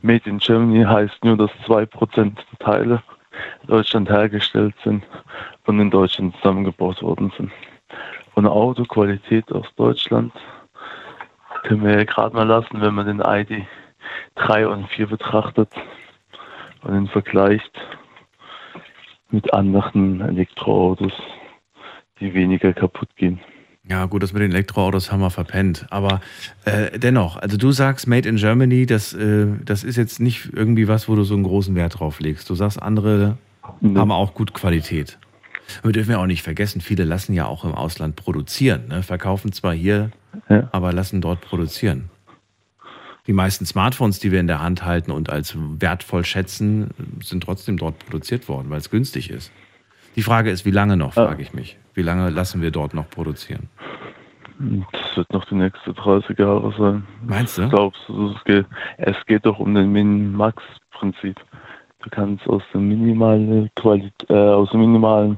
Made in Germany heißt nur, dass 2% der Teile in Deutschland hergestellt sind und in Deutschland zusammengebaut worden sind. Und Autoqualität aus Deutschland können wir ja gerade mal lassen, wenn man den ID 3 und 4 betrachtet und ihn vergleicht mit anderen Elektroautos, die weniger kaputt gehen. Ja, gut, das mit den Elektroautos haben wir verpennt. Aber äh, dennoch, also du sagst Made in Germany, das, äh, das ist jetzt nicht irgendwie was, wo du so einen großen Wert drauf legst. Du sagst, andere haben auch gut Qualität. Wir dürfen ja auch nicht vergessen, viele lassen ja auch im Ausland produzieren. Ne? Verkaufen zwar hier, aber lassen dort produzieren. Die meisten Smartphones, die wir in der Hand halten und als wertvoll schätzen, sind trotzdem dort produziert worden, weil es günstig ist. Die Frage ist, wie lange noch, frage ich mich. Wie lange lassen wir dort noch produzieren? Das wird noch die nächsten 30 Jahre sein. Meinst du? Glaubst du, es geht, es geht doch um den Min-Max-Prinzip. Du kannst aus der minimalen Qualität, äh, aus der minimalen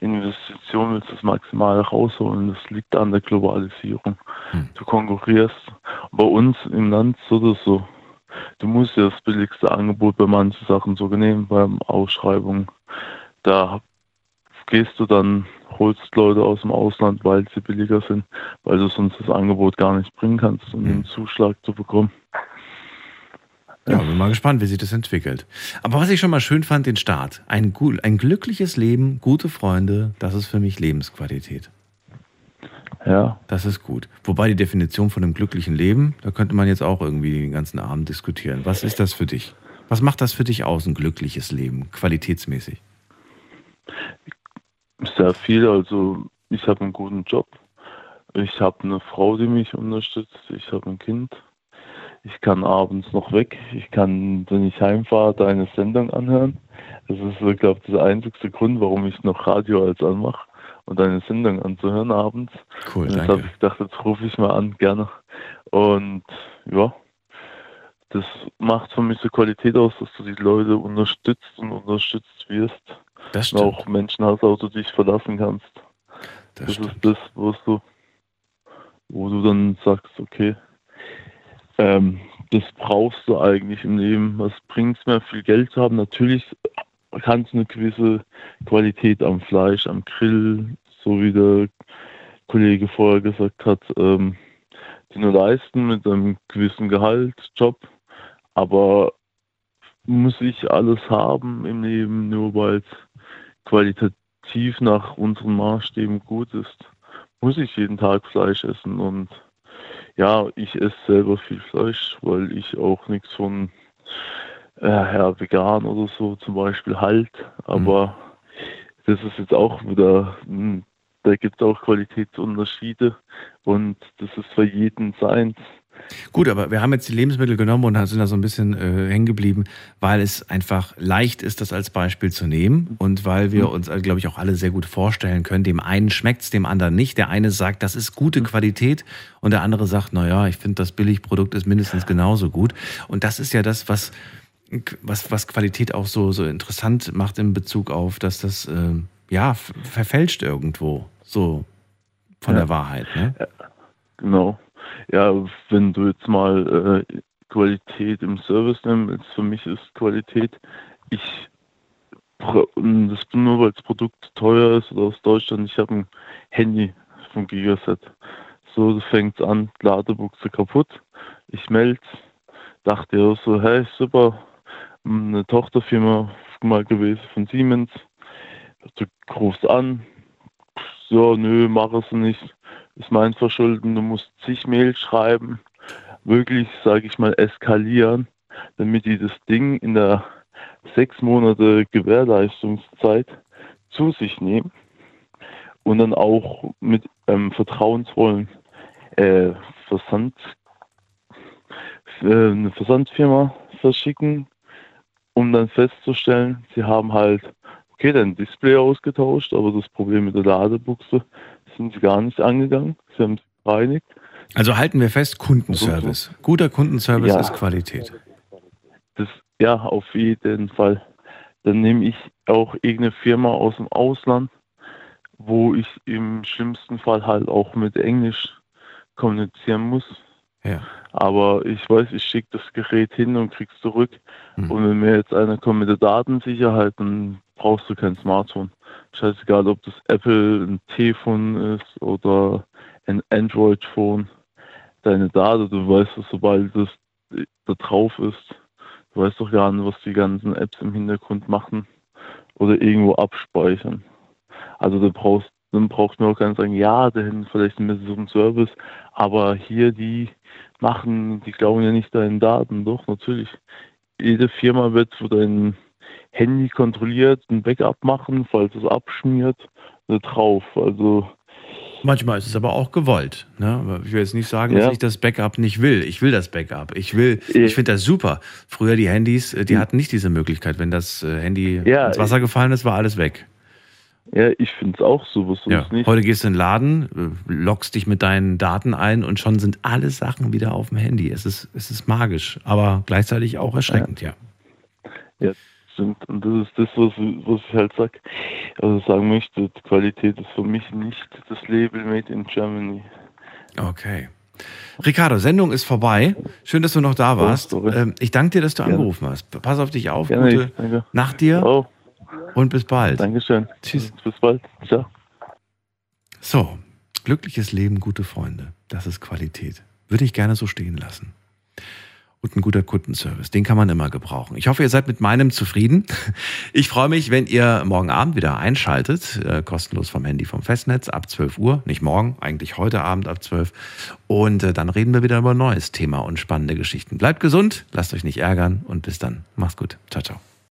Investition willst du das Maximale rausholen. Das liegt an der Globalisierung. Du konkurrierst. Bei uns im Land so oder so. Du musst ja das billigste Angebot bei manchen Sachen sogar nehmen, beim Ausschreibungen. Da gehst du dann, holst Leute aus dem Ausland, weil sie billiger sind, weil du sonst das Angebot gar nicht bringen kannst, um den Zuschlag zu bekommen. Ja, bin mal gespannt, wie sich das entwickelt. Aber was ich schon mal schön fand, den Start. Ein, ein glückliches Leben, gute Freunde, das ist für mich Lebensqualität. Ja. Das ist gut. Wobei die Definition von einem glücklichen Leben, da könnte man jetzt auch irgendwie den ganzen Abend diskutieren. Was ist das für dich? Was macht das für dich aus, ein glückliches Leben, qualitätsmäßig? Sehr viel. Also ich habe einen guten Job. Ich habe eine Frau, die mich unterstützt. Ich habe ein Kind. Ich kann abends noch weg. Ich kann, wenn ich heimfahre, deine Sendung anhören. Das ist, ich glaube, der einzigste Grund, warum ich noch Radio als anmache und deine Sendung anzuhören abends. Cool, und danke. habe ich gedacht, jetzt rufe ich mal an, gerne. Und ja, das macht für mich so Qualität aus, dass du die Leute unterstützt und unterstützt wirst. Das Und auch Menschen hast, auf die du dich verlassen kannst. Das, ist das, was du, wo du dann sagst, okay, ähm, das brauchst du eigentlich im Leben. Was bringt es mir, viel Geld zu haben? Natürlich kannst du eine gewisse Qualität am Fleisch, am Grill, so wie der Kollege vorher gesagt hat, ähm, die nur leisten mit einem gewissen Gehalt, Job. Aber muss ich alles haben im Leben, nur weil es qualitativ nach unseren Maßstäben gut ist? Muss ich jeden Tag Fleisch essen? Und ja, ich esse selber viel Fleisch, weil ich auch nichts von äh, ja, vegan oder so zum Beispiel halt. Aber das ist jetzt auch wieder, mh, da gibt es auch Qualitätsunterschiede und das ist für jeden seins. Gut, aber wir haben jetzt die Lebensmittel genommen und sind da so ein bisschen äh, hängen geblieben, weil es einfach leicht ist, das als Beispiel zu nehmen und weil wir uns, äh, glaube ich, auch alle sehr gut vorstellen können. Dem einen schmeckt es, dem anderen nicht. Der eine sagt, das ist gute Qualität und der andere sagt, na ja, ich finde, das Billigprodukt ist mindestens genauso gut. Und das ist ja das, was, was, was Qualität auch so, so interessant macht in Bezug auf, dass das, äh, ja, verfälscht irgendwo, so von Ja. der Wahrheit. Ne? Genau. Ja, wenn du jetzt mal äh, Qualität im Service nimmst, für mich ist Qualität, ich das nur weil das Produkt teuer ist oder aus Deutschland, ich habe ein Handy vom Gigaset. So fängt es an, Ladebuchse kaputt. Ich melde, dachte ja so, hey, super, eine Tochterfirma mal gewesen von Siemens. Du rufst an, so, nö, mach es nicht. Ist mein Verschulden, du musst zig Mail schreiben, wirklich, sage ich mal, eskalieren, damit die das Ding in der sechs Monate Gewährleistungszeit zu sich nehmen und dann auch mit ähm, vertrauensvollen äh, Versand, äh, eine Versandfirma verschicken, um dann festzustellen, sie haben halt, okay, dein Display ausgetauscht, aber das Problem mit der Ladebuchse sind sie gar nicht angegangen. Sie haben es bereinigt. Also halten wir fest, Kundenservice. Guter Kundenservice Ja. ist Qualität. Das, ja, auf jeden Fall. Dann nehme ich auch irgendeine Firma aus dem Ausland, wo ich im schlimmsten Fall halt auch mit Englisch kommunizieren muss. Ja. Aber ich weiß, ich schicke das Gerät hin und krieg's zurück. Mhm. Und wenn mir jetzt einer kommt mit der Datensicherheit, dann brauchst du kein Smartphone. Scheißegal, ob das Apple ein T-Phone ist oder ein Android-Phone. Deine Daten, du weißt es, sobald das da drauf ist, du weißt doch gar nicht, was die ganzen Apps im Hintergrund machen oder irgendwo abspeichern. Also du brauchst, dann braucht man auch gar nicht sagen, ja, da hinten vielleicht ein ein Service, aber hier die machen, die glauben ja nicht deinen Daten, doch natürlich. Jede Firma wird für dein Handy kontrolliert, ein Backup machen, falls es abschmiert, drauf. Also Manchmal ist es aber auch gewollt. Ne? Ich will jetzt nicht sagen, Ja. dass ich das Backup nicht will. Ich will das Backup. Ich will, ich finde das super. Früher die Handys, äh, die hatten nicht diese Möglichkeit. Wenn das äh, Handy Ja, ins Wasser gefallen ist, war alles weg. Ja, ich finde es auch so Ja. nicht. Heute gehst du in den Laden, äh, loggst dich mit deinen Daten ein und schon sind alle Sachen wieder auf dem Handy. Es ist, es ist magisch, aber gleichzeitig auch erschreckend, ja. Ja, stimmt. Und das ist das, was, was ich halt sag, also sagen möchte, die Qualität ist für mich nicht das Label Made in Germany. Okay. Ricardo, Sendung ist vorbei. Schön, dass du noch da warst. Ähm, ich danke dir, dass du Gerne. angerufen hast. Pass auf dich auf. Gerne, Gute danke. Nacht dir. Und bis bald. Dankeschön. Tschüss. Bis bald. Ciao. So, glückliches Leben, gute Freunde. Das ist Qualität. Würde ich gerne so stehen lassen. Und ein guter Kundenservice, den kann man immer gebrauchen. Ich hoffe, ihr seid mit meinem zufrieden. Ich freue mich, wenn ihr morgen Abend wieder einschaltet, äh, kostenlos vom Handy vom Festnetz ab 12 Uhr, nicht morgen, eigentlich heute Abend ab 12. Und äh, dann reden wir wieder über ein neues Thema und spannende Geschichten. Bleibt gesund, lasst euch nicht ärgern und bis dann. Macht's gut. Ciao, ciao.